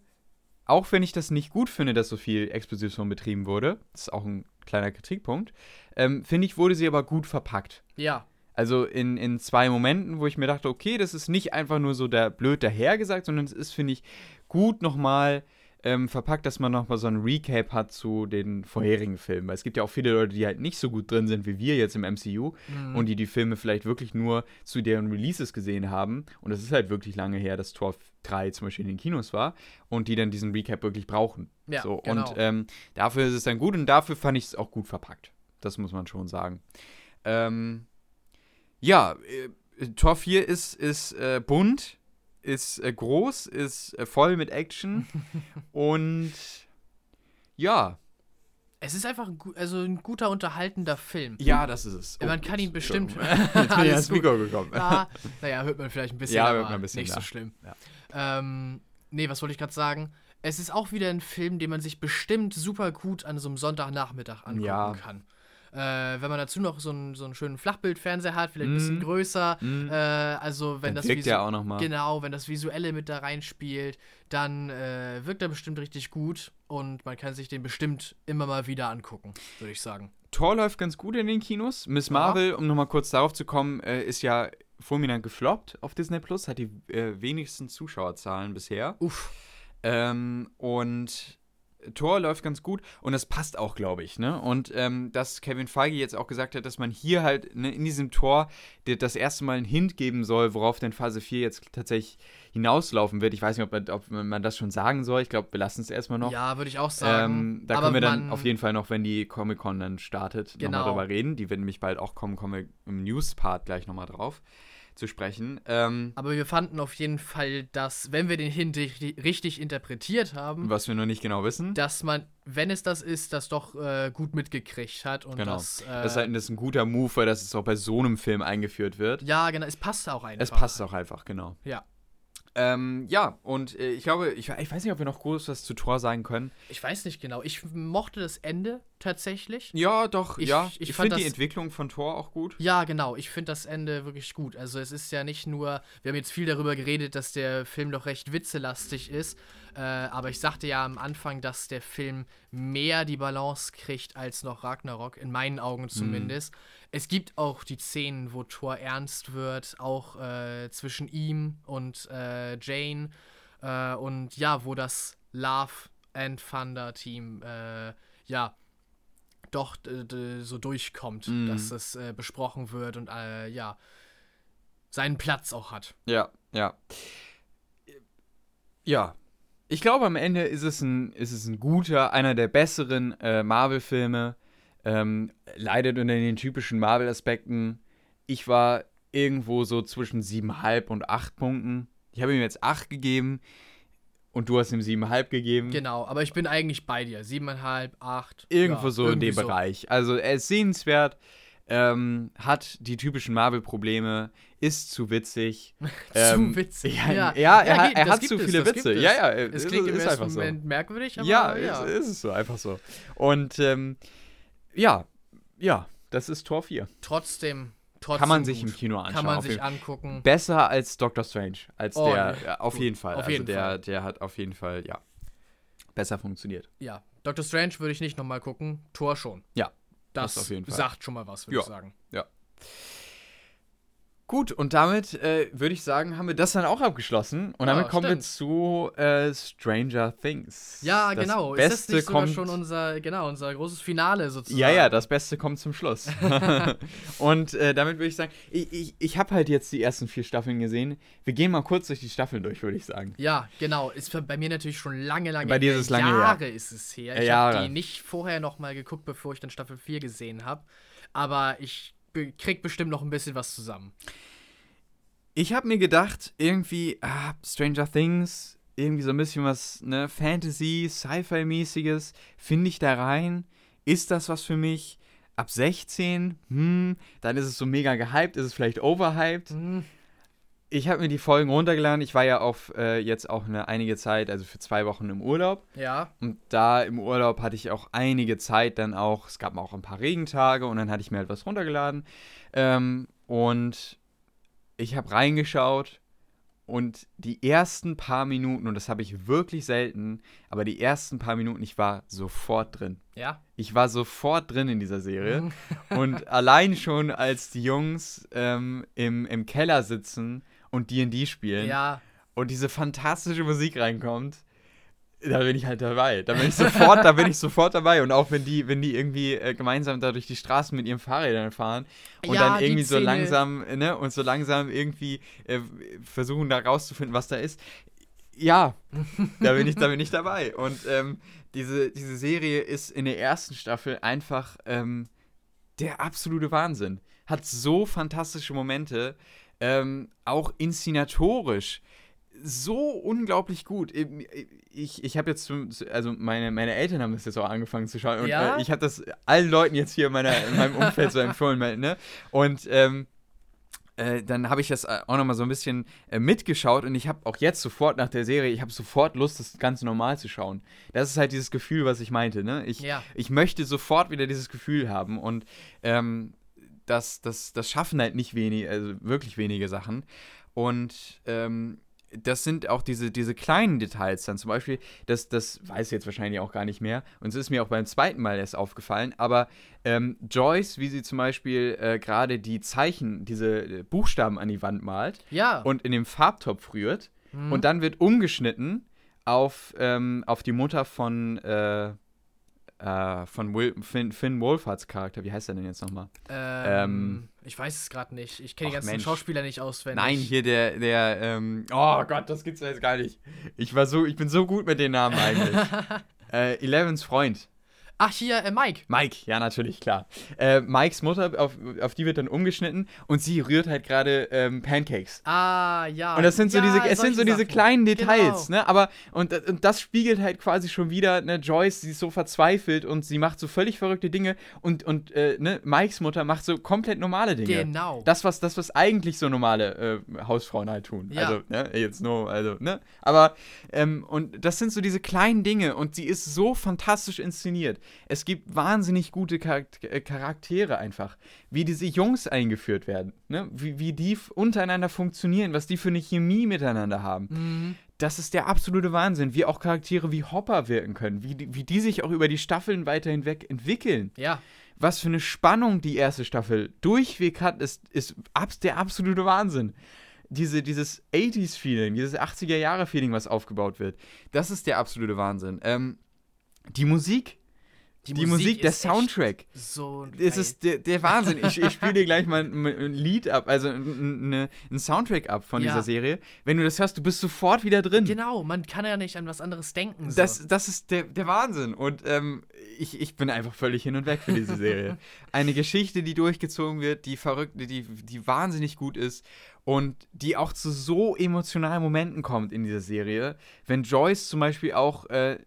Speaker 1: auch wenn ich das nicht gut finde, dass so viel Exposition betrieben wurde, das ist auch ein kleiner Kritikpunkt, ähm, finde ich, wurde sie aber gut verpackt.
Speaker 2: Ja,
Speaker 1: Also in, in zwei Momenten, wo ich mir dachte, okay, das ist nicht einfach nur so der blöd dahergesagt, sondern es ist, finde ich, gut nochmal ähm, verpackt, dass man nochmal so ein Recap hat zu den vorherigen Filmen. Weil es gibt ja auch viele Leute, die halt nicht so gut drin sind wie wir jetzt im MCU
Speaker 2: Mhm.
Speaker 1: und die die Filme vielleicht wirklich nur zu deren Releases gesehen haben. Und es ist halt wirklich lange her, dass Tor 3 zum Beispiel in den Kinos war und die dann diesen Recap wirklich brauchen.
Speaker 2: Ja,
Speaker 1: so,
Speaker 2: genau.
Speaker 1: Und ähm, dafür ist es dann gut und dafür fand ich es auch gut verpackt. Das muss man schon sagen. Ähm, ja, äh, Tor 4 ist, ist äh, bunt, ist äh, groß, ist äh, voll mit Action und ja,
Speaker 2: es ist einfach ein, also ein guter, unterhaltender Film.
Speaker 1: ja, das ist es.
Speaker 2: Man kann ihn bestimmt-.
Speaker 1: Jetzt bin ich ans. Mikro gekommen.
Speaker 2: Ja, naja, hört man vielleicht ein bisschen,
Speaker 1: Ja, hört man ein bisschen,
Speaker 2: nicht so
Speaker 1: ja.
Speaker 2: schlimm.
Speaker 1: Ja.
Speaker 2: Ähm, nee, was wollte ich gerade sagen? Es ist auch wieder ein Film, den man sich bestimmt super gut an so einem Sonntagnachmittag angucken
Speaker 1: Ja.
Speaker 2: kann. Äh, wenn man dazu noch so einen, so einen schönen Flachbildfernseher hat, vielleicht ein bisschen
Speaker 1: Mhm.
Speaker 2: größer,
Speaker 1: Mhm.
Speaker 2: äh, also wenn
Speaker 1: Dann
Speaker 2: das
Speaker 1: wirkt ja auch noch mal.
Speaker 2: Genau, wenn das Visuelle mit da reinspielt, dann äh, wirkt er bestimmt richtig gut und man kann sich den bestimmt immer mal wieder angucken, würde ich sagen.
Speaker 1: Tor läuft ganz gut in den Kinos. Miss
Speaker 2: Ja.
Speaker 1: Marvel, um nochmal kurz darauf zu kommen, äh, ist ja fulminant gefloppt auf Disney Plus, hat die äh, wenigsten Zuschauerzahlen bisher.
Speaker 2: Uff.
Speaker 1: Ähm, und Tor läuft ganz gut und das passt auch, glaube ich. Ne? Und ähm, dass Kevin Feige jetzt auch gesagt hat, dass man hier halt ne, in diesem Tor das erste Mal einen Hint geben soll, worauf denn Phase 4 jetzt tatsächlich hinauslaufen wird. Ich weiß nicht, ob man, ob man das schon sagen soll. Ich glaube, wir lassen es erstmal noch.
Speaker 2: Ja, würde ich auch sagen.
Speaker 1: Ähm, da
Speaker 2: Aber
Speaker 1: können wir dann auf jeden Fall noch, wenn die Comic-Con dann startet,
Speaker 2: Genau.
Speaker 1: nochmal drüber reden. Die wird nämlich bald auch kommen, kommen wir im News-Part gleich nochmal drauf zu sprechen. Ähm,
Speaker 2: Aber wir fanden auf jeden Fall, dass, wenn wir den Hint ri- richtig interpretiert haben,
Speaker 1: was wir noch nicht genau wissen.
Speaker 2: dass man, wenn es das ist, das doch äh, gut mitgekriegt hat. Und
Speaker 1: genau.
Speaker 2: das, äh,
Speaker 1: das, ist halt, das ist ein guter Move, weil das ist auch bei so einem Film eingeführt wird.
Speaker 2: ja, genau, es passt auch einfach.
Speaker 1: Es passt auch einfach, genau.
Speaker 2: Ja.
Speaker 1: Ähm, ja, und äh, ich glaube, ich, ich weiß nicht, ob wir noch groß was zu Tor sagen können.
Speaker 2: Ich weiß nicht genau. Ich mochte das Ende tatsächlich.
Speaker 1: Ja, doch,
Speaker 2: Ich-
Speaker 1: ja.
Speaker 2: ich
Speaker 1: Ich,
Speaker 2: fand
Speaker 1: finde die Entwicklung von Tor auch gut.
Speaker 2: Ja, genau. Ich finde das Ende wirklich gut. Also es ist ja nicht nur, wir haben jetzt viel darüber geredet, dass der Film doch recht witzelastig ist. Äh, aber ich sagte ja am Anfang, dass der Film mehr die Balance kriegt als noch Ragnarok, in meinen Augen zumindest. Es gibt auch die Szenen, wo Thor ernst wird, auch äh, zwischen ihm und äh, Jane. Äh, und ja, wo das Love and Thunder Team, äh, ja, doch so durchkommt,
Speaker 1: Mhm.
Speaker 2: dass das äh, besprochen wird und ja, seinen Platz auch hat.
Speaker 1: Ja, ja. Ja. Ich glaube, am Ende ist es ein, ist es ein guter, einer der besseren äh, Marvel-Filme. Ähm, leidet unter den typischen Marvel-Aspekten. Ich war irgendwo so zwischen 7,5 und 8 Punkten. Ich habe ihm jetzt 8 gegeben und du hast ihm 7,5 gegeben.
Speaker 2: Genau, aber ich bin eigentlich bei dir. Siebeneinhalb, acht.
Speaker 1: Irgendwo
Speaker 2: ja,
Speaker 1: so in dem Bereich. Also er ist sehenswert, ähm, hat die typischen Marvel-Probleme, ist zu witzig.
Speaker 2: zu
Speaker 1: Ähm,
Speaker 2: witzig.
Speaker 1: Ja, ja, er, hat-
Speaker 2: geht,
Speaker 1: er hat zu
Speaker 2: es,
Speaker 1: viele Witze. Ja, ja,
Speaker 2: Es
Speaker 1: ist,
Speaker 2: klingt im
Speaker 1: ist einfach so.
Speaker 2: Moment merkwürdig, aber
Speaker 1: ja,
Speaker 2: ja.
Speaker 1: Ist, ist es so, einfach so. Und ähm, ja, ja, das ist Tor 4.
Speaker 2: Trotzdem, trotzdem
Speaker 1: Kann man sich
Speaker 2: gut.
Speaker 1: im Kino anschauen.
Speaker 2: Kann man sich angucken.
Speaker 1: Besser als Doctor Strange. Als
Speaker 2: Oh,
Speaker 1: der, ja, auf
Speaker 2: Gut,
Speaker 1: jeden Fall.
Speaker 2: auf
Speaker 1: also
Speaker 2: jeden
Speaker 1: der,
Speaker 2: Fall.
Speaker 1: der hat auf jeden Fall, ja, besser funktioniert.
Speaker 2: Ja, Doctor Strange würde ich nicht nochmal gucken. Tor schon.
Speaker 1: Ja,
Speaker 2: Das,
Speaker 1: das
Speaker 2: sagt schon mal was, würde
Speaker 1: Ja.
Speaker 2: ich sagen.
Speaker 1: Gut, und damit äh, würde ich sagen, haben wir das dann auch abgeschlossen. Und
Speaker 2: Ja,
Speaker 1: damit kommen
Speaker 2: stimmt.
Speaker 1: wir zu äh, Stranger Things.
Speaker 2: Ja,
Speaker 1: Das
Speaker 2: genau.
Speaker 1: Beste
Speaker 2: ist das nicht
Speaker 1: kommt,
Speaker 2: schon unser, genau, unser großes Finale sozusagen?
Speaker 1: Ja, ja, das Beste kommt zum Schluss. und äh, damit würde ich sagen, ich, ich, ich habe halt jetzt die ersten vier Staffeln gesehen. Wir gehen mal kurz durch die Staffeln durch, würde ich sagen.
Speaker 2: Ja, genau. Ist bei mir natürlich schon lange, lange
Speaker 1: Bei dir ist es lange her.
Speaker 2: Jahre ist es her. Ich habe die nicht vorher noch mal geguckt, bevor ich dann Staffel 4 gesehen habe. Aber ich be krieg bestimmt noch ein bisschen was zusammen.
Speaker 1: Ich habe mir gedacht, irgendwie, ah, Stranger Things, irgendwie so ein bisschen was, ne, Fantasy, Sci-Fi-mäßiges, finde ich da rein? Ist das was für mich? Ab 16, hm, dann ist es so mega gehypt, ist es vielleicht overhyped.
Speaker 2: Hm,
Speaker 1: Ich habe mir die Folgen runtergeladen. Ich war ja auf äh, jetzt auch eine einige Zeit, also für zwei Wochen im Urlaub.
Speaker 2: ja.
Speaker 1: Und da im Urlaub hatte ich auch einige Zeit dann auch, es gab auch ein paar Regentage und dann hatte ich mir halt was runtergeladen. Ähm, und ich habe reingeschaut und die ersten paar Minuten, und das habe ich wirklich selten, aber die ersten paar Minuten, ich war sofort drin.
Speaker 2: Ja.
Speaker 1: Ich war sofort drin in dieser Serie. Und allein schon, als die Jungs ähm, im, im Keller sitzen und D&D spielen
Speaker 2: Ja.
Speaker 1: und diese fantastische Musik reinkommt, da bin ich halt dabei. Da bin ich sofort, da bin ich sofort dabei. Und auch wenn die, wenn die irgendwie äh, gemeinsam da durch die Straßen mit ihren Fahrrädern fahren und
Speaker 2: Ja,
Speaker 1: dann irgendwie so langsam, ne, und so langsam irgendwie äh, versuchen da rauszufinden, was da ist. Ja, da bin ich, da bin ich dabei. Und ähm, diese, diese Serie ist in der ersten Staffel einfach ähm, der absolute Wahnsinn. Hat so fantastische Momente, ähm, auch inszenatorisch so unglaublich gut. Ich, ich habe jetzt, also meine, meine Eltern haben das jetzt auch angefangen zu schauen und
Speaker 2: Ja?
Speaker 1: äh, ich habe das allen Leuten jetzt hier in, meiner, in meinem Umfeld so empfohlen, ne? Und ähm, äh, dann habe ich das äh, auch nochmal so ein bisschen äh, mitgeschaut und ich habe auch jetzt sofort nach der Serie, ich habe sofort Lust, das ganz normal zu schauen. Das ist halt dieses Gefühl, was ich meinte, ne? Ich,
Speaker 2: Ja.
Speaker 1: ich möchte sofort wieder dieses Gefühl haben und ähm, das, das, das schaffen halt nicht wenige, also wirklich wenige Sachen. Und ähm, das sind auch diese, diese kleinen Details dann. Zum Beispiel, das, das weiß ich jetzt wahrscheinlich auch gar nicht mehr. Und es ist mir auch beim zweiten Mal erst aufgefallen. Aber ähm, Joyce, wie sie zum Beispiel äh, gerade die Zeichen, diese äh, Buchstaben an die Wand malt
Speaker 2: Ja.
Speaker 1: und in dem Farbtopf rührt.
Speaker 2: Mhm.
Speaker 1: Und dann wird umgeschnitten auf, ähm, auf die Mutter von, äh, äh, von Will, Finn, Finn Wolfhards Charakter. Wie heißt er denn jetzt nochmal?
Speaker 2: ähm, ich weiß es gerade nicht. Ich kenne die ganzen
Speaker 1: Mensch.
Speaker 2: Schauspieler nicht auswendig.
Speaker 1: Nein, hier der, der, ähm, oh Gott, das gibt's ja jetzt gar nicht. Ich war so, ich bin so gut mit den Namen eigentlich. äh, Elevens Freund.
Speaker 2: Ach, hier, äh, Mike.
Speaker 1: Mike, ja, natürlich, klar. Äh, Mikes Mutter, auf, auf die wird dann umgeschnitten und sie rührt halt gerade ähm, Pancakes.
Speaker 2: Ah, ja.
Speaker 1: Und das sind so
Speaker 2: ja,
Speaker 1: diese, es sind so diese kleinen Details,
Speaker 2: Genau.
Speaker 1: ne? Aber, und, und das spiegelt halt quasi schon wieder, ne, Joyce, sie ist so verzweifelt und sie macht so völlig verrückte Dinge und, und äh, ne, Mikes Mutter macht so komplett normale Dinge.
Speaker 2: Genau.
Speaker 1: Das, was, das, was eigentlich so normale äh, Hausfrauen halt tun.
Speaker 2: Ja.
Speaker 1: Also, ne, jetzt nur, also, ne? Aber, ähm, und das sind so diese kleinen Dinge und sie ist so fantastisch inszeniert. Es gibt wahnsinnig gute äh, Charaktere einfach. Wie diese Jungs eingeführt werden, ne? Wie, wie die untereinander funktionieren, was die für eine Chemie miteinander haben.
Speaker 2: Mhm.
Speaker 1: Das ist der absolute Wahnsinn. Wie auch Charaktere wie Hopper wirken können, wie die, wie die sich auch über die Staffeln weiter hinweg entwickeln
Speaker 2: Ja.
Speaker 1: was für eine Spannung die erste Staffel durchweg hat, ist, ist der absolute Wahnsinn. Diese, dieses 80s-Feeling, dieses 80er-Jahre-Feeling, was aufgebaut wird, das ist der absolute Wahnsinn. Ähm, die Musik, die, Musik, der
Speaker 2: ist echt
Speaker 1: Soundtrack,
Speaker 2: So.
Speaker 1: das
Speaker 2: geil.
Speaker 1: ist der, der Wahnsinn. Ich, ich spiele dir gleich mal ein, ein Lied ab, also ein, ein, ein Soundtrack ab von
Speaker 2: Ja.
Speaker 1: dieser Serie. Wenn du das hörst, du bist sofort wieder drin.
Speaker 2: Genau, man kann ja nicht an was anderes denken. So.
Speaker 1: Das, das ist der, der Wahnsinn. Und ähm, ich, ich bin einfach völlig hin und weg für diese Serie. Eine Geschichte, die durchgezogen wird, die verrückt, die, die wahnsinnig gut ist und die auch zu so emotionalen Momenten kommt in dieser Serie. Wenn Joyce zum Beispiel auch äh,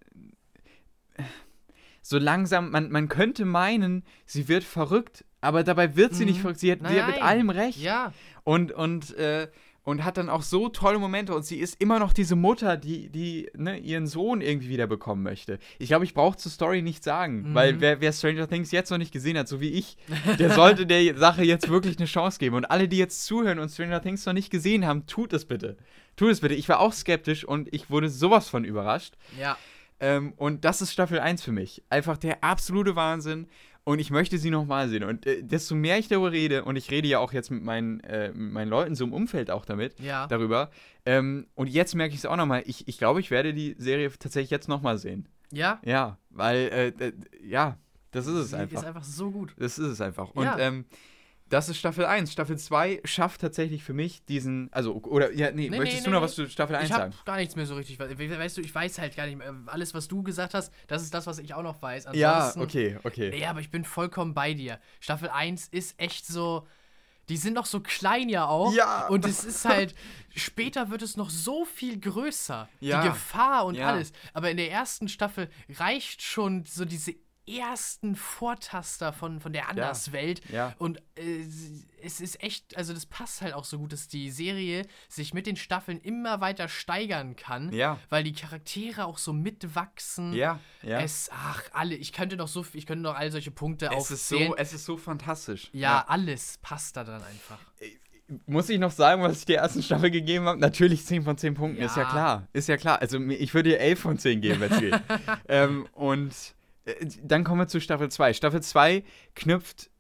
Speaker 1: so langsam, man, man könnte meinen, sie wird verrückt, aber dabei wird sie nicht
Speaker 2: Mhm.
Speaker 1: verrückt. Sie hat, sie hat mit allem recht
Speaker 2: Ja,
Speaker 1: und, und, äh, und hat dann auch so tolle Momente und sie ist immer noch diese Mutter, die, die ne, ihren Sohn irgendwie wieder bekommen möchte. Ich glaube, ich brauche zur Story nichts sagen,
Speaker 2: Mhm.
Speaker 1: weil wer, wer Stranger Things jetzt noch nicht gesehen hat, so wie ich, der sollte der Sache jetzt wirklich eine Chance geben. Und alle, die jetzt zuhören und Stranger Things noch nicht gesehen haben, tut es bitte. Tut es bitte. Ich war auch skeptisch und ich wurde sowas von überrascht.
Speaker 2: ja.
Speaker 1: Ähm, und das ist Staffel 1 für mich. Einfach der absolute Wahnsinn. und ich möchte sie nochmal sehen. Und äh, desto mehr ich darüber rede, und ich rede ja auch jetzt mit meinen, äh, mit meinen Leuten so im Umfeld auch damit,
Speaker 2: Ja.
Speaker 1: darüber. Ähm, und jetzt merke ich es auch nochmal. Ich, ich glaube, ich werde die Serie tatsächlich jetzt nochmal sehen.
Speaker 2: Ja?
Speaker 1: Ja, weil, äh, ja, das ist es
Speaker 2: Sie
Speaker 1: einfach.
Speaker 2: ist einfach so gut.
Speaker 1: Das ist es einfach. Und
Speaker 2: Ja.
Speaker 1: ähm, das ist Staffel 1. Staffel 2 schafft tatsächlich für mich diesen, also, oder, ja, nee,
Speaker 2: Nee,
Speaker 1: möchtest
Speaker 2: nee,
Speaker 1: du noch
Speaker 2: nee.
Speaker 1: was zu Staffel 1
Speaker 2: Ich habe
Speaker 1: sagen?
Speaker 2: gar nichts mehr so richtig. we- we- Weißt du, ich weiß halt gar nicht mehr. Alles, was du gesagt hast, das ist das, was ich auch noch weiß.
Speaker 1: Ja,
Speaker 2: Ansonsten-
Speaker 1: okay, okay.
Speaker 2: Ja, aber ich bin vollkommen bei dir. Staffel 1 ist echt so. Die sind noch so klein ja auch.
Speaker 1: Ja.
Speaker 2: Und es ist halt. Später wird es noch so viel größer.
Speaker 1: Ja.
Speaker 2: Die Gefahr und
Speaker 1: Ja.
Speaker 2: alles. Aber in der ersten Staffel reicht schon so diese ersten Vortaster von, von der Anderswelt.
Speaker 1: Ja.
Speaker 2: Und äh, es ist echt, also das passt halt auch so gut, dass die Serie sich mit den Staffeln immer weiter steigern kann.
Speaker 1: Ja.
Speaker 2: Weil die Charaktere auch so mitwachsen.
Speaker 1: Ja, ja.
Speaker 2: Es, ach, alle, ich könnte noch so ich könnte noch all solche Punkte
Speaker 1: Es ist, so, es ist so fantastisch.
Speaker 2: ja, alles passt da dran einfach.
Speaker 1: Muss ich noch sagen, was ich der ersten Staffel gegeben habe? Natürlich 10 von 10 Punkten, ist ja
Speaker 2: Ja.
Speaker 1: klar. Ist ja klar. Also ich würde dir 11 von 10 geben, wenn es geht. ähm, und äh, dann kommen wir zu Staffel 2. Staffel 2 knüpft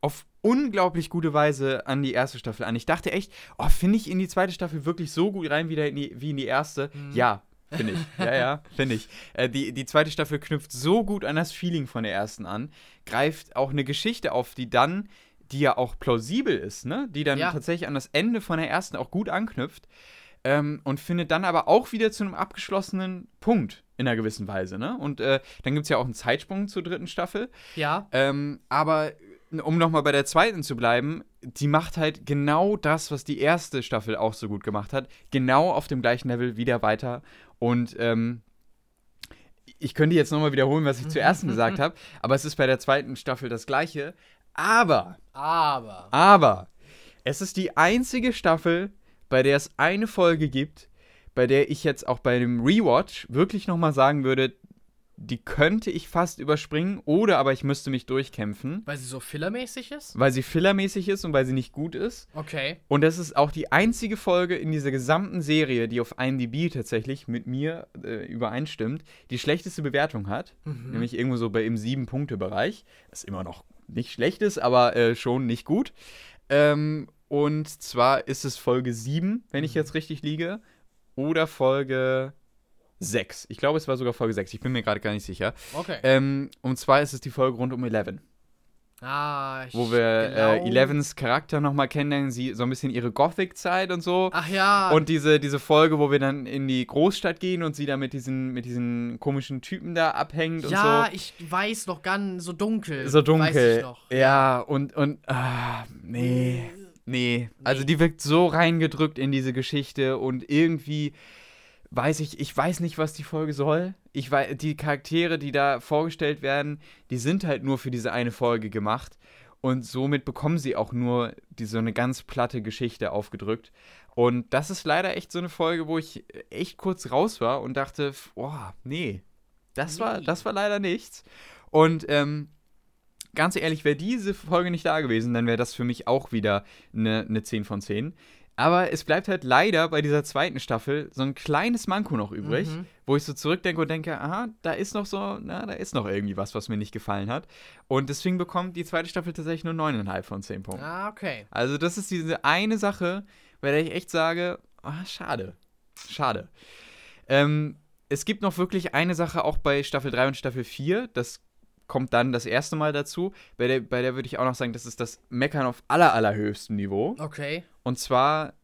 Speaker 1: auf unglaublich gute Weise an die erste Staffel an. Ich dachte echt, oh, finde ich in die zweite Staffel wirklich so gut rein wie, in die, wie in die erste? Ja, finde ich. Ja, ja, finde ich. Äh, die, die zweite Staffel knüpft so gut an das Feeling von der ersten an, greift auch eine Geschichte auf, die dann, die ja auch plausibel ist, ne? Die dann
Speaker 2: Ja.
Speaker 1: tatsächlich an das Ende von der ersten auch gut anknüpft. Ähm, und findet dann aber auch wieder zu einem abgeschlossenen Punkt in einer gewissen Weise, ne? Und äh, dann gibt es ja auch einen Zeitsprung zur dritten Staffel.
Speaker 2: Ja,
Speaker 1: Ähm, aber um nochmal bei der zweiten zu bleiben, die macht halt genau das, was die erste Staffel auch so gut gemacht hat. Genau auf dem gleichen Level wieder weiter. Und ähm, ich könnte jetzt nochmal wiederholen, was ich zur ersten gesagt habe, aber es ist bei der zweiten Staffel das gleiche. Aber,
Speaker 2: aber.
Speaker 1: aber, es ist die einzige Staffel, bei der es eine Folge gibt, bei der ich jetzt auch bei dem Rewatch wirklich nochmal sagen würde, die könnte ich fast überspringen oder aber ich müsste mich durchkämpfen,
Speaker 2: Weil sie so fillermäßig ist?
Speaker 1: weil sie fillermäßig ist und weil sie nicht gut ist.
Speaker 2: Okay.
Speaker 1: Und das ist auch die einzige Folge in dieser gesamten Serie, die auf IMDb tatsächlich mit mir äh, übereinstimmt, die schlechteste Bewertung hat. Nämlich irgendwo so bei im 7-Punkte-Bereich. Was immer noch nicht schlecht ist, aber äh, schon nicht gut. Ähm, und zwar ist es Folge 7, wenn ich jetzt richtig liege. Oder Folge 6. Ich glaube, es war sogar Folge 6. Ich bin mir gerade gar nicht sicher.
Speaker 2: Okay.
Speaker 1: Ähm, und zwar ist es die Folge rund um Eleven
Speaker 2: ah, ich
Speaker 1: wo wir äh, Elevens Charakter nochmal kennenlernen, sie so ein bisschen ihre Gothic-Zeit und so.
Speaker 2: Ach ja.
Speaker 1: Und diese, diese Folge, wo wir dann in die Großstadt gehen und sie da mit diesen, mit diesen komischen Typen da abhängt
Speaker 2: ja,
Speaker 1: und
Speaker 2: ich weiß noch ganz so dunkel.
Speaker 1: so. So dunkel.
Speaker 2: Weiß ich noch.
Speaker 1: Ja, und, und, ah, nee. Nee. Also die wirkt so reingedrückt in diese Geschichte und irgendwie weiß ich, ich weiß nicht, was die Folge soll. Ich weiß, die Charaktere, die da vorgestellt werden, die sind halt nur für diese eine Folge gemacht. Und somit bekommen sie auch nur die, so eine ganz platte Geschichte aufgedrückt. Und das ist leider echt so eine Folge, wo ich echt kurz raus war und dachte, boah, nee, das, War,
Speaker 2: Nee.
Speaker 1: das war leider nichts. Und ähm, ganz ehrlich, wäre diese Folge nicht da gewesen, dann wäre das für mich auch wieder eine, eine 10 von 10. Aber es bleibt halt leider bei dieser zweiten Staffel so ein kleines Manko noch übrig,
Speaker 2: Mhm.
Speaker 1: wo ich so zurückdenke und denke, aha, da ist noch so, na, da ist noch irgendwie was, was mir nicht gefallen hat. Und deswegen bekommt die zweite Staffel tatsächlich nur 9,5 von 10 Punkten.
Speaker 2: Ah, okay.
Speaker 1: Also das ist diese eine Sache, bei der ich echt sage, ah, schade. Schade. Ähm, es gibt noch wirklich eine Sache auch bei Staffel 3 und Staffel 4, das kommt dann das erste Mal dazu. Bei der, bei der würde ich auch noch sagen, das ist das Meckern auf aller, allerhöchstem Niveau.
Speaker 2: Okay.
Speaker 1: Und zwar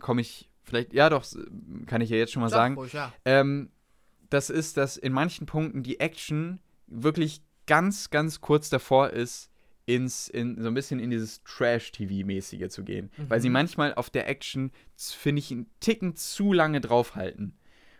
Speaker 1: komme ich vielleicht, ja doch, kann ich ja jetzt schon mal
Speaker 2: Sag
Speaker 1: sagen,
Speaker 2: ruhig, ja.
Speaker 1: ähm, das ist, dass in manchen Punkten die Action wirklich ganz, ganz kurz davor ist, ins, in, so ein bisschen in dieses Trash-TV-mäßige zu gehen. Weil sie manchmal auf der Action, finde ich, einen Ticken zu lange draufhalten.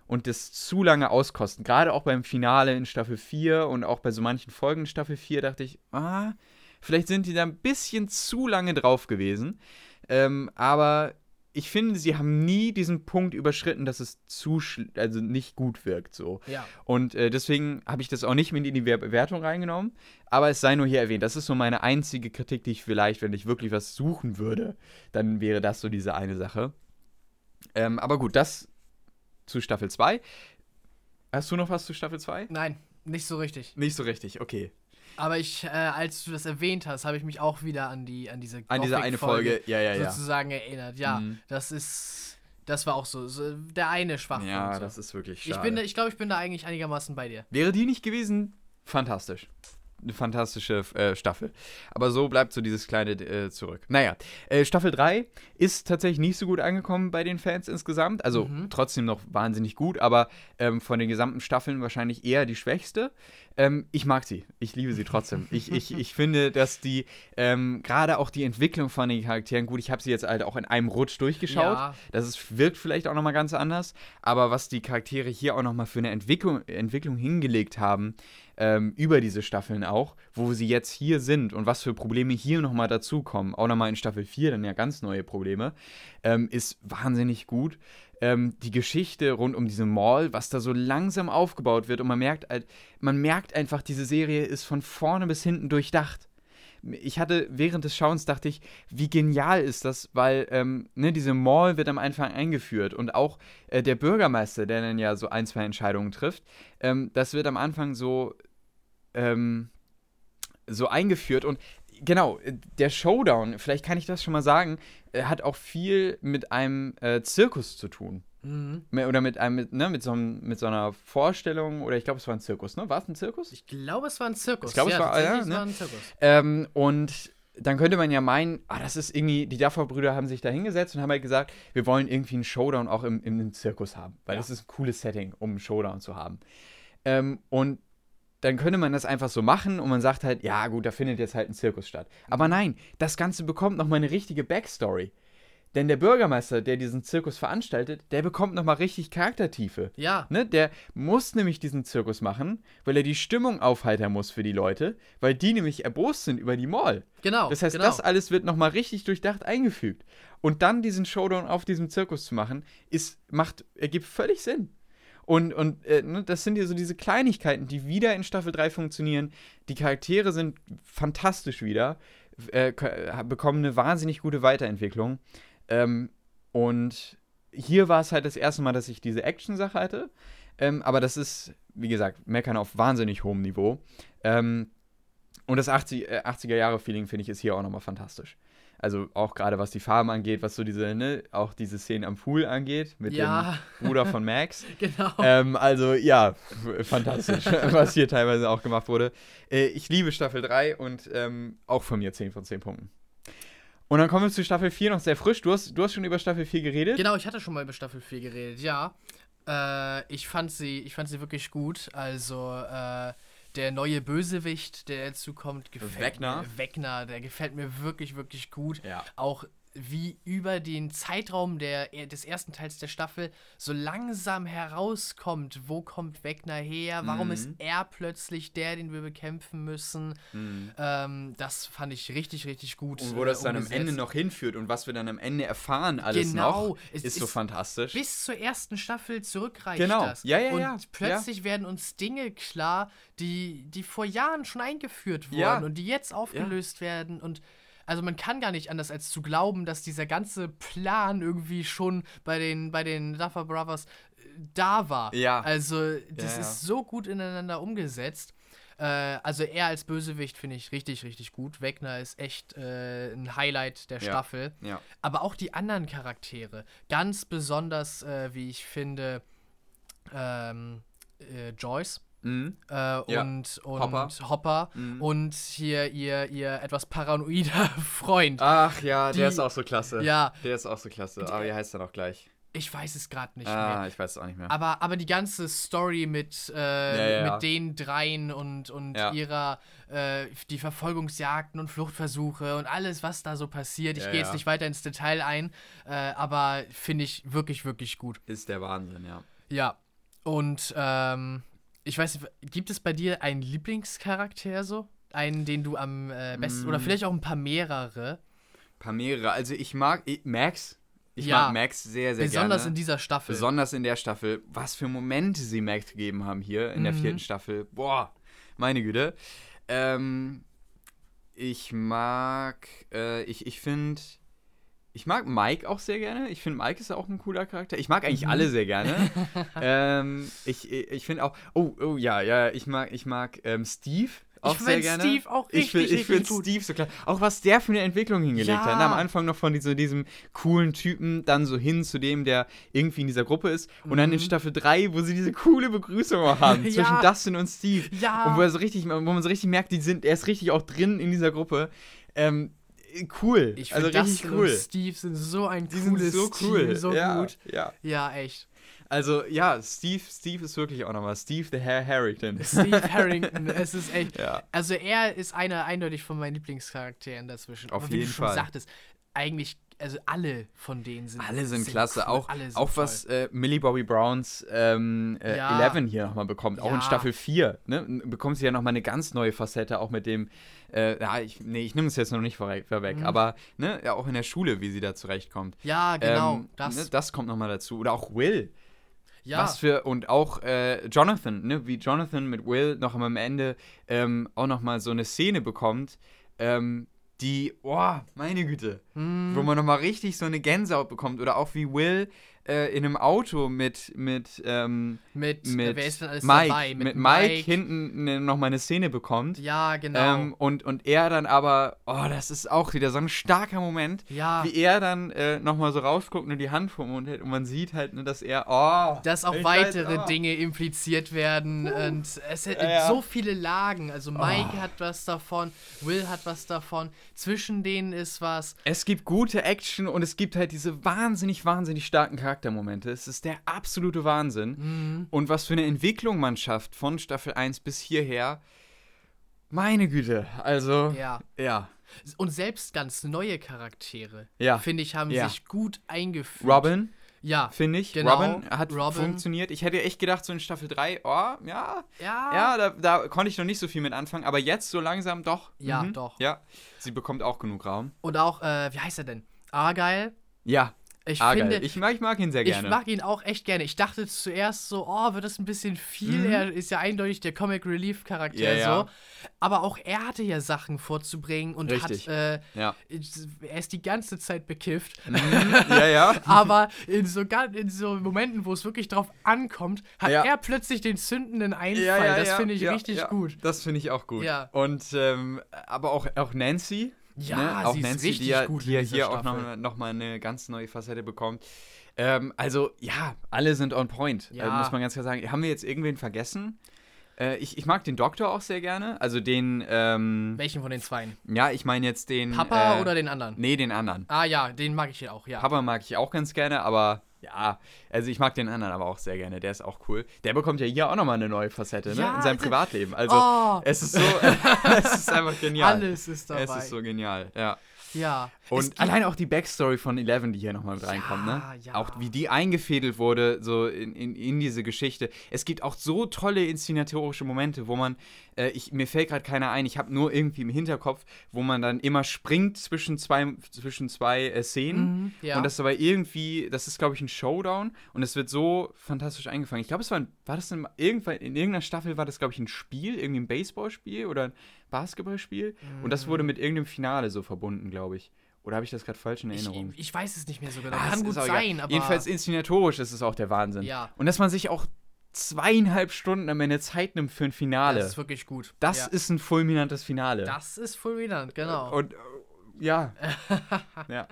Speaker 1: Und das zu lange auskosten. Gerade auch beim Finale in Staffel 4 und auch bei so manchen Folgen in Staffel 4 dachte ich, ah, vielleicht sind die da ein bisschen zu lange drauf gewesen. Ähm, aber ich finde, sie haben nie diesen Punkt überschritten, dass es zu, also nicht gut wirkt so.
Speaker 2: Ja.
Speaker 1: Und äh, deswegen habe ich das auch nicht mit in die Wer- Bewertung reingenommen. Aber es sei nur hier erwähnt. Das ist so meine einzige Kritik, die ich vielleicht, wenn ich wirklich was suchen würde, dann wäre das so diese eine Sache. Ähm, aber gut, das zu Staffel 2. Hast du noch was zu Staffel 2?
Speaker 2: Nein, nicht so richtig.
Speaker 1: Nicht so richtig, okay.
Speaker 2: Aber ich, äh, als du das erwähnt hast, habe ich mich auch wieder an die an diese
Speaker 1: An diese eine Folge, ja, ja, ja.
Speaker 2: sozusagen erinnert. Ja,
Speaker 1: Mhm.
Speaker 2: das ist das war auch so, so der eine Schwachpunkt.
Speaker 1: Ja,
Speaker 2: so.
Speaker 1: das ist wirklich
Speaker 2: ich
Speaker 1: schade.
Speaker 2: bin, ich glaube, ich bin da eigentlich einigermaßen bei dir.
Speaker 1: Wäre die nicht gewesen, fantastisch. Eine fantastische äh, Staffel. Aber so bleibt so dieses kleine äh, zurück. Naja, äh, Staffel 3 ist tatsächlich nicht so gut angekommen bei den Fans insgesamt. Also
Speaker 2: Mhm.
Speaker 1: trotzdem noch wahnsinnig gut, aber ähm, von den gesamten Staffeln wahrscheinlich eher die schwächste. Ähm, ich mag sie. Ich liebe sie trotzdem. ich, ich, ich finde, dass die, ähm, gerade auch die Entwicklung von den Charakteren, gut, ich habe sie jetzt halt auch in einem Rutsch durchgeschaut.
Speaker 2: Ja.
Speaker 1: Das ist, wirkt vielleicht auch nochmal ganz anders, aber was die Charaktere hier auch nochmal für eine Entwicklung, Entwicklung hingelegt haben, ähm, über diese Staffeln auch, wo sie jetzt hier sind und was für Probleme hier nochmal dazukommen, auch nochmal in Staffel 4 dann ja ganz neue Probleme, ähm, ist wahnsinnig gut. Ähm, die Geschichte rund um diese Mall, was da so langsam aufgebaut wird und man merkt, halt- man merkt einfach, diese Serie ist von vorne bis hinten durchdacht ich hatte während des Schauens dachte ich, wie genial ist das, weil ähm, ne, diese Mall wird am Anfang eingeführt und auch äh, der Bürgermeister, der dann ja so ein, zwei Entscheidungen trifft, ähm, das wird am Anfang so, ähm, so eingeführt und genau, äh, der Showdown, vielleicht kann ich das schon mal sagen, äh, hat auch viel mit einem äh, Zirkus zu tun.
Speaker 2: Mhm.
Speaker 1: Oder mit einem, mit, ne, mit so, einem, mit so einer Vorstellung, oder ich glaube, es war ein Zirkus, ne? War es ein Zirkus?
Speaker 2: Ich glaube, es war ein Zirkus.
Speaker 1: Ich glaube, es
Speaker 2: ja,
Speaker 1: war-
Speaker 2: tatsächlich,
Speaker 1: ja,
Speaker 2: es
Speaker 1: ne?
Speaker 2: war ein Zirkus.
Speaker 1: Ähm, und dann könnte man ja meinen, ah, das ist irgendwie, die Duffer-Brüder haben sich da hingesetzt und haben halt gesagt, wir wollen irgendwie einen Showdown auch im, im Zirkus haben, weil
Speaker 2: Ja.
Speaker 1: das ist ein cooles Setting, um einen Showdown zu haben. Ähm, und dann könnte man das einfach so machen und man sagt halt, ja gut, da findet jetzt halt ein Zirkus statt. Aber nein, das Ganze bekommt nochmal eine richtige Backstory. Denn der Bürgermeister, der diesen Zirkus veranstaltet, der bekommt nochmal richtig Charaktertiefe.
Speaker 2: Ja,
Speaker 1: Ne, der muss nämlich diesen Zirkus machen, weil er die Stimmung aufheitern muss für die Leute, weil die nämlich erbost sind über die Mall.
Speaker 2: genau.
Speaker 1: Das heißt,
Speaker 2: genau.
Speaker 1: das alles wird nochmal richtig durchdacht eingefügt. Und dann diesen Showdown auf diesem Zirkus zu machen, ist, macht, ergibt völlig Sinn. Und, und äh, ne, das sind ja so diese Kleinigkeiten, die wieder in Staffel 3 funktionieren. Die Charaktere sind fantastisch wieder, äh, bekommen eine wahnsinnig gute Weiterentwicklung. Ähm, und hier war es halt das erste Mal, dass ich diese Action-Sache hatte. Ähm, aber das ist, wie gesagt, meckern auf wahnsinnig hohem Niveau. Ähm, und das 80, äh, 80er-Jahre-Feeling, finde ich, ist hier auch nochmal fantastisch. Also auch gerade was die Farben angeht, was so diese, ne, auch diese Szenen am Pool angeht, mit
Speaker 2: Ja.
Speaker 1: dem Bruder von Max.
Speaker 2: Genau.
Speaker 1: ähm, also ja, fantastisch, was hier teilweise auch gemacht wurde. Äh, ich liebe Staffel 3 und ähm, auch von mir 10 von 10 Punkten. Und dann kommen wir zu Staffel 4 noch sehr frisch. Du hast, du hast schon über Staffel 4 geredet.
Speaker 2: Genau, ich hatte schon mal über Staffel 4 geredet, ja. Äh, ich, fand sie, ich fand sie wirklich gut. Also, äh, der neue Bösewicht, der dazu kommt, gefällt
Speaker 1: Wegner.
Speaker 2: mir. Wegner, der gefällt mir wirklich, wirklich gut.
Speaker 1: Ja.
Speaker 2: Auch wie über den Zeitraum der, des ersten Teils der Staffel so langsam herauskommt, wo kommt Wegner her, warum
Speaker 1: Mhm.
Speaker 2: ist er plötzlich der, den wir bekämpfen müssen. Ähm, das fand ich richtig, richtig gut.
Speaker 1: Und wo
Speaker 2: äh,
Speaker 1: das dann am. Ende noch hinführt und was wir dann am Ende erfahren, alles
Speaker 2: Genau.
Speaker 1: noch,
Speaker 2: Es
Speaker 1: ist so
Speaker 2: ist
Speaker 1: fantastisch.
Speaker 2: bis zur ersten Staffel zurückreicht
Speaker 1: Genau.
Speaker 2: das.
Speaker 1: Ja, ja,
Speaker 2: und
Speaker 1: ja.
Speaker 2: plötzlich werden uns Dinge klar, die, die vor Jahren schon eingeführt wurden
Speaker 1: Ja.
Speaker 2: und die jetzt aufgelöst werden. Und also man kann gar nicht anders als zu glauben, dass dieser ganze Plan irgendwie schon bei den, bei den Duffer Brothers äh, da war.
Speaker 1: Ja.
Speaker 2: Also das
Speaker 1: Ja, ja.
Speaker 2: ist so gut ineinander umgesetzt. Äh, also er als Bösewicht finde ich richtig, richtig gut. Wegner ist echt äh, ein Highlight der
Speaker 1: Ja.
Speaker 2: Staffel
Speaker 1: Ja.
Speaker 2: aber auch die anderen Charaktere. Ganz besonders, äh, wie ich finde, ähm, äh, Joyce
Speaker 1: Mhm.
Speaker 2: äh,
Speaker 1: Ja.
Speaker 2: und, und
Speaker 1: Hopper.
Speaker 2: Hopper,
Speaker 1: Mhm.
Speaker 2: und hier ihr, ihr etwas paranoider Freund.
Speaker 1: Ach ja,
Speaker 2: Die-
Speaker 1: der ist auch so klasse.
Speaker 2: Ja.
Speaker 1: Der ist auch so klasse. Aber wie heißt er noch gleich?
Speaker 2: Ich weiß es gerade nicht
Speaker 1: ah,
Speaker 2: mehr.
Speaker 1: ich weiß es auch nicht mehr.
Speaker 2: Aber, aber die ganze Story mit, äh,
Speaker 1: Ja, ja.
Speaker 2: mit den dreien und, und ihrer, äh, die Verfolgungsjagden und Fluchtversuche und alles, was da so passiert. Ich gehe jetzt nicht weiter ins Detail ein, äh, aber finde ich wirklich, wirklich gut.
Speaker 1: Ist der Wahnsinn, ja.
Speaker 2: Ja, und ähm, ich weiß, nicht, gibt es bei dir einen Lieblingscharakter so? Einen, den du am äh, besten,
Speaker 1: Mm.
Speaker 2: oder vielleicht auch ein paar mehrere?
Speaker 1: Ein paar mehrere. Also ich mag ich, Max. Ich
Speaker 2: Ja.
Speaker 1: mag Max sehr, sehr
Speaker 2: Besonders
Speaker 1: gerne.
Speaker 2: in dieser Staffel.
Speaker 1: Besonders in der Staffel. Was für Momente sie Max gegeben haben hier in der
Speaker 2: Mhm.
Speaker 1: vierten Staffel. Boah, meine Güte. Ähm, ich mag, äh, ich, ich finde, ich mag Mike auch sehr gerne. Ich finde, Mike ist auch ein cooler Charakter. Ich mag eigentlich
Speaker 2: Mhm.
Speaker 1: alle sehr gerne. ähm, ich ich finde auch, oh, oh ja, ja, ich mag, ich mag ähm, Steve. Auch
Speaker 2: ich
Speaker 1: sehr gerne.
Speaker 2: Steve auch
Speaker 1: ich
Speaker 2: richtig,
Speaker 1: find- ich finde. Steve so klar. Auch was der für eine Entwicklung hingelegt
Speaker 2: Ja.
Speaker 1: hat. ne? Am Anfang noch von so diesem coolen Typen, dann so hin zu dem, der irgendwie in dieser Gruppe ist. Und dann in
Speaker 2: Mhm.
Speaker 1: Staffel 3, wo sie diese coole Begrüßung haben
Speaker 2: Ja.
Speaker 1: zwischen Dustin und Steve.
Speaker 2: Ja.
Speaker 1: Und wo, er so richtig, wo man so richtig merkt, die sind, er ist richtig auch drin in dieser Gruppe. Ähm, cool.
Speaker 2: Ich
Speaker 1: also
Speaker 2: finde,
Speaker 1: richtig cool.
Speaker 2: und Steve sind so ein
Speaker 1: Die sind
Speaker 2: cooles
Speaker 1: so cool.
Speaker 2: Team, so
Speaker 1: ja,
Speaker 2: gut.
Speaker 1: Ja.
Speaker 2: Ja, echt.
Speaker 1: Also ja, Steve, Steve ist wirklich auch nochmal. Steve the Hair Harrington.
Speaker 2: Steve Harrington, es ist echt.
Speaker 1: Ja.
Speaker 2: Also er ist einer eindeutig von meinen Lieblingscharakteren dazwischen.
Speaker 1: Auf
Speaker 2: Aber wie
Speaker 1: jeden
Speaker 2: du schon
Speaker 1: Fall.
Speaker 2: sagtest, eigentlich, also alle von denen sind
Speaker 1: Alle sind, klasse.
Speaker 2: cool,
Speaker 1: Auch,
Speaker 2: sind
Speaker 1: auch was äh, Millie Bobby Browns ähm, äh,
Speaker 2: Ja.
Speaker 1: Eleven hier nochmal bekommt. Auch in. Staffel 4. Ne? Bekommt sie ja nochmal eine ganz neue Facette, auch mit dem. Äh, ja, ich, nee, ich nehme es jetzt noch nicht vorweg,
Speaker 2: Mhm.
Speaker 1: aber ne, ja, auch in der Schule, wie sie da zurechtkommt.
Speaker 2: Ja, genau.
Speaker 1: Ähm,
Speaker 2: das.
Speaker 1: Ne, das kommt nochmal dazu. Oder auch Will.
Speaker 2: ja.
Speaker 1: Was für, und auch äh, Jonathan, ne, wie Jonathan mit Will noch am Ende ähm, auch nochmal so eine Szene bekommt, ähm, die, boah, meine Güte,
Speaker 2: Hm,
Speaker 1: wo man nochmal richtig so eine Gänsehaut bekommt. Oder auch wie Will äh, in einem Auto mit, mit, ähm,
Speaker 2: mit, äh,
Speaker 1: mit
Speaker 2: wer ist denn alles
Speaker 1: Mike,
Speaker 2: dabei?
Speaker 1: mit, Mike, hinten ne, nochmal eine Szene bekommt.
Speaker 2: Ja, genau.
Speaker 1: Ähm, und, und er dann aber, oh, das ist auch wieder so ein starker Moment,
Speaker 2: ja.
Speaker 1: wie er dann äh, nochmal so rausguckt und die Hand vom Mund hält und man sieht halt, ne, dass er, oh.
Speaker 2: dass auch
Speaker 1: ich weiß,
Speaker 2: weitere
Speaker 1: oh.
Speaker 2: Dinge impliziert werden und es hat
Speaker 1: Ja, ja.
Speaker 2: so viele Lagen. Also Mike
Speaker 1: Oh.
Speaker 2: hat was davon, Will hat was davon, zwischen denen ist was.
Speaker 1: Es gibt gute Action und es gibt halt diese wahnsinnig, wahnsinnig starken Charaktermomente. Es ist der absolute Wahnsinn.
Speaker 2: Mhm.
Speaker 1: Und was für eine Entwicklung man schafft von Staffel 1 bis hierher. Meine Güte, also,
Speaker 2: Ja.
Speaker 1: ja.
Speaker 2: Und selbst ganz neue Charaktere,
Speaker 1: Ja.
Speaker 2: finde ich, haben
Speaker 1: Ja.
Speaker 2: sich gut eingeführt.
Speaker 1: Robin,
Speaker 2: Ja.
Speaker 1: finde ich.
Speaker 2: Genau,
Speaker 1: Robin hat
Speaker 2: Robin.
Speaker 1: funktioniert. Ich hätte echt gedacht, so in Staffel 3, oh, ja,
Speaker 2: Ja.
Speaker 1: ja, da, da konnte ich noch nicht so viel mit anfangen, aber jetzt so langsam doch.
Speaker 2: Ja,
Speaker 1: Mhm.
Speaker 2: doch.
Speaker 1: Ja, sie bekommt auch genug Raum.
Speaker 2: Und auch, äh, wie heißt er denn? Argyle.
Speaker 1: Ja,
Speaker 2: Ich
Speaker 1: ah,
Speaker 2: finde,
Speaker 1: geil. Ich, mag, ich mag ihn sehr
Speaker 2: Ich
Speaker 1: gerne.
Speaker 2: mag ihn auch echt gerne. Ich dachte zuerst so, oh, wird das ein bisschen viel?
Speaker 1: Mhm.
Speaker 2: Er ist ja eindeutig der Comic Relief Charakter
Speaker 1: Ja, ja.
Speaker 2: so. Aber auch er hatte ja Sachen vorzubringen und
Speaker 1: Richtig.
Speaker 2: hat, äh,
Speaker 1: ja.
Speaker 2: er ist die ganze Zeit bekifft.
Speaker 1: Mhm. ja, ja.
Speaker 2: Aber in so, in so Momenten, wo es wirklich drauf ankommt, hat er plötzlich den zündenden Einfall. Das finde ich richtig gut.
Speaker 1: Das finde ich auch gut. Und ähm, aber auch, auch Nancy.
Speaker 2: Ja,
Speaker 1: ne? auch
Speaker 2: sie ist
Speaker 1: Nancy,
Speaker 2: richtig
Speaker 1: die ja,
Speaker 2: gut
Speaker 1: die ja hier auch
Speaker 2: Staffel.
Speaker 1: noch, noch mal eine ganz neue Facette bekommt. Ähm, also ja, alle sind on point,
Speaker 2: Ja.
Speaker 1: äh, muss man ganz klar sagen. Haben wir jetzt irgendwen vergessen? Äh, ich, ich mag den Doktor auch sehr gerne. Also den, ähm,
Speaker 2: Welchen von den zwei?
Speaker 1: ja, ich meine jetzt den.
Speaker 2: Papa
Speaker 1: äh,
Speaker 2: oder den anderen?
Speaker 1: Nee, den anderen.
Speaker 2: Ah ja, den mag ich ja auch, ja.
Speaker 1: Papa mag ich auch ganz gerne, aber ja, also ich mag den anderen aber auch sehr gerne. Der ist auch cool. Der bekommt ja hier auch nochmal eine neue Facette, ne?
Speaker 2: Ja,
Speaker 1: In seinem
Speaker 2: also-
Speaker 1: Privatleben. Also
Speaker 2: oh,
Speaker 1: es ist so, es ist einfach genial.
Speaker 2: alles ist dabei.
Speaker 1: Es ist so genial, ja.
Speaker 2: Ja.
Speaker 1: Und allein auch die Backstory von Eleven, die hier nochmal mit
Speaker 2: Ja,
Speaker 1: reinkommt, ne?
Speaker 2: ja.
Speaker 1: Auch wie die eingefädelt wurde, so in, in, in diese Geschichte. Es gibt auch so tolle inszenatorische Momente, wo man, äh, ich, mir fällt gerade keiner ein, ich habe nur irgendwie im Hinterkopf, wo man dann immer springt zwischen zwei, zwischen zwei äh, Szenen.
Speaker 2: Mhm, ja.
Speaker 1: Und das aber irgendwie, das ist, glaube ich, ein Showdown und es wird so fantastisch eingefangen. Ich glaube, es war, ein, war das in, irgendwann, in irgendeiner Staffel war das, glaube ich, ein Spiel, irgendwie ein Baseballspiel oder Basketballspiel. Und das wurde mit irgendeinem Finale so verbunden, glaube ich. Oder habe ich das gerade falsch in
Speaker 2: ich,
Speaker 1: Erinnerung?
Speaker 2: ich weiß es nicht mehr so genau.
Speaker 1: Ah,
Speaker 2: Kann gut sein, aber.
Speaker 1: Jedenfalls inszenatorisch ist es auch der Wahnsinn.
Speaker 2: Ja.
Speaker 1: Und dass man sich auch zweieinhalb Stunden am Ende Zeit nimmt für ein Finale.
Speaker 2: Das ist wirklich gut.
Speaker 1: Das
Speaker 2: ja.
Speaker 1: ist ein fulminantes Finale.
Speaker 2: Das ist fulminant, genau.
Speaker 1: Und äh, ja. ja.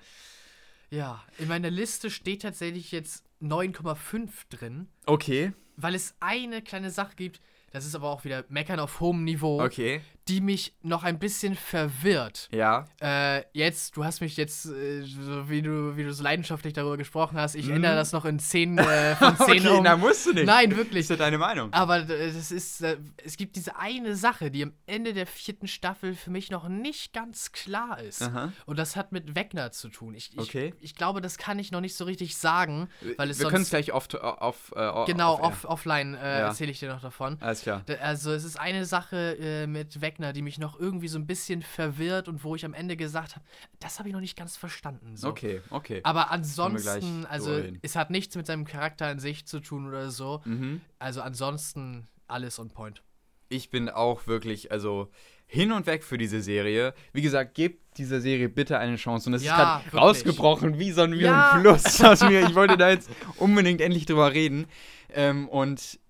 Speaker 2: ja, in meiner Liste steht tatsächlich jetzt 9,5 drin,
Speaker 1: Okay,
Speaker 2: weil es eine kleine Sache gibt, das ist aber auch wieder Meckern auf hohem Niveau,
Speaker 1: okay.
Speaker 2: Die mich noch ein bisschen verwirrt.
Speaker 1: Ja.
Speaker 2: Äh, jetzt, du hast mich jetzt, äh, so wie du, wie du so leidenschaftlich darüber gesprochen hast, ich
Speaker 1: Mhm.
Speaker 2: ändere das noch in 10 äh, von 10
Speaker 1: okay,
Speaker 2: um.
Speaker 1: na musst du nicht.
Speaker 2: Nein,
Speaker 1: Ist
Speaker 2: wirklich.
Speaker 1: ja deine Meinung.
Speaker 2: Aber äh, das ist, äh, es gibt diese eine Sache, die am Ende der vierten Staffel für mich noch nicht ganz klar ist.
Speaker 1: Aha.
Speaker 2: Und das hat mit Wegner zu tun. Ich, ich,
Speaker 1: Okay.
Speaker 2: ich glaube, das kann ich noch nicht so richtig sagen, weil es
Speaker 1: Wir können es gleich off, off, äh, off
Speaker 2: Genau,
Speaker 1: off,
Speaker 2: off, offline äh,
Speaker 1: Ja.
Speaker 2: erzähle ich dir noch davon.
Speaker 1: Alles klar.
Speaker 2: Also es ist eine Sache äh, mit Wegner, die mich noch irgendwie so ein bisschen verwirrt und wo ich am Ende gesagt habe, das habe ich noch nicht ganz verstanden. So.
Speaker 1: Okay, okay.
Speaker 2: Aber ansonsten, also es hat nichts mit seinem Charakter an sich zu tun oder so.
Speaker 1: Mhm.
Speaker 2: Also ansonsten alles on point.
Speaker 1: Ich bin auch wirklich, also hin und weg für diese Serie. Wie gesagt, gebt dieser Serie bitte eine Chance. Und es
Speaker 2: Ja,
Speaker 1: ist gerade rausgebrochen wie so ein, wie
Speaker 2: Ja.
Speaker 1: ein Fluss aus mir. Ich wollte da jetzt unbedingt endlich drüber reden. Ähm, und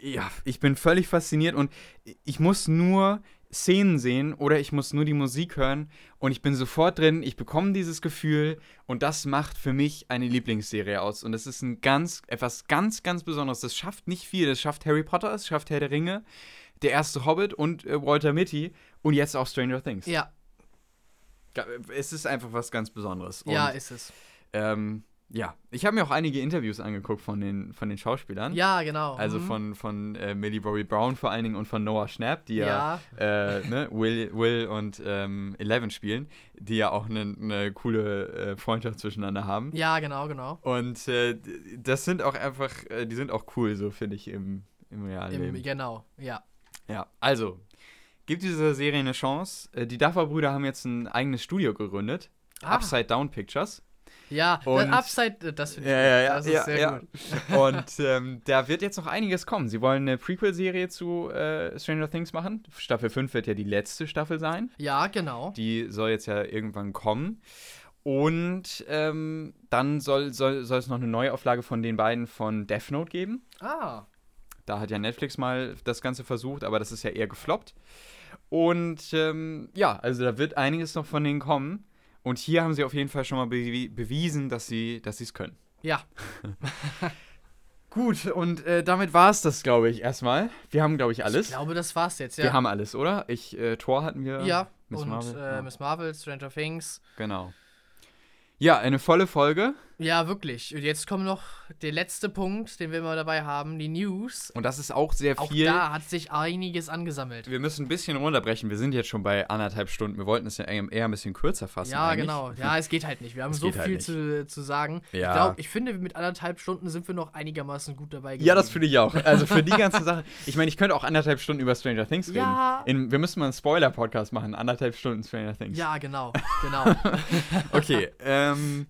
Speaker 1: ja, ich bin völlig fasziniert und ich muss nur Szenen sehen oder ich muss nur die Musik hören und ich bin sofort drin, ich bekomme dieses Gefühl und das macht für mich eine Lieblingsserie aus. Und es ist ein ganz, etwas ganz, ganz Besonderes. Das schafft nicht viel. Das schafft Harry Potter, es schafft Herr der Ringe, der erste Hobbit und äh, Walter Mitty und jetzt auch Stranger Things.
Speaker 2: Ja.
Speaker 1: Es ist einfach was ganz Besonderes.
Speaker 2: ja,
Speaker 1: und,
Speaker 2: ist es.
Speaker 1: ähm, ja, ich habe mir auch einige Interviews angeguckt von den, von den Schauspielern.
Speaker 2: Ja, genau.
Speaker 1: Also
Speaker 2: mhm.
Speaker 1: von, von äh, Millie Bobby Brown vor allen Dingen und von Noah Schnapp, die ja,
Speaker 2: Ja.
Speaker 1: äh, ne, Will, Will und ähm, Eleven spielen, die ja auch eine ne coole äh, Freundschaft zwischeneinander haben.
Speaker 2: Ja, genau, genau.
Speaker 1: Und äh, das sind auch einfach, äh, die sind auch cool, so finde ich, im, im realen
Speaker 2: Im,
Speaker 1: Leben.
Speaker 2: genau, ja.
Speaker 1: Ja, also, gibt dieser Serie eine Chance. Äh, die Duffer-Brüder haben jetzt ein eigenes Studio gegründet,
Speaker 2: Ah.
Speaker 1: Upside Down Pictures.
Speaker 2: Ja,
Speaker 1: Und-
Speaker 2: das Upside, äh, das finde ich
Speaker 1: Ja, ja, ja,
Speaker 2: Das ist sehr
Speaker 1: ja.
Speaker 2: gut.
Speaker 1: Und ähm, da wird jetzt noch einiges kommen. Sie wollen eine Prequel-Serie zu äh, Stranger Things machen. Staffel 5 wird ja die letzte Staffel sein.
Speaker 2: Ja, genau.
Speaker 1: Die soll jetzt ja irgendwann kommen. Und ähm, dann soll, soll, soll es noch eine Neuauflage von den beiden von Death Note geben.
Speaker 2: Ah,
Speaker 1: Da hat ja Netflix mal das Ganze versucht, aber das ist ja eher gefloppt. Und ähm, ja, also da wird einiges noch von denen kommen. Und hier haben sie auf jeden Fall schon mal bewi bewiesen, dass sie dass es können.
Speaker 2: ja.
Speaker 1: Gut, und äh, damit war es das, glaube ich, erstmal. Wir haben, glaube ich, alles.
Speaker 2: Ich glaube, das war's jetzt, ja.
Speaker 1: Wir haben alles, oder? Ich, äh, Tor hatten wir.
Speaker 2: ja,
Speaker 1: Miss
Speaker 2: und
Speaker 1: Marvel,
Speaker 2: äh,
Speaker 1: ja.
Speaker 2: Miss Marvel, Stranger Things.
Speaker 1: Genau. Ja, eine volle Folge.
Speaker 2: Ja, wirklich. Und jetzt kommt noch der letzte Punkt, den wir immer dabei haben, die News.
Speaker 1: Und das ist auch sehr
Speaker 2: Auch
Speaker 1: viel.
Speaker 2: da hat sich einiges angesammelt.
Speaker 1: Wir müssen ein bisschen runterbrechen. Wir sind jetzt schon bei anderthalb Stunden. Wir wollten es ja eher ein bisschen kürzer fassen.
Speaker 2: Ja,
Speaker 1: eigentlich.
Speaker 2: genau. Ja, es geht halt nicht. Wir haben
Speaker 1: Es
Speaker 2: so
Speaker 1: halt
Speaker 2: viel
Speaker 1: nicht.
Speaker 2: zu, zu sagen.
Speaker 1: Ja.
Speaker 2: Ich, glaub, ich finde, mit anderthalb Stunden sind wir noch einigermaßen gut dabei
Speaker 1: Ja, das finde ich auch. Also für die ganze Sache. Ich meine, ich könnte auch anderthalb Stunden über Stranger Things reden.
Speaker 2: Ja.
Speaker 1: In, wir müssen mal einen Spoiler-Podcast machen. Anderthalb Stunden Stranger Things.
Speaker 2: Ja, genau. Genau.
Speaker 1: Okay, ähm,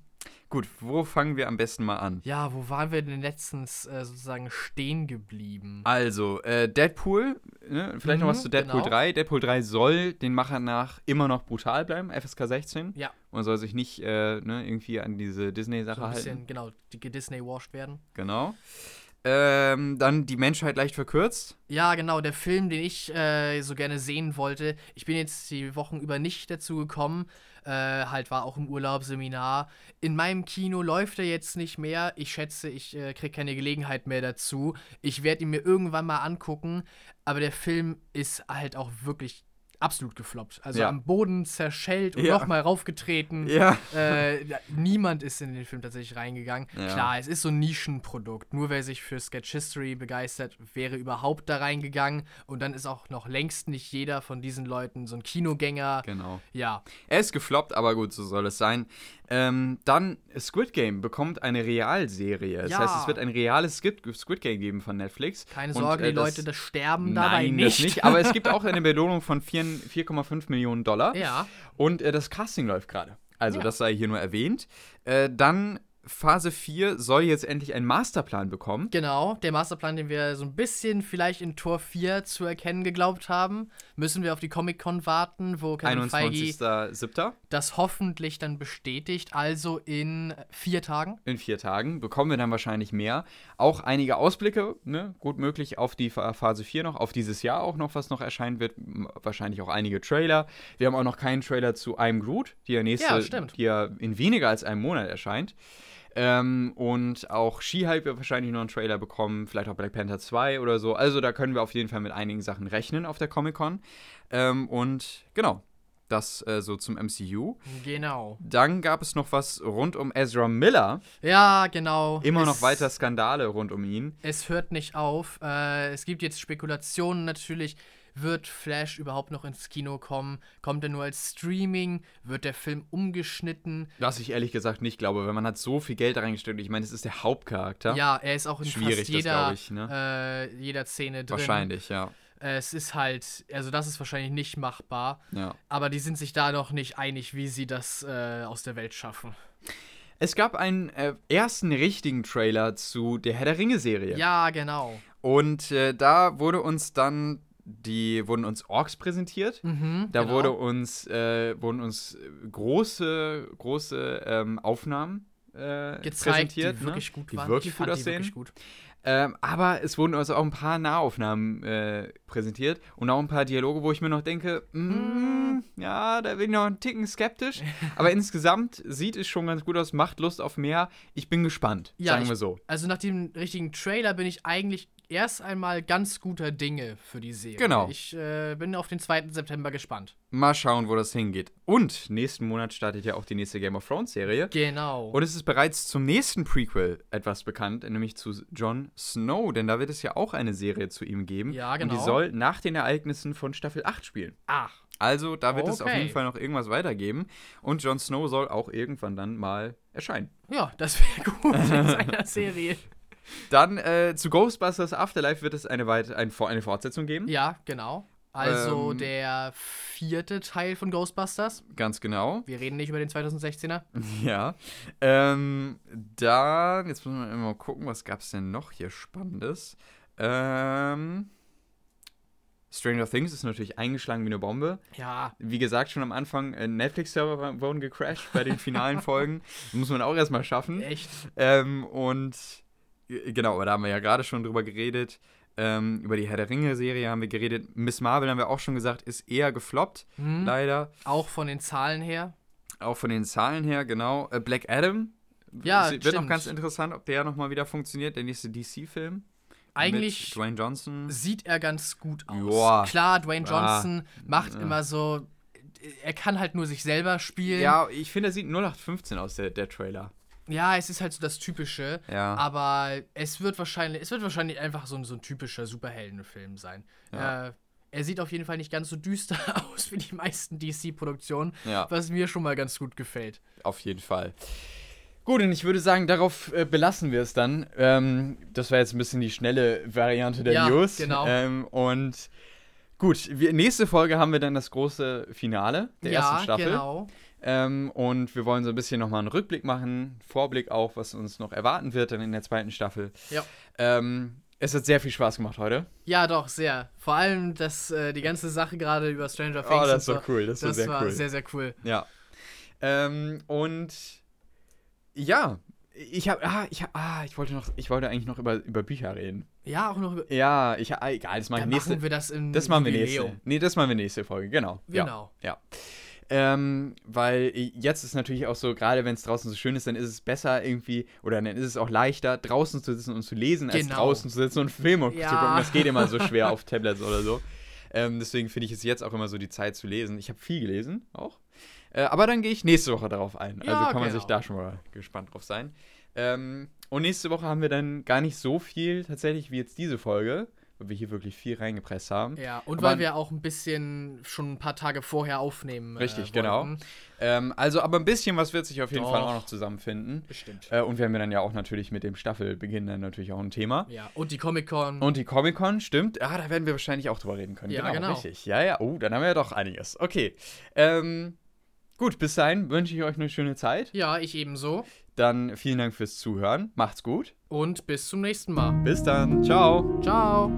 Speaker 1: gut. Wo fangen wir am besten mal an?
Speaker 2: ja, wo waren wir denn letztens äh, sozusagen stehen geblieben?
Speaker 1: Also, äh, Deadpool, ne? vielleicht noch
Speaker 2: Mhm,
Speaker 1: was zu Deadpool
Speaker 2: genau.
Speaker 1: 3. Deadpool 3 soll den Machern nach immer noch brutal bleiben, FSK 16.
Speaker 2: Ja.
Speaker 1: Und soll sich nicht äh, ne, irgendwie an diese Disney-Sache
Speaker 2: So ein bisschen,
Speaker 1: halten.
Speaker 2: genau, die Disney-washed werden.
Speaker 1: Genau. Ähm, dann die Menschheit leicht verkürzt.
Speaker 2: Ja, genau, der Film, den ich äh, so gerne sehen wollte. Ich bin jetzt die Wochen über nicht dazu gekommen. Äh, halt war auch im Urlaubsseminar. In meinem Kino läuft er jetzt nicht mehr. Ich schätze, ich äh, kriege keine Gelegenheit mehr dazu. Ich werde ihn mir irgendwann mal angucken. Aber der Film ist halt auch wirklich absolut gefloppt. Also
Speaker 1: Ja.
Speaker 2: am Boden zerschellt und
Speaker 1: Ja.
Speaker 2: nochmal raufgetreten.
Speaker 1: Ja.
Speaker 2: Äh, niemand ist in den Film tatsächlich reingegangen. Klar, es ist so ein Nischenprodukt. Nur wer sich für Sketch History begeistert, wäre überhaupt da reingegangen. Und dann ist auch noch längst nicht jeder von diesen Leuten so ein Kinogänger.
Speaker 1: Genau.
Speaker 2: Ja,
Speaker 1: Er ist gefloppt, aber gut, so soll es sein. Ähm, dann Squid Game bekommt eine Realserie. Das
Speaker 2: Ja.
Speaker 1: heißt, es wird ein reales Squid, Game geben von Netflix.
Speaker 2: keine
Speaker 1: Und,
Speaker 2: Sorge,
Speaker 1: äh,
Speaker 2: die Leute, das sterben dabei
Speaker 1: Nein,
Speaker 2: nicht.
Speaker 1: nicht. Aber es gibt auch eine Belohnung von 4 4,5 Millionen Dollar.
Speaker 2: ja,
Speaker 1: Und äh, das Casting läuft gerade. Also,
Speaker 2: Ja.
Speaker 1: das sei hier nur erwähnt. Äh, dann Phase 4 soll jetzt endlich einen Masterplan bekommen.
Speaker 2: genau. Der Masterplan, den wir so ein bisschen vielleicht in Tor 4 zu erkennen geglaubt haben, müssen wir auf die Comic-Con warten, wo Kevin Feige
Speaker 1: 21.07.
Speaker 2: das hoffentlich dann bestätigt. Also in vier Tagen.
Speaker 1: in vier Tagen. Bekommen wir dann wahrscheinlich mehr. Auch einige Ausblicke, ne, gut möglich, auf die Pha- Phase 4 noch, auf dieses Jahr auch noch, was noch erscheinen wird. Wahrscheinlich auch einige Trailer. Wir haben auch noch keinen Trailer zu I'm Groot, die ja nächste,
Speaker 2: Ja,
Speaker 1: die ja in weniger als einem Monat erscheint. Ähm, und auch She-Hulk wird wahrscheinlich noch einen Trailer bekommen, vielleicht auch Black Panther 2 oder so. Also da können wir auf jeden Fall mit einigen Sachen rechnen auf der Comic-Con. Ähm, und genau, das äh, so zum MCU.
Speaker 2: Genau.
Speaker 1: Dann gab es noch was rund um Ezra Miller.
Speaker 2: Ja, genau.
Speaker 1: Immer noch
Speaker 2: Es-
Speaker 1: weiter Skandale rund um ihn.
Speaker 2: Es hört nicht auf. Äh, es gibt jetzt Spekulationen natürlich. Wird Flash überhaupt noch ins Kino kommen? Kommt er nur als Streaming? Wird der Film umgeschnitten?
Speaker 1: Was ich ehrlich gesagt nicht glaube, weil man hat so viel Geld da reingesteckt. Ich meine, es ist der Hauptcharakter.
Speaker 2: Ja, er ist auch in
Speaker 1: Schwierig,
Speaker 2: fast
Speaker 1: das
Speaker 2: jeder,
Speaker 1: glaub ich, ne?
Speaker 2: äh, jeder Szene drin.
Speaker 1: Wahrscheinlich, ja.
Speaker 2: Es ist halt, also das ist wahrscheinlich nicht machbar.
Speaker 1: ja.
Speaker 2: Aber die sind sich da noch nicht einig, wie sie das äh, aus der Welt schaffen.
Speaker 1: Es gab einen äh, ersten richtigen Trailer zu der Herr der Ringe-Serie.
Speaker 2: Ja, genau.
Speaker 1: Und äh, da wurde uns dann die wurden uns Orks präsentiert.
Speaker 2: Mhm,
Speaker 1: Da
Speaker 2: genau.
Speaker 1: wurde uns, äh, wurden uns große, große ähm, Aufnahmen äh,
Speaker 2: gezeigt,
Speaker 1: präsentiert,
Speaker 2: die
Speaker 1: ne?
Speaker 2: wirklich gut
Speaker 1: die
Speaker 2: waren.
Speaker 1: wirklich
Speaker 2: fand
Speaker 1: gut
Speaker 2: die
Speaker 1: aussehen.
Speaker 2: wirklich gut.
Speaker 1: Ähm, aber es wurden also auch ein paar Nahaufnahmen äh, präsentiert und auch ein paar Dialoge, wo ich mir noch denke, mm, ja, da bin ich noch ein Ticken skeptisch. aber insgesamt sieht es schon ganz gut aus, macht Lust auf mehr. Ich bin gespannt,
Speaker 2: Ja,
Speaker 1: sagen
Speaker 2: ich-
Speaker 1: wir so.
Speaker 2: Also nach dem richtigen Trailer bin ich eigentlich erst einmal ganz guter Dinge für die Serie.
Speaker 1: Genau.
Speaker 2: Ich äh, bin auf den 2. September gespannt.
Speaker 1: Mal schauen, wo das hingeht. Und nächsten Monat startet ja auch die nächste Game of Thrones Serie.
Speaker 2: Genau.
Speaker 1: Und es ist bereits zum nächsten Prequel etwas bekannt, nämlich zu Jon Snow, denn da wird es ja auch eine Serie zu ihm geben.
Speaker 2: Ja,
Speaker 1: Und
Speaker 2: genau.
Speaker 1: die soll nach den Ereignissen von Staffel 8 spielen.
Speaker 2: Ach,
Speaker 1: Also da wird es auf
Speaker 2: Okay.
Speaker 1: jeden Fall noch irgendwas weitergeben. Und Jon Snow soll auch irgendwann dann mal erscheinen.
Speaker 2: ja, das wäre gut in seiner Serie.
Speaker 1: Dann äh, zu Ghostbusters Afterlife wird es eine, weit ein, eine Fortsetzung geben.
Speaker 2: Ja, genau. Also
Speaker 1: Ähm.
Speaker 2: der vierte Teil von Ghostbusters.
Speaker 1: Ganz genau.
Speaker 2: Wir reden nicht über den 2016er.
Speaker 1: Ja. Ähm, dann, jetzt müssen wir mal gucken, was gab es denn noch hier Spannendes? Ähm, Stranger Things ist natürlich eingeschlagen wie eine Bombe.
Speaker 2: Ja,
Speaker 1: Wie gesagt, schon am Anfang, äh, Netflix-Server wurden gecrashed bei den finalen Folgen. Muss man auch erstmal schaffen.
Speaker 2: echt.
Speaker 1: Ähm, und genau, aber da haben wir ja gerade schon drüber geredet. Ähm, über die Herr der Ringe-Serie haben wir geredet. Miss Marvel haben wir auch schon gesagt, ist eher gefloppt,
Speaker 2: Hm.
Speaker 1: leider.
Speaker 2: Auch von den Zahlen her.
Speaker 1: Auch von den Zahlen her, genau. Äh, Black Adam.
Speaker 2: Ja,
Speaker 1: Es wird noch ganz interessant, ob der nochmal wieder funktioniert, der nächste DC-Film.
Speaker 2: Eigentlich sieht er ganz gut aus.
Speaker 1: Joa.
Speaker 2: Klar, Dwayne
Speaker 1: Ah.
Speaker 2: Johnson macht
Speaker 1: Ja.
Speaker 2: immer so. Er kann halt nur sich selber spielen.
Speaker 1: Ja, ich finde, er sieht 0815 aus, der, der Trailer.
Speaker 2: Ja, es ist halt so das Typische.
Speaker 1: Ja.
Speaker 2: Aber es wird wahrscheinlich, es wird wahrscheinlich einfach so ein, so ein typischer Superheldenfilm sein.
Speaker 1: Ja.
Speaker 2: Äh, er sieht auf jeden Fall nicht ganz so düster aus wie die meisten DC-Produktionen,
Speaker 1: Ja,
Speaker 2: was mir schon mal ganz gut gefällt.
Speaker 1: auf jeden Fall. Gut, und ich würde sagen, darauf äh, belassen wir es dann. Ähm, das war jetzt ein bisschen die schnelle Variante der
Speaker 2: Ja,
Speaker 1: News.
Speaker 2: genau.
Speaker 1: Ähm, und gut, wir, nächste Folge haben wir dann das große Finale der
Speaker 2: ja,
Speaker 1: ersten Staffel.
Speaker 2: genau.
Speaker 1: Ähm, und wir wollen so ein bisschen nochmal einen Rückblick machen, Vorblick auch, was uns noch erwarten wird dann in der zweiten Staffel.
Speaker 2: Ja.
Speaker 1: Ähm, es hat sehr viel Spaß gemacht heute.
Speaker 2: Ja, doch, sehr. Vor allem das, äh, die ganze Sache gerade über Stranger Things.
Speaker 1: Oh, das so cool, das,
Speaker 2: Das
Speaker 1: war sehr
Speaker 2: war
Speaker 1: cool.
Speaker 2: sehr, sehr cool.
Speaker 1: ja. Ähm, und ja, ich habe, ah, ich hab, ah, ich wollte noch, ich wollte eigentlich noch über, über Bücher reden.
Speaker 2: Ja, auch noch über.
Speaker 1: Ja, ich, ah, egal, das mache
Speaker 2: Dann
Speaker 1: ich nächste.
Speaker 2: machen wir das im
Speaker 1: das machen wir nächste. Nee, das machen wir nächste Folge, genau.
Speaker 2: Genau.
Speaker 1: Ja. ja. Ähm, weil jetzt ist natürlich auch so, gerade wenn es draußen so schön ist, dann ist es besser irgendwie, oder dann ist es auch leichter, draußen zu sitzen und zu lesen, als
Speaker 2: Genau.
Speaker 1: draußen zu sitzen und Filme zu
Speaker 2: Ja.
Speaker 1: gucken. Das geht immer so schwer auf Tablets oder so. Ähm, deswegen finde ich es jetzt auch immer so die Zeit zu lesen. Ich habe viel gelesen, auch. Äh, aber dann gehe ich nächste Woche darauf ein.
Speaker 2: Ja,
Speaker 1: also kann man sich da schon mal gespannt drauf sein. Ähm, und nächste Woche haben wir dann gar nicht so viel tatsächlich wie jetzt diese Folge, weil wir hier wirklich viel reingepresst haben.
Speaker 2: Ja, und
Speaker 1: Aber-
Speaker 2: weil wir auch ein bisschen schon ein paar Tage vorher aufnehmen.
Speaker 1: Richtig,
Speaker 2: äh,
Speaker 1: genau. Ähm, also, aber ein bisschen was wird sich auf jeden
Speaker 2: Doch.
Speaker 1: Fall auch noch zusammenfinden.
Speaker 2: Bestimmt.
Speaker 1: Äh, und wir haben ja dann ja auch natürlich mit dem Staffelbeginn dann natürlich auch ein Thema.
Speaker 2: Ja, und die Comic-Con.
Speaker 1: Und die Comic-Con, stimmt. Ah, da werden wir wahrscheinlich auch drüber reden können.
Speaker 2: Ja, genau.
Speaker 1: Richtig. Ja, ja. Oh, dann haben wir ja doch einiges. Okay. Ähm, gut, bis dahin wünsche ich euch eine schöne Zeit.
Speaker 2: Ja, ich ebenso.
Speaker 1: Dann vielen Dank fürs Zuhören. Macht's gut.
Speaker 2: Und bis zum nächsten Mal.
Speaker 1: Bis dann. Ciao.
Speaker 2: Ciao.